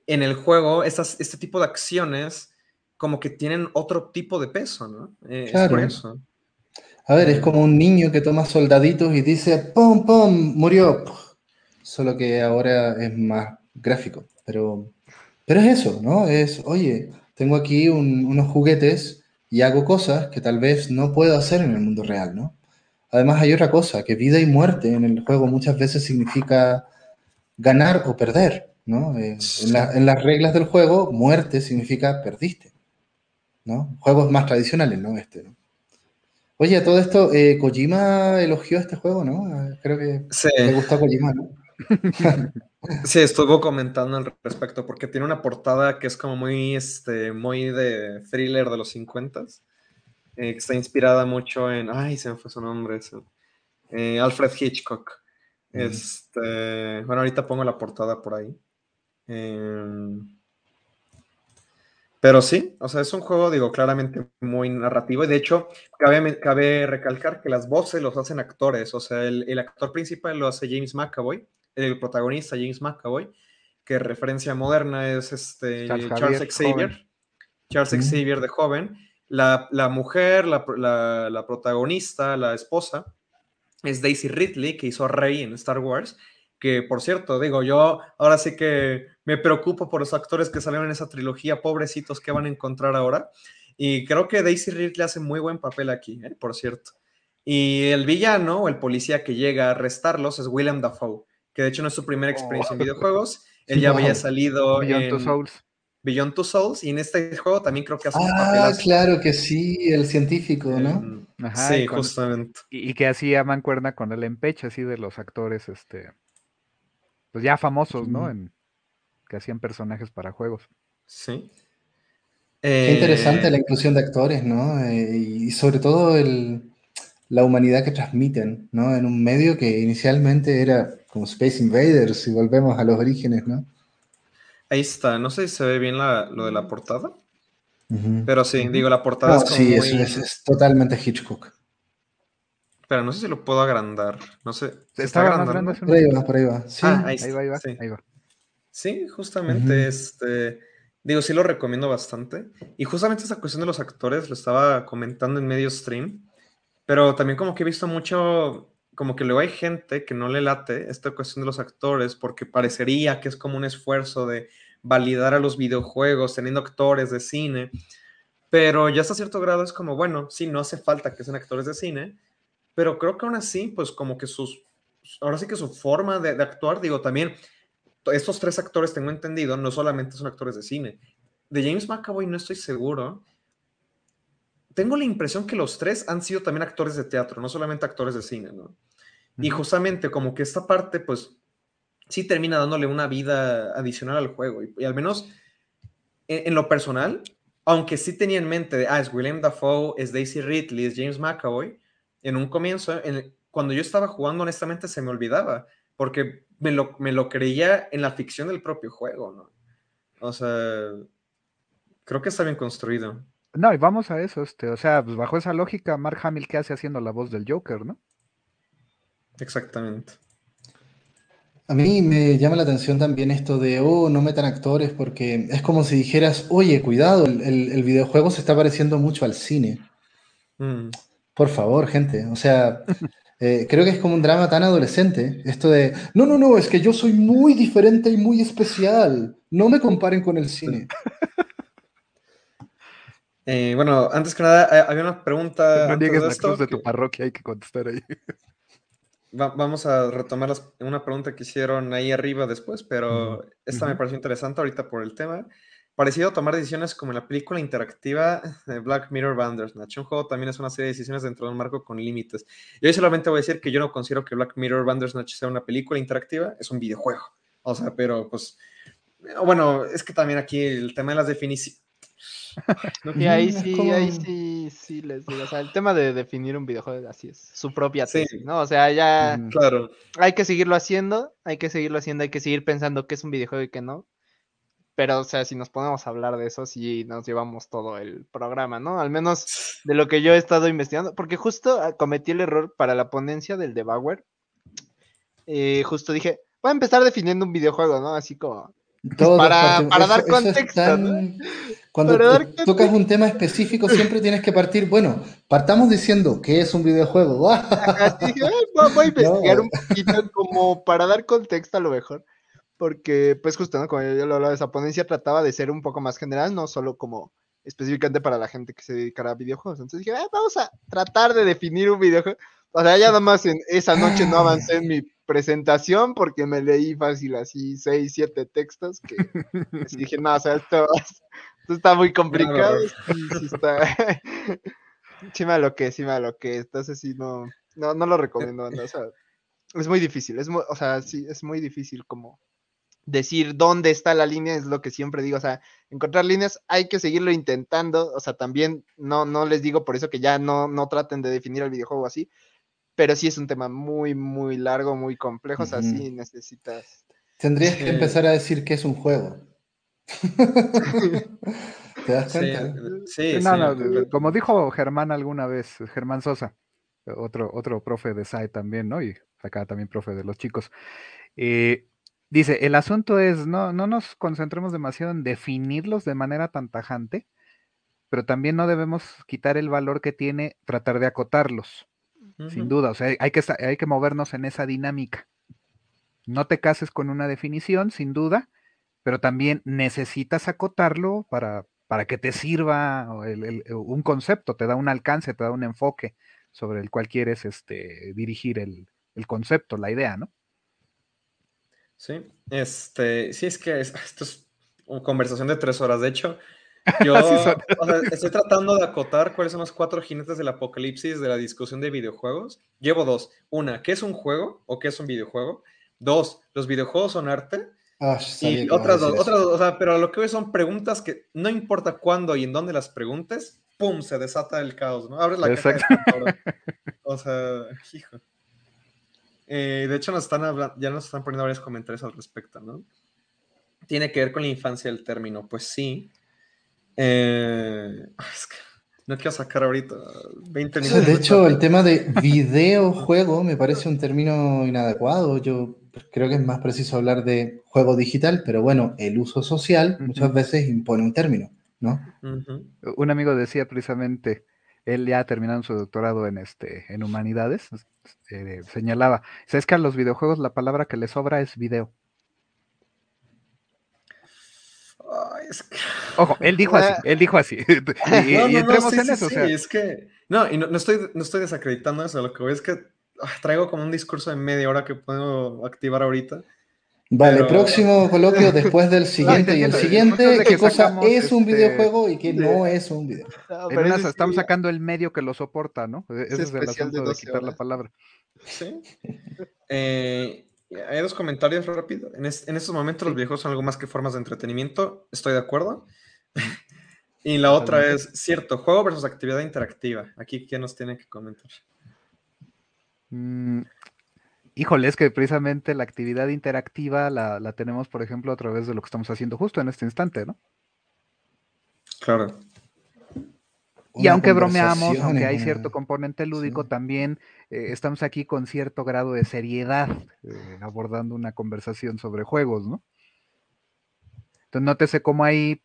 en el juego este tipo de acciones como que tienen otro tipo de peso, ¿no? Eh, claro. eso. A ver, es como un niño que toma soldaditos y dice, ¡pum, pum! Murió. Solo que ahora es más gráfico. Pero, pero es eso, ¿no? Es, oye, tengo aquí unos juguetes y hago cosas que tal vez no puedo hacer en el mundo real, ¿no? Además hay otra cosa, que vida y muerte en el juego muchas veces significa ganar o perder. ¿no? Eh, en, las reglas del juego, muerte significa perdiste, ¿no? Juegos más tradicionales, ¿no? Este, Oye, todo esto, eh, Kojima elogió este juego, ¿no? Ah, creo que le gustó a Kojima, ¿no? sí, estuvo comentando al respecto, porque tiene una portada que es como muy, este, muy de thriller de los 50 eh, que está inspirada mucho en, ay, se me fue su nombre, Alfred Hitchcock. Este, bueno, ahorita pongo la portada por ahí. Em, pero sí, o sea, es un juego, digo, claramente muy narrativo. Y de hecho, cabe, cabe recalcar que las voces los hacen actores. O sea, el, actor principal lo hace James McAvoy, el protagonista James McAvoy, que referencia moderna es este Charles, Xavier. Charles Xavier de joven. La, mujer, la, la, protagonista, la esposa, es Daisy Ridley, que hizo Rey en Star Wars que por cierto, digo, yo ahora sí que me preocupo por los actores que salieron en esa trilogía, pobrecitos que van a encontrar ahora. Y creo que Daisy Ridley hace muy buen papel aquí, ¿eh? por cierto. Y el villano o el policía que llega a arrestarlos es William Dafoe, que de hecho no es su primera experiencia en oh. videojuegos. Él ya había salido Beyond Two Souls. Beyond Two Souls, y en este juego también creo que hace Ah, claro que sí, el científico, ¿no? sí, justamente. Y, que hacía mancuerna con el empeche, así de los actores, este, pues ya famosos, ¿no? En, que hacían personajes para juegos. Sí. Qué interesante eh, la inclusión de actores, ¿no? Eh, y sobre todo el, la humanidad que transmiten, ¿no? En un medio que inicialmente era como Space Invaders, si volvemos a los orígenes, ¿no? Ahí está, no sé si se ve bien lo de la portada, pero sí, digo, la portada es como Sí, es, totalmente Hitchcock. Pero no sé si lo puedo agrandar, no sé. ¿Se está, agrandando? Por ahí va, por ahí va. Sí, ah, ahí, va, ahí va, sí. ahí va. Sí, justamente, este... Digo, sí lo recomiendo bastante. Y justamente esa cuestión de los actores, lo estaba comentando en medio stream. Pero también como que he visto mucho, como que luego hay gente que no le late esta cuestión de los actores porque parecería que es como un esfuerzo de validar a los videojuegos teniendo actores de cine. Pero ya hasta cierto grado es como, bueno, sí, no hace falta que sean actores de cine, pero creo que aún así, pues como que sus, ahora sí que su forma de, de actuar, digo, también, estos tres actores, tengo entendido, no solamente son actores de cine. De James McAvoy no estoy seguro, tengo la impresión que los tres han sido también actores de teatro, no solamente actores de cine, ¿no? Y justamente como que esta parte, pues, sí termina dándole una vida adicional al juego. Y, al menos en, lo personal, aunque sí tenía en mente de, ah, es William Dafoe, es Daisy Ridley, es James McAvoy, en un comienzo, cuando yo estaba jugando, honestamente se me olvidaba, porque me lo, me lo creía en la ficción del propio juego, ¿no? O sea, creo que está bien construido. No, y vamos a eso, este, o sea, pues bajo esa lógica, Mark Hamill, ¿qué hace haciendo la voz del Joker, no? Exactamente. A mí me llama la atención también esto de, oh, no metan actores, porque es como si dijeras, oye, cuidado, el, videojuego se está pareciendo mucho al cine. Mm. Por favor, gente, o sea, eh, creo que es como un drama tan adolescente, esto de, no, no, no, es que yo soy muy diferente y muy especial, no me comparen con el cine. Eh, bueno, antes que nada, eh, había una pregunta. No niegues la cruz de tu parroquia, hay que contestar ahí. vamos a retomar una pregunta que hicieron ahí arriba después, pero esta me pareció interesante ahorita por el tema. Parecido tomar decisiones como en la película interactiva de Black Mirror Bandersnatch. Un juego también es una serie de decisiones dentro de un marco con límites. Yo solamente voy a decir que yo no considero que Black Mirror Bandersnatch sea una película interactiva, es un videojuego. O sea, pero pues, bueno, es que también aquí el tema de las definiciones y ahí sí, ahí sí, sí les digo. O sea, el tema de definir un videojuego así es su propia tesis, ¿no? O sea, ya. Claro. Hay que seguirlo haciendo, hay que seguirlo haciendo, hay que seguir pensando que es un videojuego y que no. Pero, o sea, si nos ponemos a hablar de eso, sí nos llevamos todo el programa, ¿no? Al menos de lo que yo he estado investigando. Porque justo ah, cometí el error para la ponencia del Debauer. Eh, justo dije, voy a empezar definiendo un videojuego, ¿no? Así como para, para dar contexto. Cuando tocas un tema específico, siempre tienes que partir. Bueno, partamos diciendo que es un videojuego. voy a investigar un poquito como para dar contexto a lo mejor. Porque, pues, justo, ¿no? Como yo lo hablaba de esa ponencia, trataba de ser un poco más general, no solo como específicamente para la gente que se dedicará a videojuegos. Entonces dije, ah, vamos a tratar de definir un videojuego. O sea, ya nada más en esa noche no avancé en mi presentación porque me leí fácil así seis, siete textos que dije, no, o sea, esto, está muy complicado. Sí, está... sí me lo que, sí me lo que. Entonces sí, no, no, no lo recomiendo. O sea, es muy difícil, es o sea, sí, es muy difícil como decir dónde está la línea, es lo que siempre digo, o sea, encontrar líneas hay que seguirlo intentando, o sea, también no, no les digo por eso que ya no, no traten de definir el videojuego así, pero sí es un tema muy, muy largo, muy complejo, o sea, sí necesitas... Tendrías que empezar a decir que es un juego. ¿Te das cuenta? Sí, sí, como dijo Germán alguna vez, Germán Sosa, otro, otro profe de SAE también, ¿no? Y acá también profe de los chicos. Eh, dice, el asunto es, no, no nos concentremos demasiado en definirlos de manera tan tajante, pero también no debemos quitar el valor que tiene tratar de acotarlos. Sin duda, o sea, hay que, hay que movernos en esa dinámica. No te cases con una definición, sin duda, pero también necesitas acotarlo para, para que te sirva un concepto, te da un alcance, te da un enfoque. sobre el cual quieres este, dirigir el, concepto, la idea, ¿no? Sí, este, sí es que esto es una conversación de tres horas. De hecho, yo estoy tratando de acotar cuáles son los cuatro jinetes del apocalipsis de la discusión de videojuegos. Llevo dos. Una, ¿qué es un juego o qué es un videojuego? Dos, ¿los videojuegos son arte? Ah, y otras dos, otras dos, o sea, pero lo que veo son preguntas que no importa cuándo y en dónde las preguntes, ¡pum! se desata el caos, ¿no? Abres la caja de O sea, hijo. Eh, de hecho, nos están ya nos están poniendo varios comentarios al respecto, ¿no? Tiene que ver con la infancia del término. Pues sí, eh, no quiero sacar ahorita 20 minutos. de hecho, el tema de videojuego me parece un término inadecuado. Yo creo que es más preciso hablar de juego digital, pero bueno, el uso social muchas veces impone un término, ¿no? Un amigo decía precisamente, él ya ha terminado su doctorado en, este, en humanidades, eh, señalaba, ¿sabes que a los videojuegos la palabra que le sobra es video? Ojo, él dijo así, él dijo así. y, no, entremos en eso. Sí, es que. No, y no, estoy, no estoy desacreditando eso. Lo que voy es que ah, traigo como un discurso de media hora que puedo activar ahorita. Vale, próximo coloquio después del siguiente y el siguiente, qué cosa es un este, videojuego y qué no es un videojuego. estamos sacando el medio que lo soporta, ¿no? Ese es, el asunto de, quitar la palabra. Sí. Eh, hay dos comentarios rápido. En, estos momentos los videojuegos son algo más que formas de entretenimiento. Estoy de acuerdo. y la otra es, cierto, juego versus actividad interactiva. Aquí, ¿quién nos tiene que comentar? Mm, híjole, es que precisamente la actividad interactiva la, la, tenemos, por ejemplo, a través de lo que estamos haciendo justo en este instante, ¿no? Claro. Y aunque bromeamos, aunque hay cierto componente lúdico, también eh, estamos aquí con cierto grado de seriedad eh, abordando una conversación sobre juegos, ¿no? Entonces, nótese cómo ahí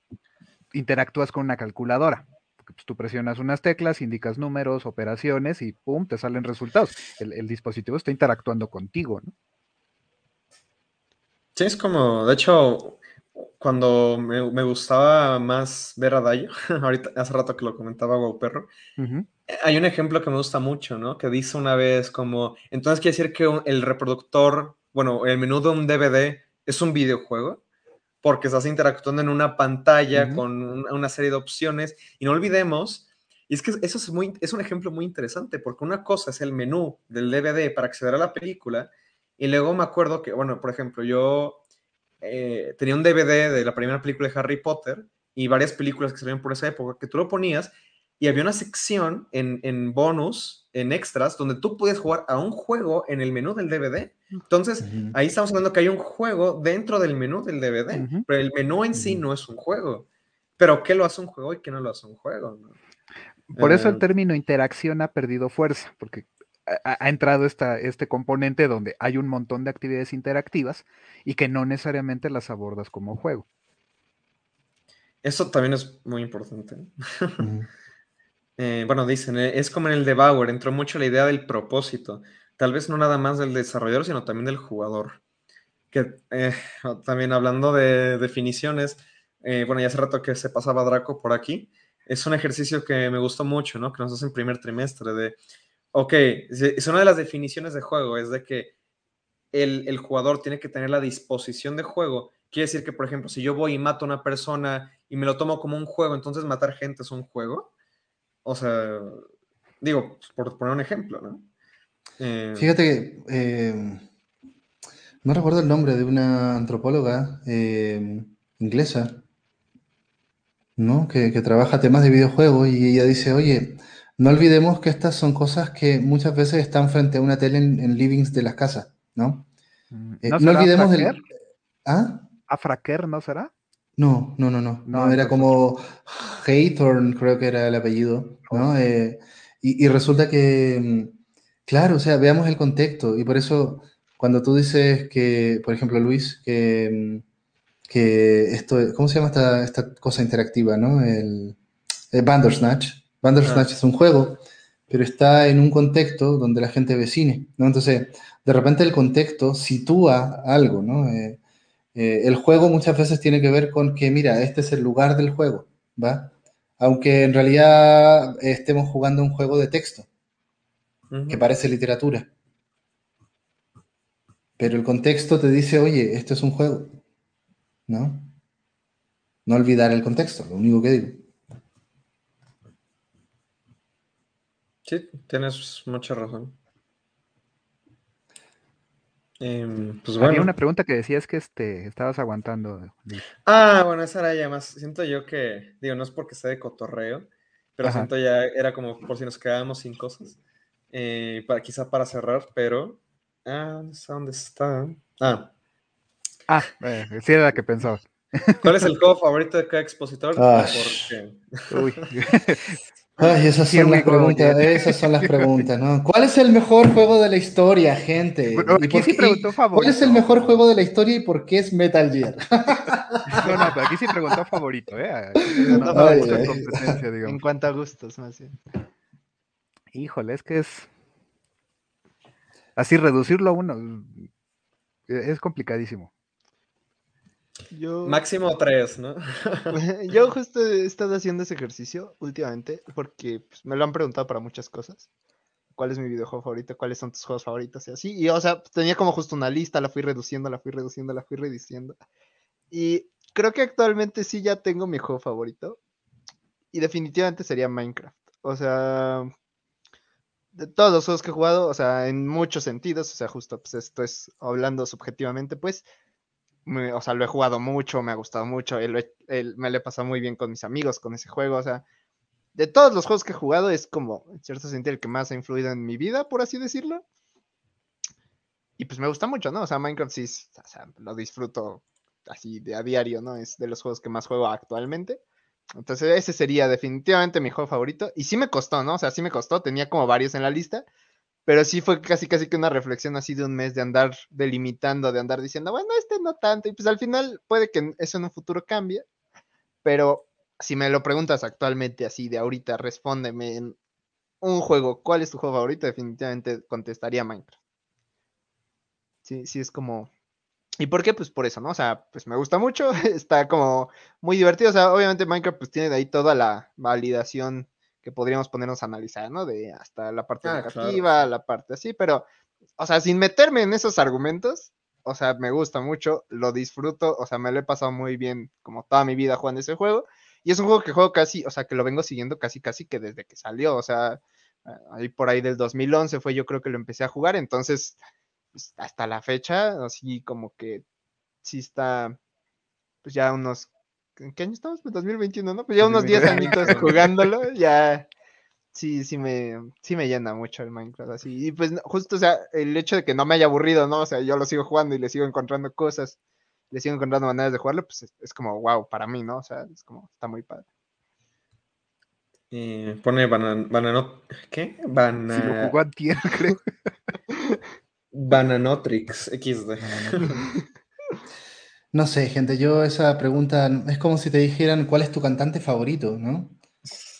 interactúas con una calculadora. Porque, pues, tú presionas unas teclas, indicas números, operaciones y ¡pum! te salen resultados. El, el dispositivo está interactuando contigo, ¿no? Sí, es como, de hecho, cuando me, gustaba más ver a Dayo, ahorita hace rato que lo comentaba Guau Perro, hay un ejemplo que me gusta mucho, ¿no? Que dice una vez como, entonces quiere decir que el reproductor, bueno, el menú de un DVD es un videojuego, porque estás interactuando en una pantalla con una serie de opciones, y no olvidemos, y es que eso es, muy, es un ejemplo muy interesante, porque una cosa es el menú del DVD para acceder a la película, y luego me acuerdo que, bueno, por ejemplo, yo eh, tenía un DVD de la primera película de Harry Potter y varias películas que salieron por esa época, que tú lo ponías y había una sección en, en bonus, en extras, donde tú podías jugar a un juego en el menú del DVD. Entonces, ahí estamos hablando que hay un juego dentro del menú del DVD, pero el menú en sí no es un juego. Pero ¿qué lo hace un juego y qué no lo hace un juego? Por eso el eh, término interacción ha perdido fuerza, porque ha, entrado esta, este componente donde hay un montón de actividades interactivas y que no necesariamente las abordas como juego. Eso también es muy importante. Eh, bueno, dicen, eh, es como en el de Bauer, entró mucho la idea del propósito, tal vez no nada más del desarrollador, sino también del jugador. Que eh, también hablando de definiciones, bueno, ya hace rato que se pasaba Draco por aquí, es un ejercicio que me gustó mucho, ¿no? Que nos hace en primer trimestre de Ok, es una de las definiciones de juego, es de que el, jugador tiene que tener la disposición de juego. Quiere decir que, por ejemplo, si yo voy y mato a una persona y me lo tomo como un juego, entonces matar gente es un juego. O sea, digo, por poner un ejemplo, ¿no? Eh, Fíjate que eh, no recuerdo el nombre de una antropóloga eh, inglesa, ¿no? Que, que, trabaja temas de videojuegos y ella dice, oye, no olvidemos que estas son cosas que muchas veces están frente a una tele en, livings de las casas, ¿no? Mm, eh, ¿No, olvidemos del... ¿Ah? ¿Afraker no será? No, no, no, no. no, era como Haythorn, creo que era el apellido, ¿no? Oh. Eh, y, resulta que, mm, claro, o sea, veamos el contexto. Y por eso, cuando tú dices que, por ejemplo, Luis, que, mm, que esto, ¿cómo se llama esta, esta cosa interactiva, no? El, el Bandersnatch. Bandersnatch es un juego, pero está en un contexto donde la gente ve cine, ¿no? Entonces, de repente el contexto sitúa algo, ¿no? Eh, eh, el juego muchas veces tiene que ver con que, mira, este es el lugar del juego, ¿va? Aunque en realidad estemos jugando un juego de texto, que parece literatura. Pero el contexto te dice, oye, esto es un juego. ¿No? No olvidar el contexto, lo único que digo. Sí, tienes mucha razón. Em, pues Había una pregunta que decías que este, estabas aguantando. Ah, bueno, esa era ya más. Siento yo que, digo, no es porque sea de cotorreo, pero siento ya era como por si nos quedábamos sin cosas. Eh, para, quizá para cerrar, pero. Ah, ¿dónde está? Ah. Ah, eh, sí era la que pensaba. ¿Cuál es el juego favorito de cada expositor? Ah. Uy. Ay, esas son las preguntas, esas son las preguntas, ¿no? ¿Cuál es el mejor juego de la historia, gente? aquí sí preguntó favorito. ¿Cuál es el mejor juego de la historia y por qué es Metal Gear? No, no, pero aquí sí preguntó favorito, ¿eh? En cuanto a gustos, más bien. Híjole, es que es. Así reducirlo a uno es complicadísimo. Máximo tres, ¿no? yo justo he estado haciendo ese ejercicio últimamente porque pues, me lo han preguntado para muchas cosas. ¿Cuál es mi videojuego favorito? ¿Cuáles son tus juegos favoritos? Y así. Y, o sea, tenía como justo una lista, la fui reduciendo, la fui reduciendo, la fui reduciendo. Y creo que actualmente sí ya tengo mi juego favorito. Y definitivamente sería Minecraft. O sea, de todos los juegos que he jugado, o sea, en muchos sentidos, o sea, justo pues esto es hablando subjetivamente, pues o sea, lo he jugado mucho, me ha gustado mucho, me lo he pasado muy bien con mis amigos con ese juego, o sea, de todos los juegos que he jugado es como, en cierto sentido, el que más ha influido en mi vida, por así decirlo. Y pues me gusta mucho, ¿no? O sea, Minecraft sí, o sea, lo disfruto así de a diario, ¿no? Es de los juegos que más juego actualmente. Entonces ese sería definitivamente mi juego favorito. Y sí me costó, ¿no? O sea, sí me costó, tenía como varios en la lista. Pero sí fue casi casi que una reflexión así de un mes de andar delimitando, de andar diciendo, bueno, este no tanto. Y pues al final puede que eso en un futuro cambie. Pero si me lo preguntas actualmente así de ahorita, respóndeme en un juego, ¿cuál es tu juego favorito? Definitivamente contestaría Minecraft. Sí, sí es como... ¿Y por qué? Pues por eso, ¿no? O sea, pues me gusta mucho, está como muy divertido. O sea, obviamente Minecraft pues tiene de ahí toda la validación que podríamos ponernos a analizar, ¿no? De hasta la parte ah, negativa, la parte así, pero, o sea, sin meterme en esos argumentos, o sea, me gusta mucho, lo disfruto, o sea, me lo he pasado muy bien como toda mi vida jugando ese juego, y es un juego que juego casi, o sea, que lo vengo siguiendo casi, casi que desde que salió, o sea, ahí por ahí del 2011 fue yo creo que lo empecé a jugar, entonces, pues, hasta la fecha, así como que sí está, pues ya unos ¿en qué año estamos? Pues 2021, ¿no? Pues ya unos 10 añitos jugándolo, ya sí, sí me, sí me llena mucho el Minecraft así. Y pues justo, o sea, el hecho de que no me haya aburrido, ¿no? O sea, yo lo sigo jugando y le sigo encontrando cosas, le sigo encontrando maneras de jugarlo, pues es, como wow para mí, ¿no? O sea, es como, está muy padre. pone banano, ¿qué? Bana... Si lo jugó tierra, creo. Bananotrix XD. No sé, gente, yo esa pregunta es como si te dijeran cuál es tu cantante favorito, ¿no?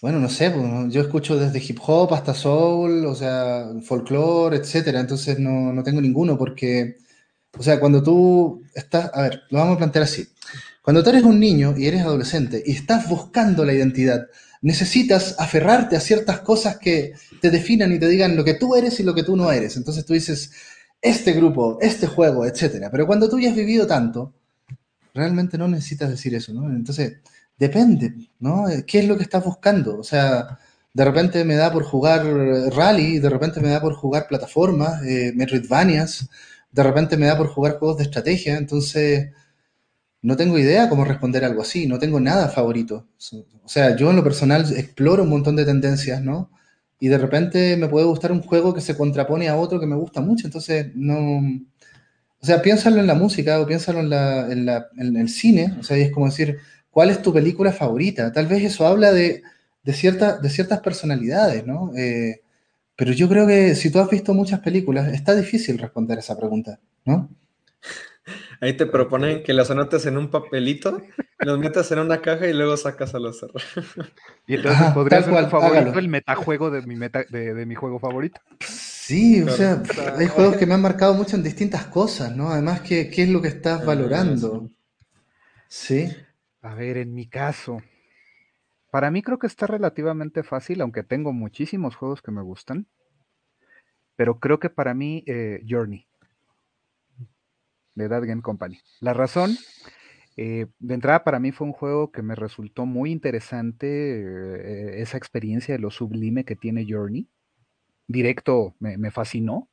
Bueno, no sé, pues, yo escucho desde hip hop hasta soul, o sea, folclore, etcétera, entonces no, no tengo ninguno porque, o sea, cuando tú estás, a ver, lo vamos a plantear así. Cuando tú eres un niño y eres adolescente y estás buscando la identidad, necesitas aferrarte a ciertas cosas que te definan y te digan lo que tú eres y lo que tú no eres. Entonces tú dices, este grupo, este juego, etcétera. Pero cuando tú ya has vivido tanto, realmente no necesitas decir eso, ¿no? Entonces, depende, ¿no? ¿Qué es lo que estás buscando? O sea, de repente me da por jugar rally, de repente me da por jugar plataformas, eh, Metroidvanias, de repente me da por jugar juegos de estrategia, entonces no tengo idea cómo responder algo así, no tengo nada favorito. O sea, yo en lo personal exploro un montón de tendencias, ¿no? Y de repente me puede gustar un juego que se contrapone a otro que me gusta mucho, entonces no, o sea, piénsalo en la música o piénsalo en, la, en, el cine. O sea, es como decir, ¿cuál es tu película favorita? Tal vez eso habla de, de, cierta, de ciertas personalidades, ¿no? Eh, pero yo creo que si tú has visto muchas películas, está difícil responder esa pregunta, ¿no? Ahí te proponen que las anotes en un papelito, los metas en una caja y luego sacas a los Y entonces podría ser cual, favorito el metajuego de mi, meta, de, de mi juego favorito. Sí, o sea, hay juegos que me han marcado mucho en distintas cosas, ¿no? Además, ¿qué, qué es lo que estás valorando? Sí. A ver, en mi caso, para mí creo que está relativamente fácil, aunque tengo muchísimos juegos que me gustan. pero creo que para mí eh, Journey de That Game Company. La razón, eh, de entrada para mí fue un juego que me resultó muy interesante, esa experiencia de lo sublime que tiene Journey. Directo me, fascinó.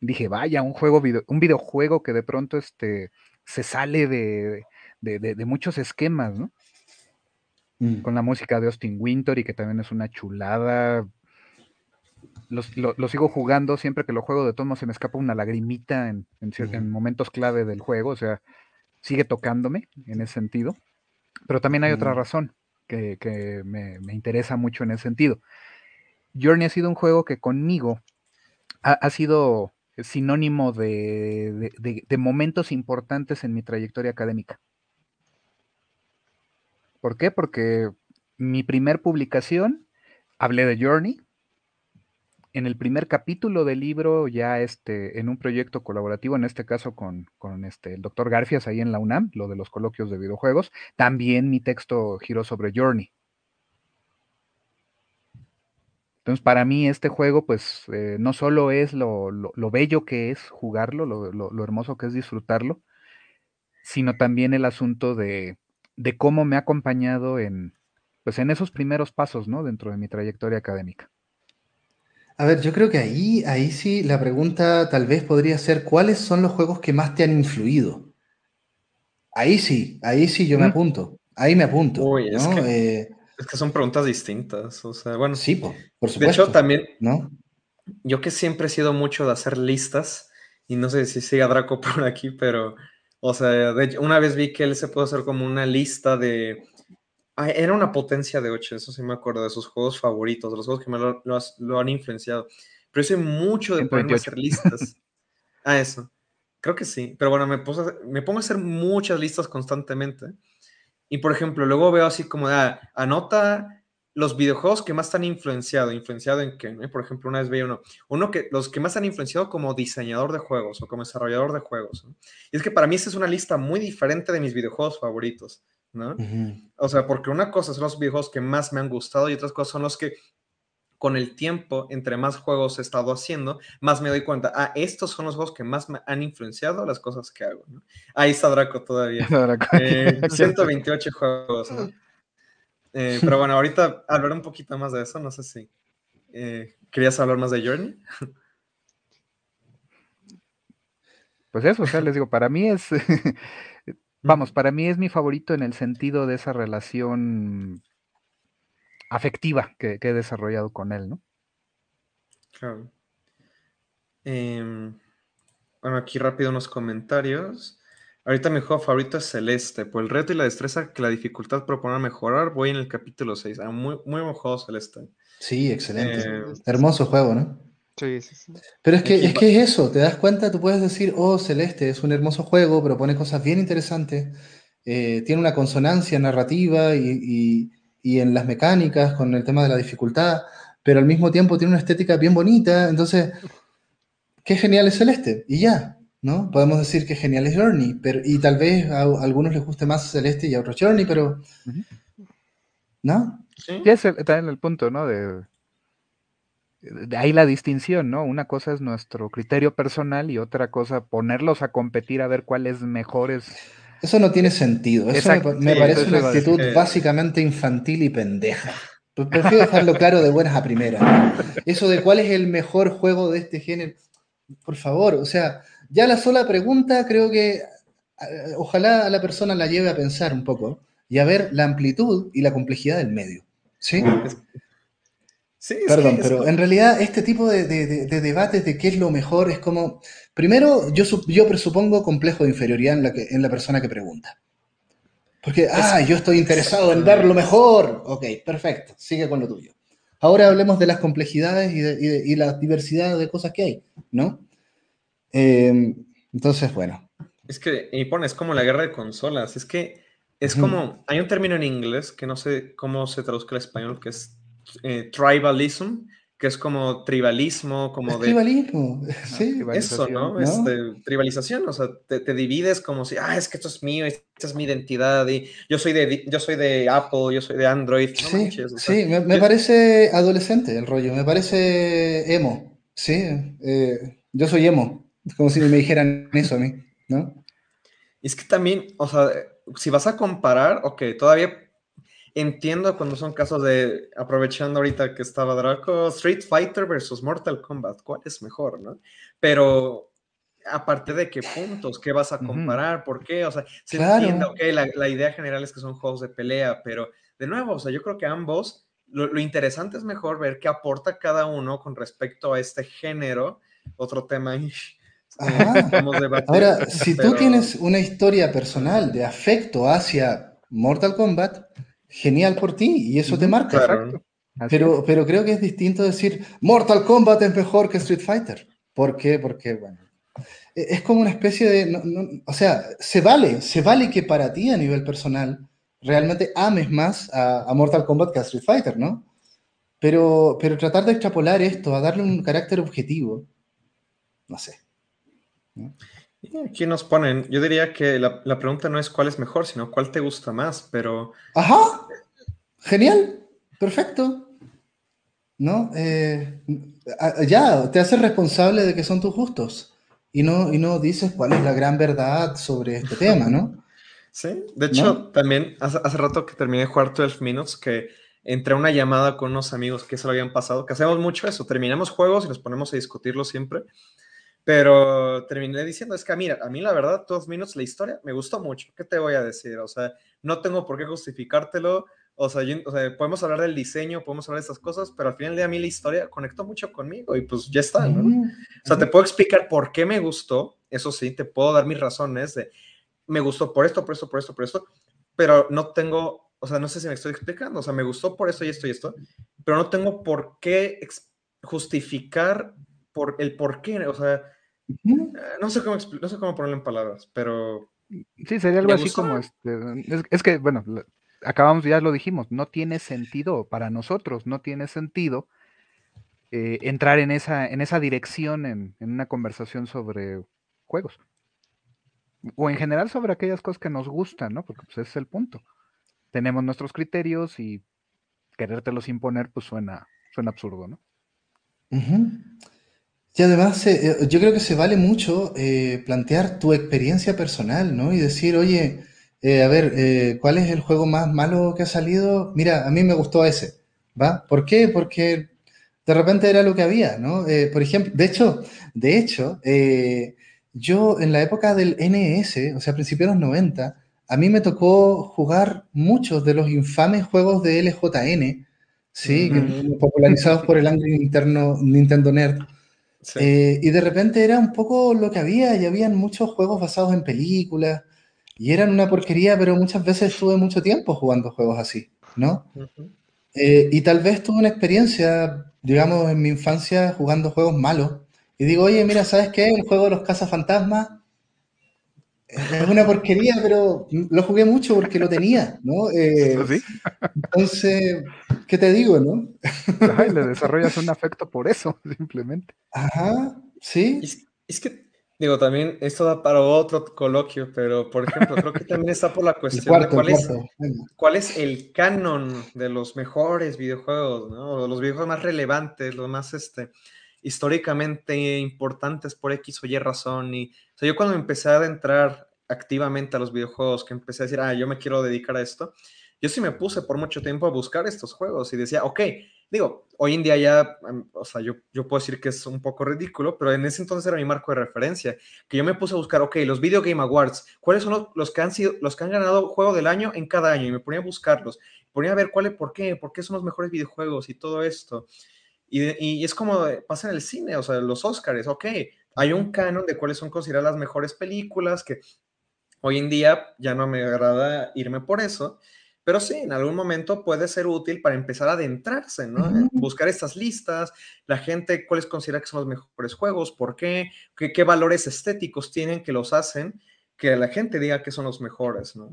Dije, vaya, un juego, un videojuego que de pronto este, se sale de, de muchos esquemas, ¿no? Mm. con la música de Austin Winter y que también es una chulada. Lo, sigo jugando, siempre que lo juego de todos se me escapa una lagrimita en, momentos clave del juego, o sea, sigue tocándome en ese sentido. Pero también hay otra razón que, me, interesa mucho en ese sentido. Journey ha sido un juego que conmigo ha, sido sinónimo de, momentos importantes en mi trayectoria académica. ¿Por qué? Porque mi primer publicación hablé de Journey. En el primer capítulo del libro, ya este, en un proyecto colaborativo, en este caso con, este, el doctor Garfias ahí en la UNAM, lo de los coloquios de videojuegos, también mi texto giró sobre Journey. Entonces, para mí este juego, pues, eh, no solo es lo, bello que es jugarlo, lo, hermoso que es disfrutarlo, sino también el asunto de, de cómo me ha acompañado en, pues en esos primeros pasos, ¿no? Dentro de mi trayectoria académica. A ver, yo creo que ahí, ahí sí la pregunta tal vez podría ser, ¿cuáles son los juegos que más te han influido? Ahí sí, ahí sí yo me apunto, ahí me apunto. Uy, es, que, eh, es, que, son preguntas distintas, o sea, bueno. Sí, por, supuesto. De hecho, también, ¿no? Yo que siempre he sido mucho de hacer listas, y no sé si siga Draco por aquí, pero o sea, de una vez vi que él se puede hacer como una lista de... era una potencia de 8, eso sí me acuerdo, de sus juegos favoritos, de los juegos que me lo, han influenciado. Pero hice mucho de ponerme a hacer listas. ah, eso. Creo que sí. Pero bueno, me, me pongo a hacer muchas listas constantemente. Y por ejemplo, luego veo así como, ah, anota los videojuegos que más han influenciado, influenciado en qué, Por ejemplo, una vez veía uno, uno que los que más han influenciado como diseñador de juegos o como desarrollador de juegos. Y es que para mí esa es una lista muy diferente de mis videojuegos favoritos, ¿no? O sea, porque una cosa son los videojuegos que más me han gustado y otras cosas son los que con el tiempo, entre más juegos he estado haciendo, más me doy cuenta, ah, estos son los juegos que más me han influenciado las cosas que hago. Ahí está Draco todavía. 128 eh, juegos. ¿no? Eh, pero bueno, ahorita hablar un poquito más de eso, no sé si eh, querías hablar más de Journey. Pues eso, o sea, les digo, para mí es, vamos, para mí es mi favorito en el sentido de esa relación afectiva que, he desarrollado con él, ¿no? Claro. Em, bueno, aquí rápido unos comentarios. Ahorita mi juego favorito es Celeste. Por el reto y la destreza que la dificultad propone mejorar, voy en el capítulo 6. Ah, muy, muy buen juego Celeste. Sí, excelente. Eh, Hermoso juego, ¿no? Sí, sí, sí. Pero es que, es que es eso, te das cuenta, tú puedes decir, oh, Celeste es un hermoso juego, propone cosas bien interesantes, eh, tiene una consonancia narrativa y, y en las mecánicas con el tema de la dificultad, pero al mismo tiempo tiene una estética bien bonita, entonces, qué genial es Celeste, y ya, ¿no? Podemos decir que genial es Journey, pero, y tal vez a, algunos les guste más Celeste y a otros Journey, pero... ¿No? Sí, está en el punto, ¿no? De, de ahí la distinción, ¿no? Una cosa es nuestro criterio personal y otra cosa ponerlos a competir a ver cuál es mejor Eso no tiene sentido. Eso me, parece una actitud básicamente infantil y pendeja. Prefiero dejarlo claro de buenas a primeras. Eso de cuál es el mejor juego de este género. Por favor, o sea, ya la sola pregunta creo que eh, ojalá a la persona la lleve a pensar un poco y a ver la amplitud y la complejidad del medio. ¿Sí? Sí, Perdón, pero en realidad este tipo de, debates de qué es lo mejor es como, primero yo, yo presupongo complejo de inferioridad en la, en la persona que pregunta. Porque, ah, yo estoy interesado en dar lo mejor. Ok, perfecto, sigue con lo tuyo. Ahora hablemos de las complejidades y, y la diversidad de cosas que hay, ¿no? Em, entonces, bueno. Es que, y pones como la guerra de consolas. Es que es como, hay un término en inglés que no sé cómo se traduzca al español, que es eh, tribalism, que es como tribalismo, como de... Tribalismo, sí. Eso, ¿no? Este, tribalización, o sea, te, divides como si, ah, es que esto es mío, esta es mi identidad, y yo soy de, yo soy de Apple, yo soy de Android. sí, sí, me, me, parece adolescente el rollo, me parece emo. Sí, eh, yo soy emo, como si me dijeran eso a mí, ¿no? Es que también, o sea, si vas a comparar, ok, todavía entiendo cuando son casos de, aprovechando ahorita que estaba Draco, Street Fighter versus Mortal Kombat, ¿cuál es mejor, no? Pero aparte de qué puntos, qué vas a comparar, por qué, o sea, se entiende, ok, la, idea general es que son juegos de pelea, pero de nuevo, o sea, yo creo que ambos, lo, interesante es mejor ver qué aporta cada uno con respecto a este género, otro tema ahí. Ahora, si tú tienes una historia personal de afecto hacia Mortal Kombat, genial por ti y eso te marca. Pero, pero creo que es distinto decir Mortal Kombat es mejor que Street Fighter. ¿Por qué? Porque, bueno, e, es como una especie de, o sea, se vale, se vale que para ti a nivel personal realmente ames más a, Mortal Kombat que a Street Fighter, ¿no? Pero, pero tratar de extrapolar esto, a darle un carácter objetivo, no sé. Aquí nos ponen, yo diría que la, la, pregunta no es cuál es mejor, sino cuál te gusta más, pero... Ajá, genial, perfecto. ¿No? Eh, ya, te haces responsable de que son tus gustos y no, y no dices cuál es la gran verdad sobre este tema, ¿no? Sí, de hecho, también hace, hace, rato que terminé de jugar 12 Minutes, que entré a una llamada con unos amigos que se lo habían pasado, que hacemos mucho eso, terminamos juegos y nos ponemos a discutirlo siempre. Pero terminé diciendo, es que mira, a mí la verdad, todos minutos la historia me gustó mucho. ¿Qué te voy a decir? O sea, no tengo por qué justificártelo. O sea, podemos hablar del diseño, podemos hablar de estas cosas, pero al final de a mí la historia conectó mucho conmigo y pues ya está, ¿no? Mm, o sea, te puedo explicar por qué me gustó, eso sí, te puedo dar mis razones de, me gustó por esto, por esto, por esto, por esto, pero no tengo, o sea, no sé si me estoy explicando, o sea, me gustó por esto y esto y esto, pero no tengo por qué justificar por el por qué, o sea, eh, no sé cómo, no sé cómo ponerlo en palabras, pero... Sí, sería algo así como, este, es, que, bueno, acabamos, ya lo dijimos, no tiene sentido para nosotros, no tiene sentido eh, entrar en esa, en esa dirección en, en, una conversación sobre juegos. O en general sobre aquellas cosas que nos gustan, ¿no? Porque pues, ese es el punto. Tenemos nuestros criterios y querértelos imponer, pues suena, suena absurdo, ¿no? Y además, eh, yo creo que se vale mucho eh, plantear tu experiencia personal, ¿no? Y decir, oye, eh, a ver, ¿cuál es el juego más malo que ha salido? Mira, a mí me gustó ese, ¿va? ¿Por qué? Porque de repente era lo que había, ¿no? por ejemplo, de hecho, de hecho, yo en la época del NES, o sea, a principios de los 90, a mí me tocó jugar muchos de los infames juegos de LJN, ¿sí? popularizados por el Angry interno Nintendo Nerd. Eh, y de repente era un poco lo que había, y habían muchos juegos basados en películas, y eran una porquería, pero muchas veces estuve mucho tiempo jugando juegos así, ¿no? Eh, y tal vez tuve una experiencia, digamos, en mi infancia jugando juegos malos, y digo, oye, mira, ¿sabes qué? El juego de los cazafantasmas es una porquería, pero lo jugué mucho porque lo tenía, ¿no? Eh, ¿Sí? Entonces, ¿qué te digo, no? le desarrollas un afecto por eso, simplemente. Ajá, sí. Es, que, digo, también esto da para otro coloquio, pero por ejemplo, creo que también está por la cuestión de cuál es, cuál es el canon de los mejores videojuegos, ¿no? Los videojuegos más relevantes, los más, este, históricamente importantes por X o Y razón. Y, o sea, yo cuando empecé a adentrar activamente a los videojuegos, que empecé a decir, ah, yo me quiero dedicar a esto, yo sí me puse por mucho tiempo a buscar estos juegos y decía, ok, digo, hoy en día ya, em, o sea, yo, yo puedo decir que es un poco ridículo, pero en ese entonces era mi marco de referencia, que yo me puse a buscar, ok, los Video Game Awards, ¿cuáles son los, que han sido, los que han ganado juego del año en cada año? Y me ponía a buscarlos, ponía a ver cuál, por qué, por qué son los mejores videojuegos y todo esto. Y, es como pasa en el cine, o sea, los Oscars, ok, hay un canon de cuáles son consideradas las mejores películas, que hoy en día ya no me agrada irme por eso, pero sí, en algún momento puede ser útil para empezar a adentrarse, ¿no? Buscar estas listas, la gente, cuáles considera que son los mejores juegos, por qué, qué, valores estéticos tienen que los hacen, que la gente diga que son los mejores, ¿no?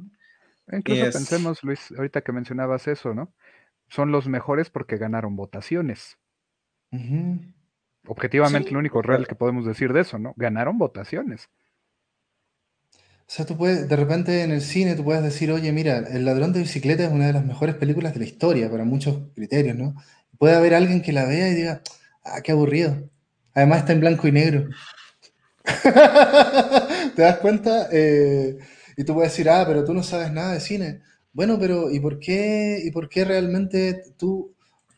Incluso pensemos, Luis, ahorita que mencionabas eso, ¿no? Son los mejores porque ganaron votaciones. Objetivamente, lo único real que podemos decir de eso, ¿no? Ganaron votaciones. O sea, tú puedes, de repente en el cine tú puedes decir, oye, mira, El ladrón de bicicleta es una de las mejores películas de la historia, para muchos criterios, ¿no? Puede haber alguien que la vea y diga, ah, qué aburrido. Además está en blanco y negro. ¿Te das cuenta? Eh, y tú puedes decir, ah, pero tú no sabes nada de cine. Bueno, pero ¿y por qué, y por qué realmente tú...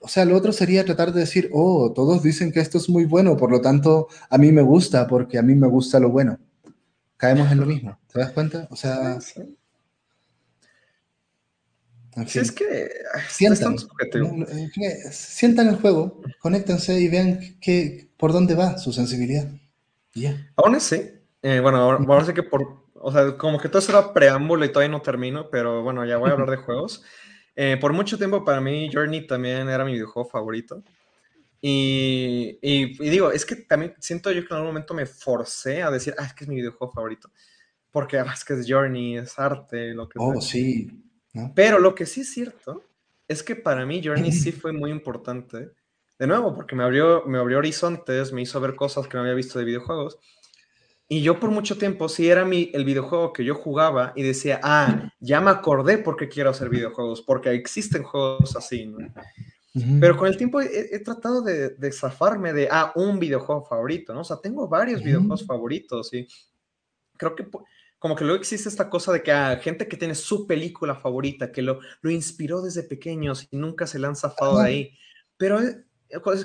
O sea, lo otro sería tratar de decir, oh, todos dicen que esto es muy bueno, por lo tanto, a mí me gusta, porque a mí me gusta lo bueno. Caemos en lo mismo, ¿te das cuenta? O sea... Sí, es que... Sientan, sientan el juego, conéctense y vean que, por dónde va su sensibilidad. Aún así, eh, bueno, ahora, sí que por, o sea, como que todo eso era preámbulo y todavía no termino, pero bueno, ya voy a hablar de juegos. Eh, por mucho tiempo para mí Journey también era mi videojuego favorito. Y, y, digo, es que también siento yo que en algún momento me forcé a decir, ah, es que es mi videojuego favorito. Porque además ah, que es Journey, es arte, lo que Oh, sí. Pero lo que sí es cierto es que para mí Journey sí fue muy importante de nuevo, porque me abrió, me abrió horizontes, me hizo ver cosas que no había visto de videojuegos. Y yo por mucho tiempo, sí era mi, el videojuego que yo jugaba y decía, ah, ya me acordé por qué quiero hacer videojuegos, porque existen juegos así, ¿no? Pero con el tiempo he, tratado de, de, zafarme de, ah, un videojuego favorito, ¿no? O sea, tengo varios videojuegos favoritos y creo que como que luego existe esta cosa de que hay ah, gente que tiene su película favorita, que lo, lo inspiró desde pequeños y nunca se le han zafado de ahí. Pero eh,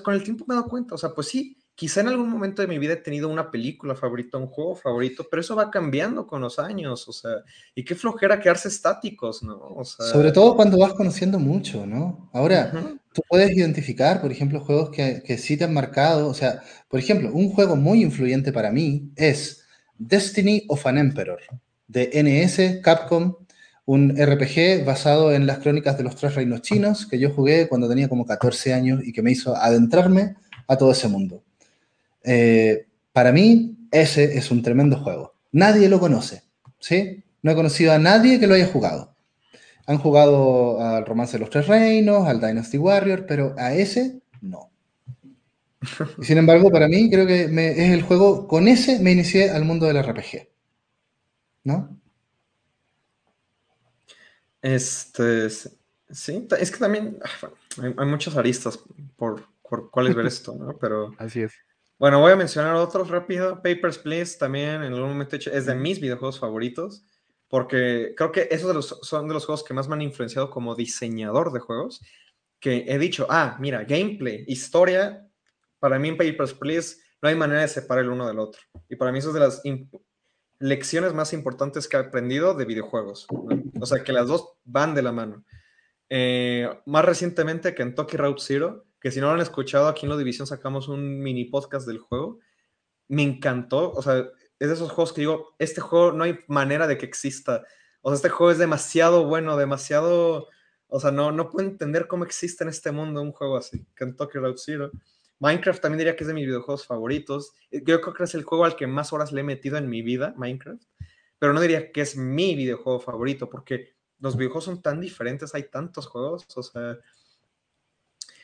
con el tiempo me he dado cuenta, o sea, pues sí, quizá en algún momento de mi vida he tenido una película favorita, un juego favorito, pero eso va cambiando con los años, o sea, y qué flojera quedarse estáticos, ¿no? O sea, Sobre todo cuando vas conociendo mucho, ¿no? Ahora, tú puedes identificar, por ejemplo, juegos que, que sí te han marcado, o sea, por ejemplo, un juego muy influyente para mí es Destiny of an Emperor, de NS, Capcom, un RPG basado en las crónicas de los tres reinos chinos que yo jugué cuando tenía como 14 años y que me hizo adentrarme a todo ese mundo. Eh, para mí, ese es un tremendo juego. Nadie lo conoce, ¿sí? No he conocido a nadie que lo haya jugado. Han jugado al Romance de los Tres Reinos, al Dynasty Warrior, pero a ese no. Y sin embargo, para mí creo que es el juego, con ese me inicié al mundo del RPG. ¿No? Este, sí, es que también ah, hay, muchas aristas por, por cuáles ver esto, ¿no? Pero... Así es. Bueno, voy a mencionar otros rápido. Papers, Please también en algún momento es de mis videojuegos favoritos, porque creo que esos de los, son de los juegos que más me han influenciado como diseñador de juegos, que he dicho, ah, mira, gameplay, historia, para mí en Papers, Please no hay manera de separar el uno del otro. Y para mí eso es de las lecciones más importantes que he aprendido de videojuegos. O sea, que las dos van de la mano. Eh, más recientemente que en Kentucky Route Zero, que si no lo han escuchado, aquí en la división sacamos un mini podcast del juego. Me encantó. O sea, es de esos juegos que digo, este juego no hay manera de que exista. O sea, este juego es demasiado bueno, demasiado... O sea, no, no puedo entender cómo existe en este mundo un juego así. Kentucky Route Zero. Minecraft también diría que es de mis videojuegos favoritos. Eh, yo creo que es el juego al que más horas le he metido en mi vida, Minecraft. Pero no diría que es mi videojuego favorito, porque los videojuegos son tan diferentes, hay tantos juegos, o sea,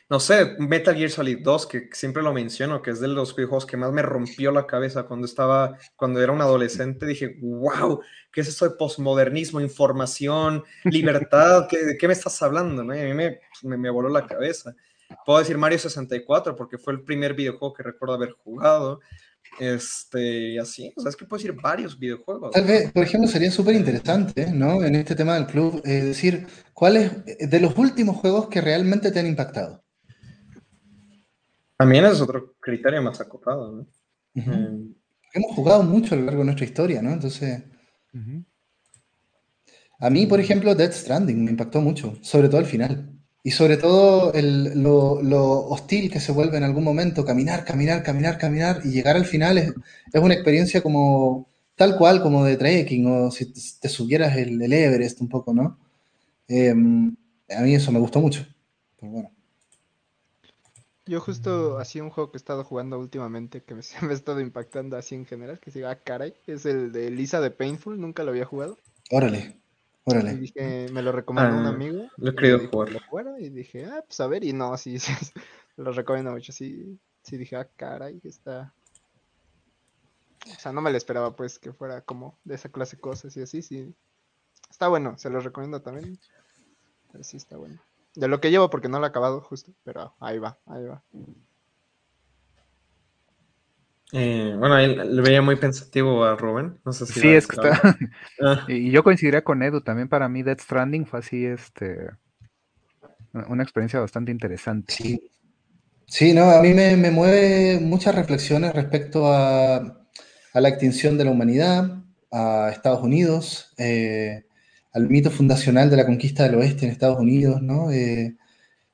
no sé, Metal Gear Solid 2, que siempre lo menciono, que es de los videojuegos que más me rompió la cabeza cuando estaba, cuando era un adolescente, dije, wow, ¿qué es esto de posmodernismo, información, libertad? ¿De qué me estás hablando? ¿no? a mí me, me voló la cabeza. Puedo decir Mario 64 porque fue el primer videojuego que recuerdo haber jugado. Este, y así, o sea, es que puedo decir varios videojuegos. Tal vez, por ejemplo, sería súper interesante, ¿no? En este tema del club, eh, decir, ¿cuáles de los últimos juegos que realmente te han impactado? También es otro criterio más acotado, ¿no? Eh, Hemos jugado mucho a lo largo de nuestra historia, ¿no? Entonces, a mí, por ejemplo, Dead Stranding me impactó mucho, sobre todo al final. Y sobre todo lo, hostil que se vuelve en algún momento, caminar, caminar, caminar, caminar, y llegar al final es, una experiencia como tal cual como de trekking, o si te subieras el, Everest un poco, ¿no? Em, a mí eso me gustó mucho. Pero bueno. Yo justo así un juego que he estado jugando últimamente que me, me ha estado impactando así en general, que se llama Caray, es el de Lisa de Painful, nunca lo había jugado. Órale. Órale. dije, me lo recomendó un ah, amigo. Lo he querido jugar. y dije, ah, pues a ver, y no, sí, sí, lo recomiendo mucho. Sí, sí dije, ah, caray, está. O sea, no me lo esperaba, pues, que fuera como de esa clase de cosas y así, sí. Está bueno, se lo recomiendo también. Pero sí está bueno. De lo que llevo, porque no lo he acabado justo, pero ahí va, ahí va. Eh, bueno, le veía muy pensativo a Rubén. No sé si. Sí, es que está. Ah. y yo coincidiría con Edu. También para mí, Death Stranding fue así, este. Una experiencia bastante interesante. Sí. Sí, no, a mí me, mueve muchas reflexiones respecto a, a, la extinción de la humanidad, a Estados Unidos, eh, al mito fundacional de la conquista del oeste en Estados Unidos, ¿no? Eh,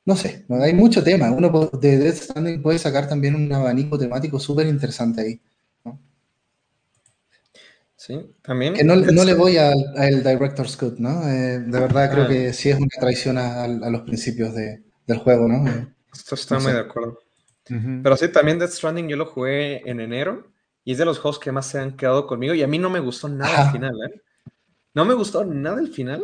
no sé, hay mucho tema. Uno de Death Stranding puede sacar también un abanico temático súper interesante ahí. Sí, también. Que no, le voy al, Director's Cut, ¿no? Eh, de verdad creo ah. que sí es una traición a, los principios del juego, ¿no? Eh, Esto está muy de acuerdo. Pero sí, también Death Stranding yo lo jugué en enero y es de los juegos que más se han quedado conmigo y a mí no me gustó nada al final, ¿eh? No me gustó nada el final.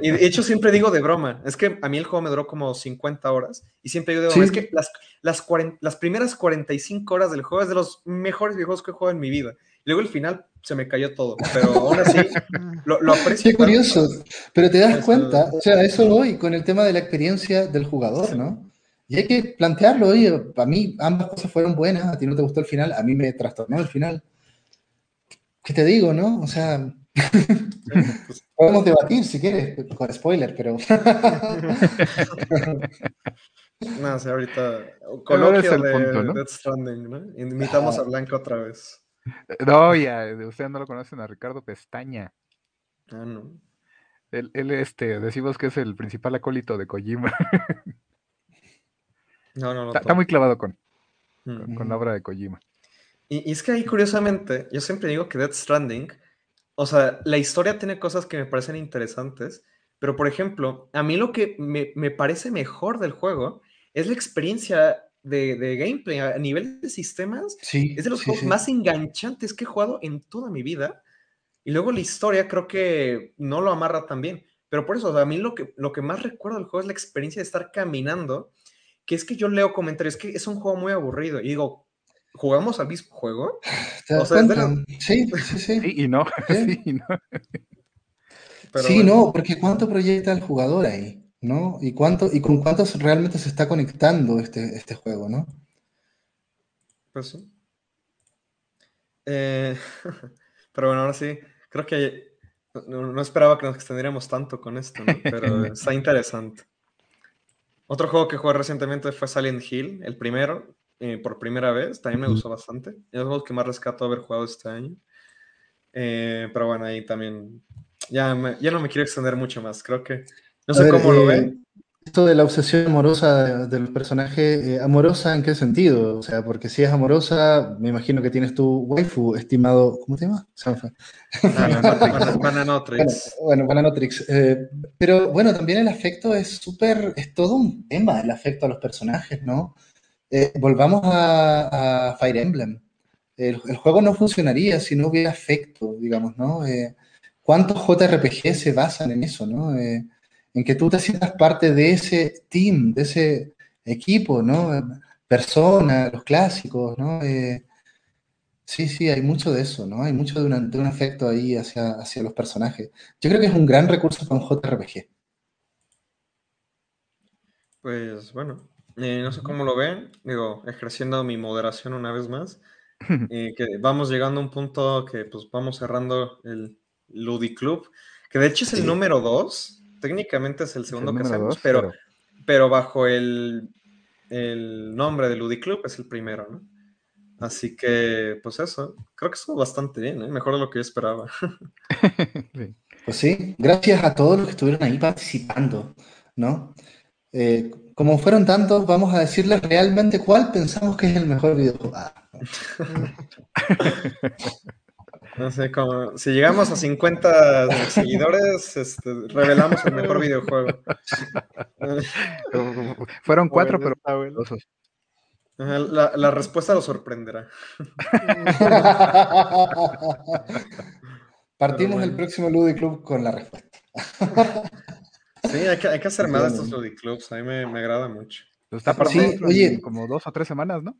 Y de hecho siempre digo de broma, es que a mí el juego me duró como 50 horas y siempre digo de broma, es que las, las, las primeras 45 horas del juego es de los mejores videojuegos que he jugado en mi vida. Luego el final se me cayó todo, pero aún así lo, lo aprecio. Qué curioso, pero te das cuenta, o sea, eso voy con el tema de la experiencia del jugador, ¿no? Y hay que plantearlo, oye, para mí ambas cosas fueron buenas, a ti no te gustó el final, a mí me trastornó el final. ¿Qué te digo, no? O sea, Podemos debatir si quieres, con spoiler, pero. no sé, ahorita. Coloquio de punto, Death Stranding, ¿no? Invitamos a Blanco otra vez. No, ya, ustedes no lo conocen a Ricardo Pestaña. Ah, no. Él, él, este, decimos que es el principal acólito de Kojima. No, no, no. Está, muy clavado con, con, la obra de Kojima. Y, y, es que ahí, curiosamente, yo siempre digo que Death Stranding o sea, la historia tiene cosas que me parecen interesantes, pero por ejemplo, a mí lo que me, parece mejor del juego es la experiencia de, gameplay a nivel de sistemas. Sí, es de los juegos más enganchantes que he jugado en toda mi vida. Y luego la historia creo que no lo amarra tan bien. Pero por eso, a mí lo que, lo que más recuerdo del juego es la experiencia de estar caminando, que es que yo leo comentarios, que es un juego muy aburrido. Y digo, ¿Jugamos al mismo juego? Sí, sí, sí. y no. Sí, y no. sí, no, porque ¿cuánto proyecta el jugador ahí? ¿No? ¿Y, cuánto, y con cuántos realmente se está conectando este, este juego, ¿no? Pues sí. Eh, pero bueno, ahora sí, creo que no, esperaba que nos extendiéramos tanto con esto, ¿no? Pero está interesante. Otro juego que jugué recientemente fue Silent Hill, el primero. Eh, por primera vez. También me gustó bastante. Es juegos que más rescato haber jugado este año. Eh, pero bueno, ahí también. Ya, ya no me quiero extender mucho más. Creo que. No sé cómo lo ven. Eh, esto de la obsesión amorosa del personaje, ¿amorosa en qué sentido? O sea, porque si es amorosa, me imagino que tienes tu waifu, estimado. ¿Cómo te llama? Ah, Bananotrix. Bueno, Bananotrix. pero bueno, también el afecto es súper. Es todo un tema, el afecto a los personajes, ¿no? Eh, volvamos a, Fire Emblem. El, juego no funcionaría si no hubiera afecto, digamos, ¿no? Eh, ¿Cuántos JRPG se basan en eso, ¿no? Eh, en que tú te sientas parte de ese team, de ese equipo, ¿no? Persona, los clásicos, ¿no? sí, sí, hay mucho de eso, ¿no? Hay mucho de, un afecto ahí hacia, hacia los personajes. Yo creo que es un gran recurso para un JRPG. Pues bueno, eh, no sé cómo lo ven, digo, ejerciendo mi moderación una vez más, eh, que vamos llegando a un punto que pues vamos cerrando el Ludiclub, que de hecho es el número dos, técnicamente es el segundo que hacemos, pero, pero, bajo el, el nombre de Ludiclub es el primero, ¿no? Así que, pues eso, creo que estuvo bastante bien, ¿eh? mejor de lo que yo esperaba. Pues sí, gracias a todos los que estuvieron ahí participando, ¿no? Eh, como fueron tantos, vamos a decirles realmente cuál pensamos que es el mejor videojuego. No. sé, como si llegamos a 50 seguidores, este, revelamos el mejor videojuego. Fueron cuatro, pero la, la, respuesta lo sorprenderá. Partimos el próximo Ludy Club con la respuesta. Sí, hay que, hay que hacer más de estos Ludiclubs, a mí me, me agrada mucho. está para sí, oye, como dos o tres semanas, ¿no?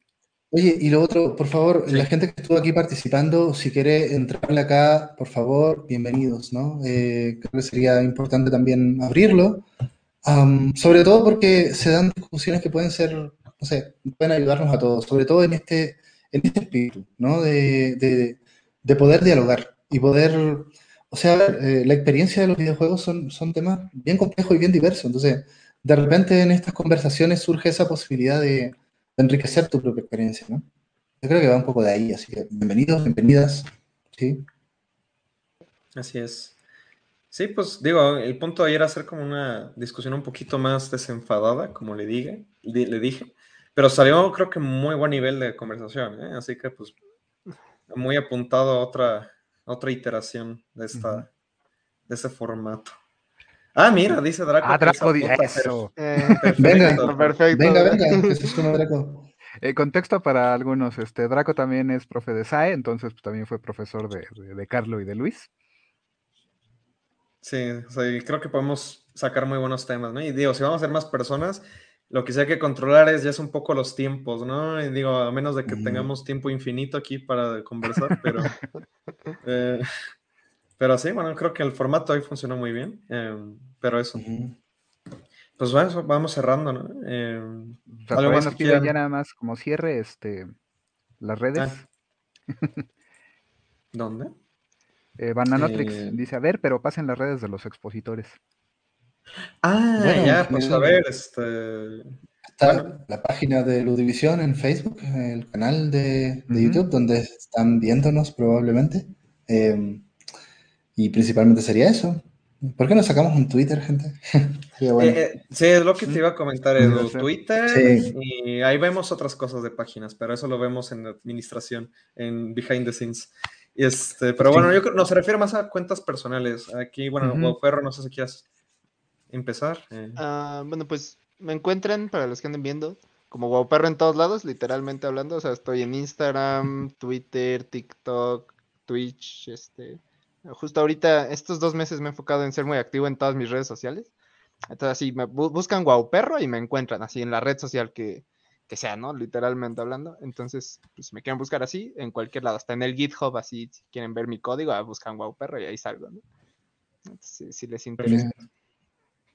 Oye, y lo otro, por favor, la gente que estuvo aquí participando, si quiere entrarle acá, por favor, bienvenidos, ¿no? Eh, creo que sería importante también abrirlo, sobre todo porque se dan discusiones que pueden ser, no sé, pueden ayudarnos a todos, sobre todo en este, en este espíritu, ¿no? De, poder dialogar y poder, o sea, eh, la experiencia de los videojuegos son, son temas bien complejos y bien diversos. Entonces, de repente en estas conversaciones surge esa posibilidad de, enriquecer tu propia experiencia, ¿no? Yo creo que va un poco de ahí, así que bienvenidos, bienvenidas, ¿sí? Así es. Sí, pues digo, el punto de ayer era hacer como una discusión un poquito más desenfadada, como le dije, le dije, pero salió creo que muy buen nivel de conversación, ¿eh? así que pues muy apuntado a otra, otra iteración de, esta, de este formato. Ah, mira, dice Draco. Ah, Draco dice eso. Eh, venga, perfecto. Venga, venga, que se Draco. Eh, contexto para algunos, este Draco también es profe de SAE, entonces pues, también fue profesor de, de, de Carlo y de Luis. Sí, creo que podemos sacar muy buenos temas, ¿no? Y digo, si vamos a ser más personas, lo que sí hay que controlar es ya es un poco los tiempos, ¿no? Y digo, a menos de que tengamos tiempo infinito aquí para conversar, pero... Eh, pero sí, bueno, creo que el formato hoy funcionó muy bien, em, pero eso. Pues bueno, vamos cerrando, ¿no? Eh, ¿Algo más que ya nada más como cierre, este, las redes. Ah. ¿Dónde? Eh, Bananotrix eh, dice, a ver, pero pasen las redes de los expositores. Ah, ya, pues a ver, este... Está la página de Ludivisión en Facebook, el canal de, YouTube, donde están viéndonos probablemente. Em, y principalmente sería eso. ¿Por qué no sacamos un Twitter, gente? Eh, sí, es lo que te iba a comentar, Edu. Twitter y ahí vemos otras cosas de páginas, pero eso lo vemos en administración, en behind the scenes. Este, pero bueno, yo creo no se refiere más a cuentas personales. Aquí, bueno, uh no sé si quieres empezar. Eh. Ah, bueno, pues me encuentran, para los que anden viendo, como Guauperro en todos lados, literalmente hablando. O sea, estoy en Instagram, Twitter, TikTok, Twitch, este. Justo ahorita, estos dos meses me he enfocado en ser muy activo en todas mis redes sociales. Entonces, así, me buscan Guauperro y me encuentran así en la red social que, que sea, ¿no? Literalmente hablando. Entonces, pues, si me quieren buscar así, en cualquier lado, hasta en el GitHub, así, si quieren ver mi código, ah, buscan wow perro y ahí salgo, ¿no? si, les interesa.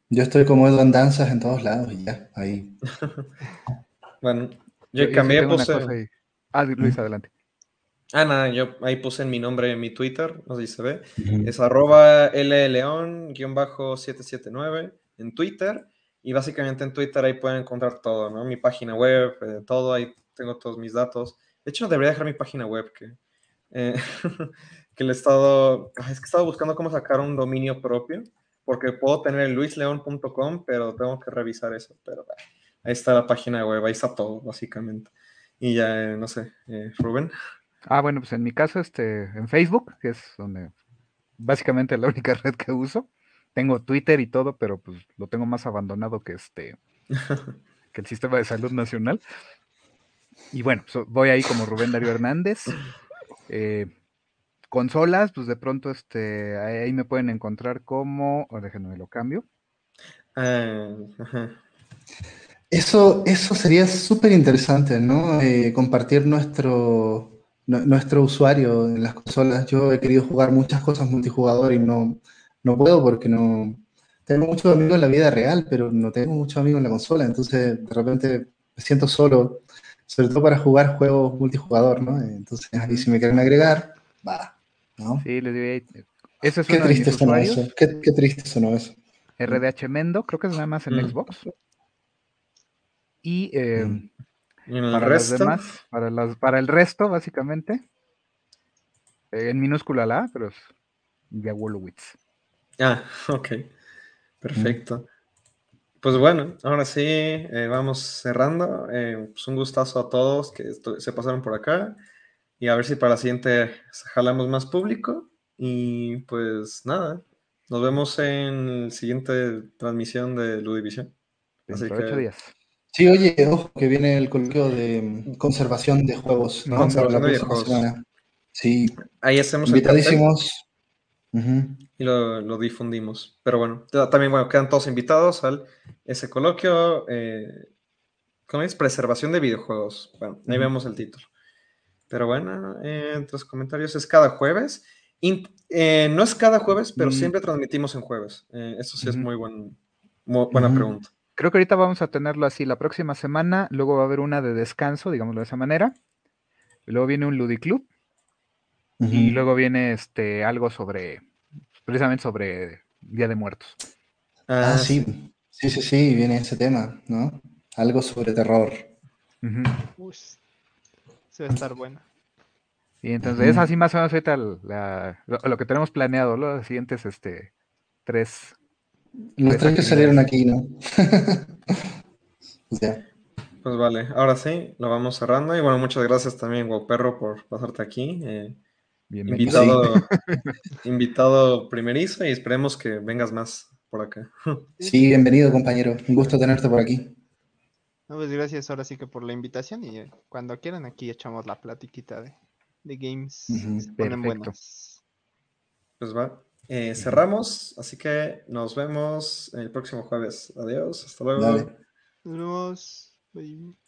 Yo estoy como Edu en danzas en todos lados y ya, ahí. bueno, yo, cambié, puse. Ah, Luis, adelante. Ah, nada, yo ahí puse en mi nombre en mi Twitter, no sé si se ve. Es arroba lleón-779 en Twitter. Y básicamente en Twitter ahí pueden encontrar todo, ¿no? Mi página web, eh, todo, ahí tengo todos mis datos. De hecho, debería dejar mi página web, que, eh, que le he estado, es que he estado buscando cómo sacar un dominio propio, porque puedo tener luisleón.com, pero tengo que revisar eso. Pero ahí está la página web, ahí está todo, básicamente. Y ya, eh, no sé, Rubén. Ah, bueno, pues en mi caso, este, en Facebook, que es donde básicamente la única red que uso, tengo Twitter y todo, pero pues lo tengo más abandonado que este que el sistema de salud nacional. Y bueno, voy ahí como Rubén Darío Hernández. Eh, consolas, pues de pronto este, ahí me pueden encontrar como, o déjenme lo cambio. Ah, eso, eso sería súper interesante, ¿no? Eh, compartir nuestro, nuestro usuario en las consolas. Yo he querido jugar muchas cosas multijugador y no, no puedo porque no... Tengo muchos amigos en la vida real, pero no tengo muchos amigos en la consola, entonces de repente me siento solo, sobre todo para jugar juegos multijugador, ¿no? Entonces ahí si me quieren agregar, va, ¿no? Sí, les digo, eso es qué triste sonó eso, qué, triste sonó eso. RDH Mendo, creo que es nada más en mm. Xbox. Y, eh, mm. para los demás, para, las, para el resto, básicamente, eh, en minúscula la, pero es via Wolowitz. Ah, ok. Perfecto. Pues bueno, ahora sí, eh, vamos cerrando. Eh, pues un gustazo a todos que se pasaron por acá. Y a ver si para la siguiente jalamos más público. Y pues nada, nos vemos en la siguiente transmisión de Ludivisión. Así que... días. Sí, oye, ojo, que viene el coloquio de conservación de juegos. ¿no? Conservación de juegos. Sí. Ahí hacemos Invitadísimos y lo, difundimos. Pero bueno, también bueno, quedan todos invitados al ese coloquio. Eh, ¿Cómo es? Preservación de videojuegos. Bueno, ahí vemos el título. Pero bueno, eh, entre los comentarios es cada jueves. Eh, no es cada jueves, pero mm. siempre transmitimos en jueves. eso sí es muy, buen, buena pregunta. Creo que ahorita vamos a tenerlo así la próxima semana. Luego va a haber una de descanso, digámoslo de esa manera. luego viene un Ludiclub, y luego viene este algo sobre, precisamente sobre Día de Muertos. Ah, ah sí. sí, sí, sí, viene ese tema, ¿no? Algo sobre terror. Se va a estar buena. Y entonces es así más o menos ahorita lo, que tenemos planeado, los siguientes este, tres. Los tres que salieron aquí, ¿no? Pues vale, ahora sí, lo vamos cerrando. Y bueno, muchas gracias también, Perro, por pasarte aquí. Eh, invitado, invitado primerizo y esperemos que vengas más por acá. Sí, bienvenido, compañero. Un gusto tenerte por aquí. Pues gracias ahora sí que por la invitación y eh, cuando quieran aquí echamos la platiquita de, de games. se ponen buenas. Pues va. Eh, cerramos, así que nos vemos el próximo jueves. Adiós, hasta luego. Nos vemos.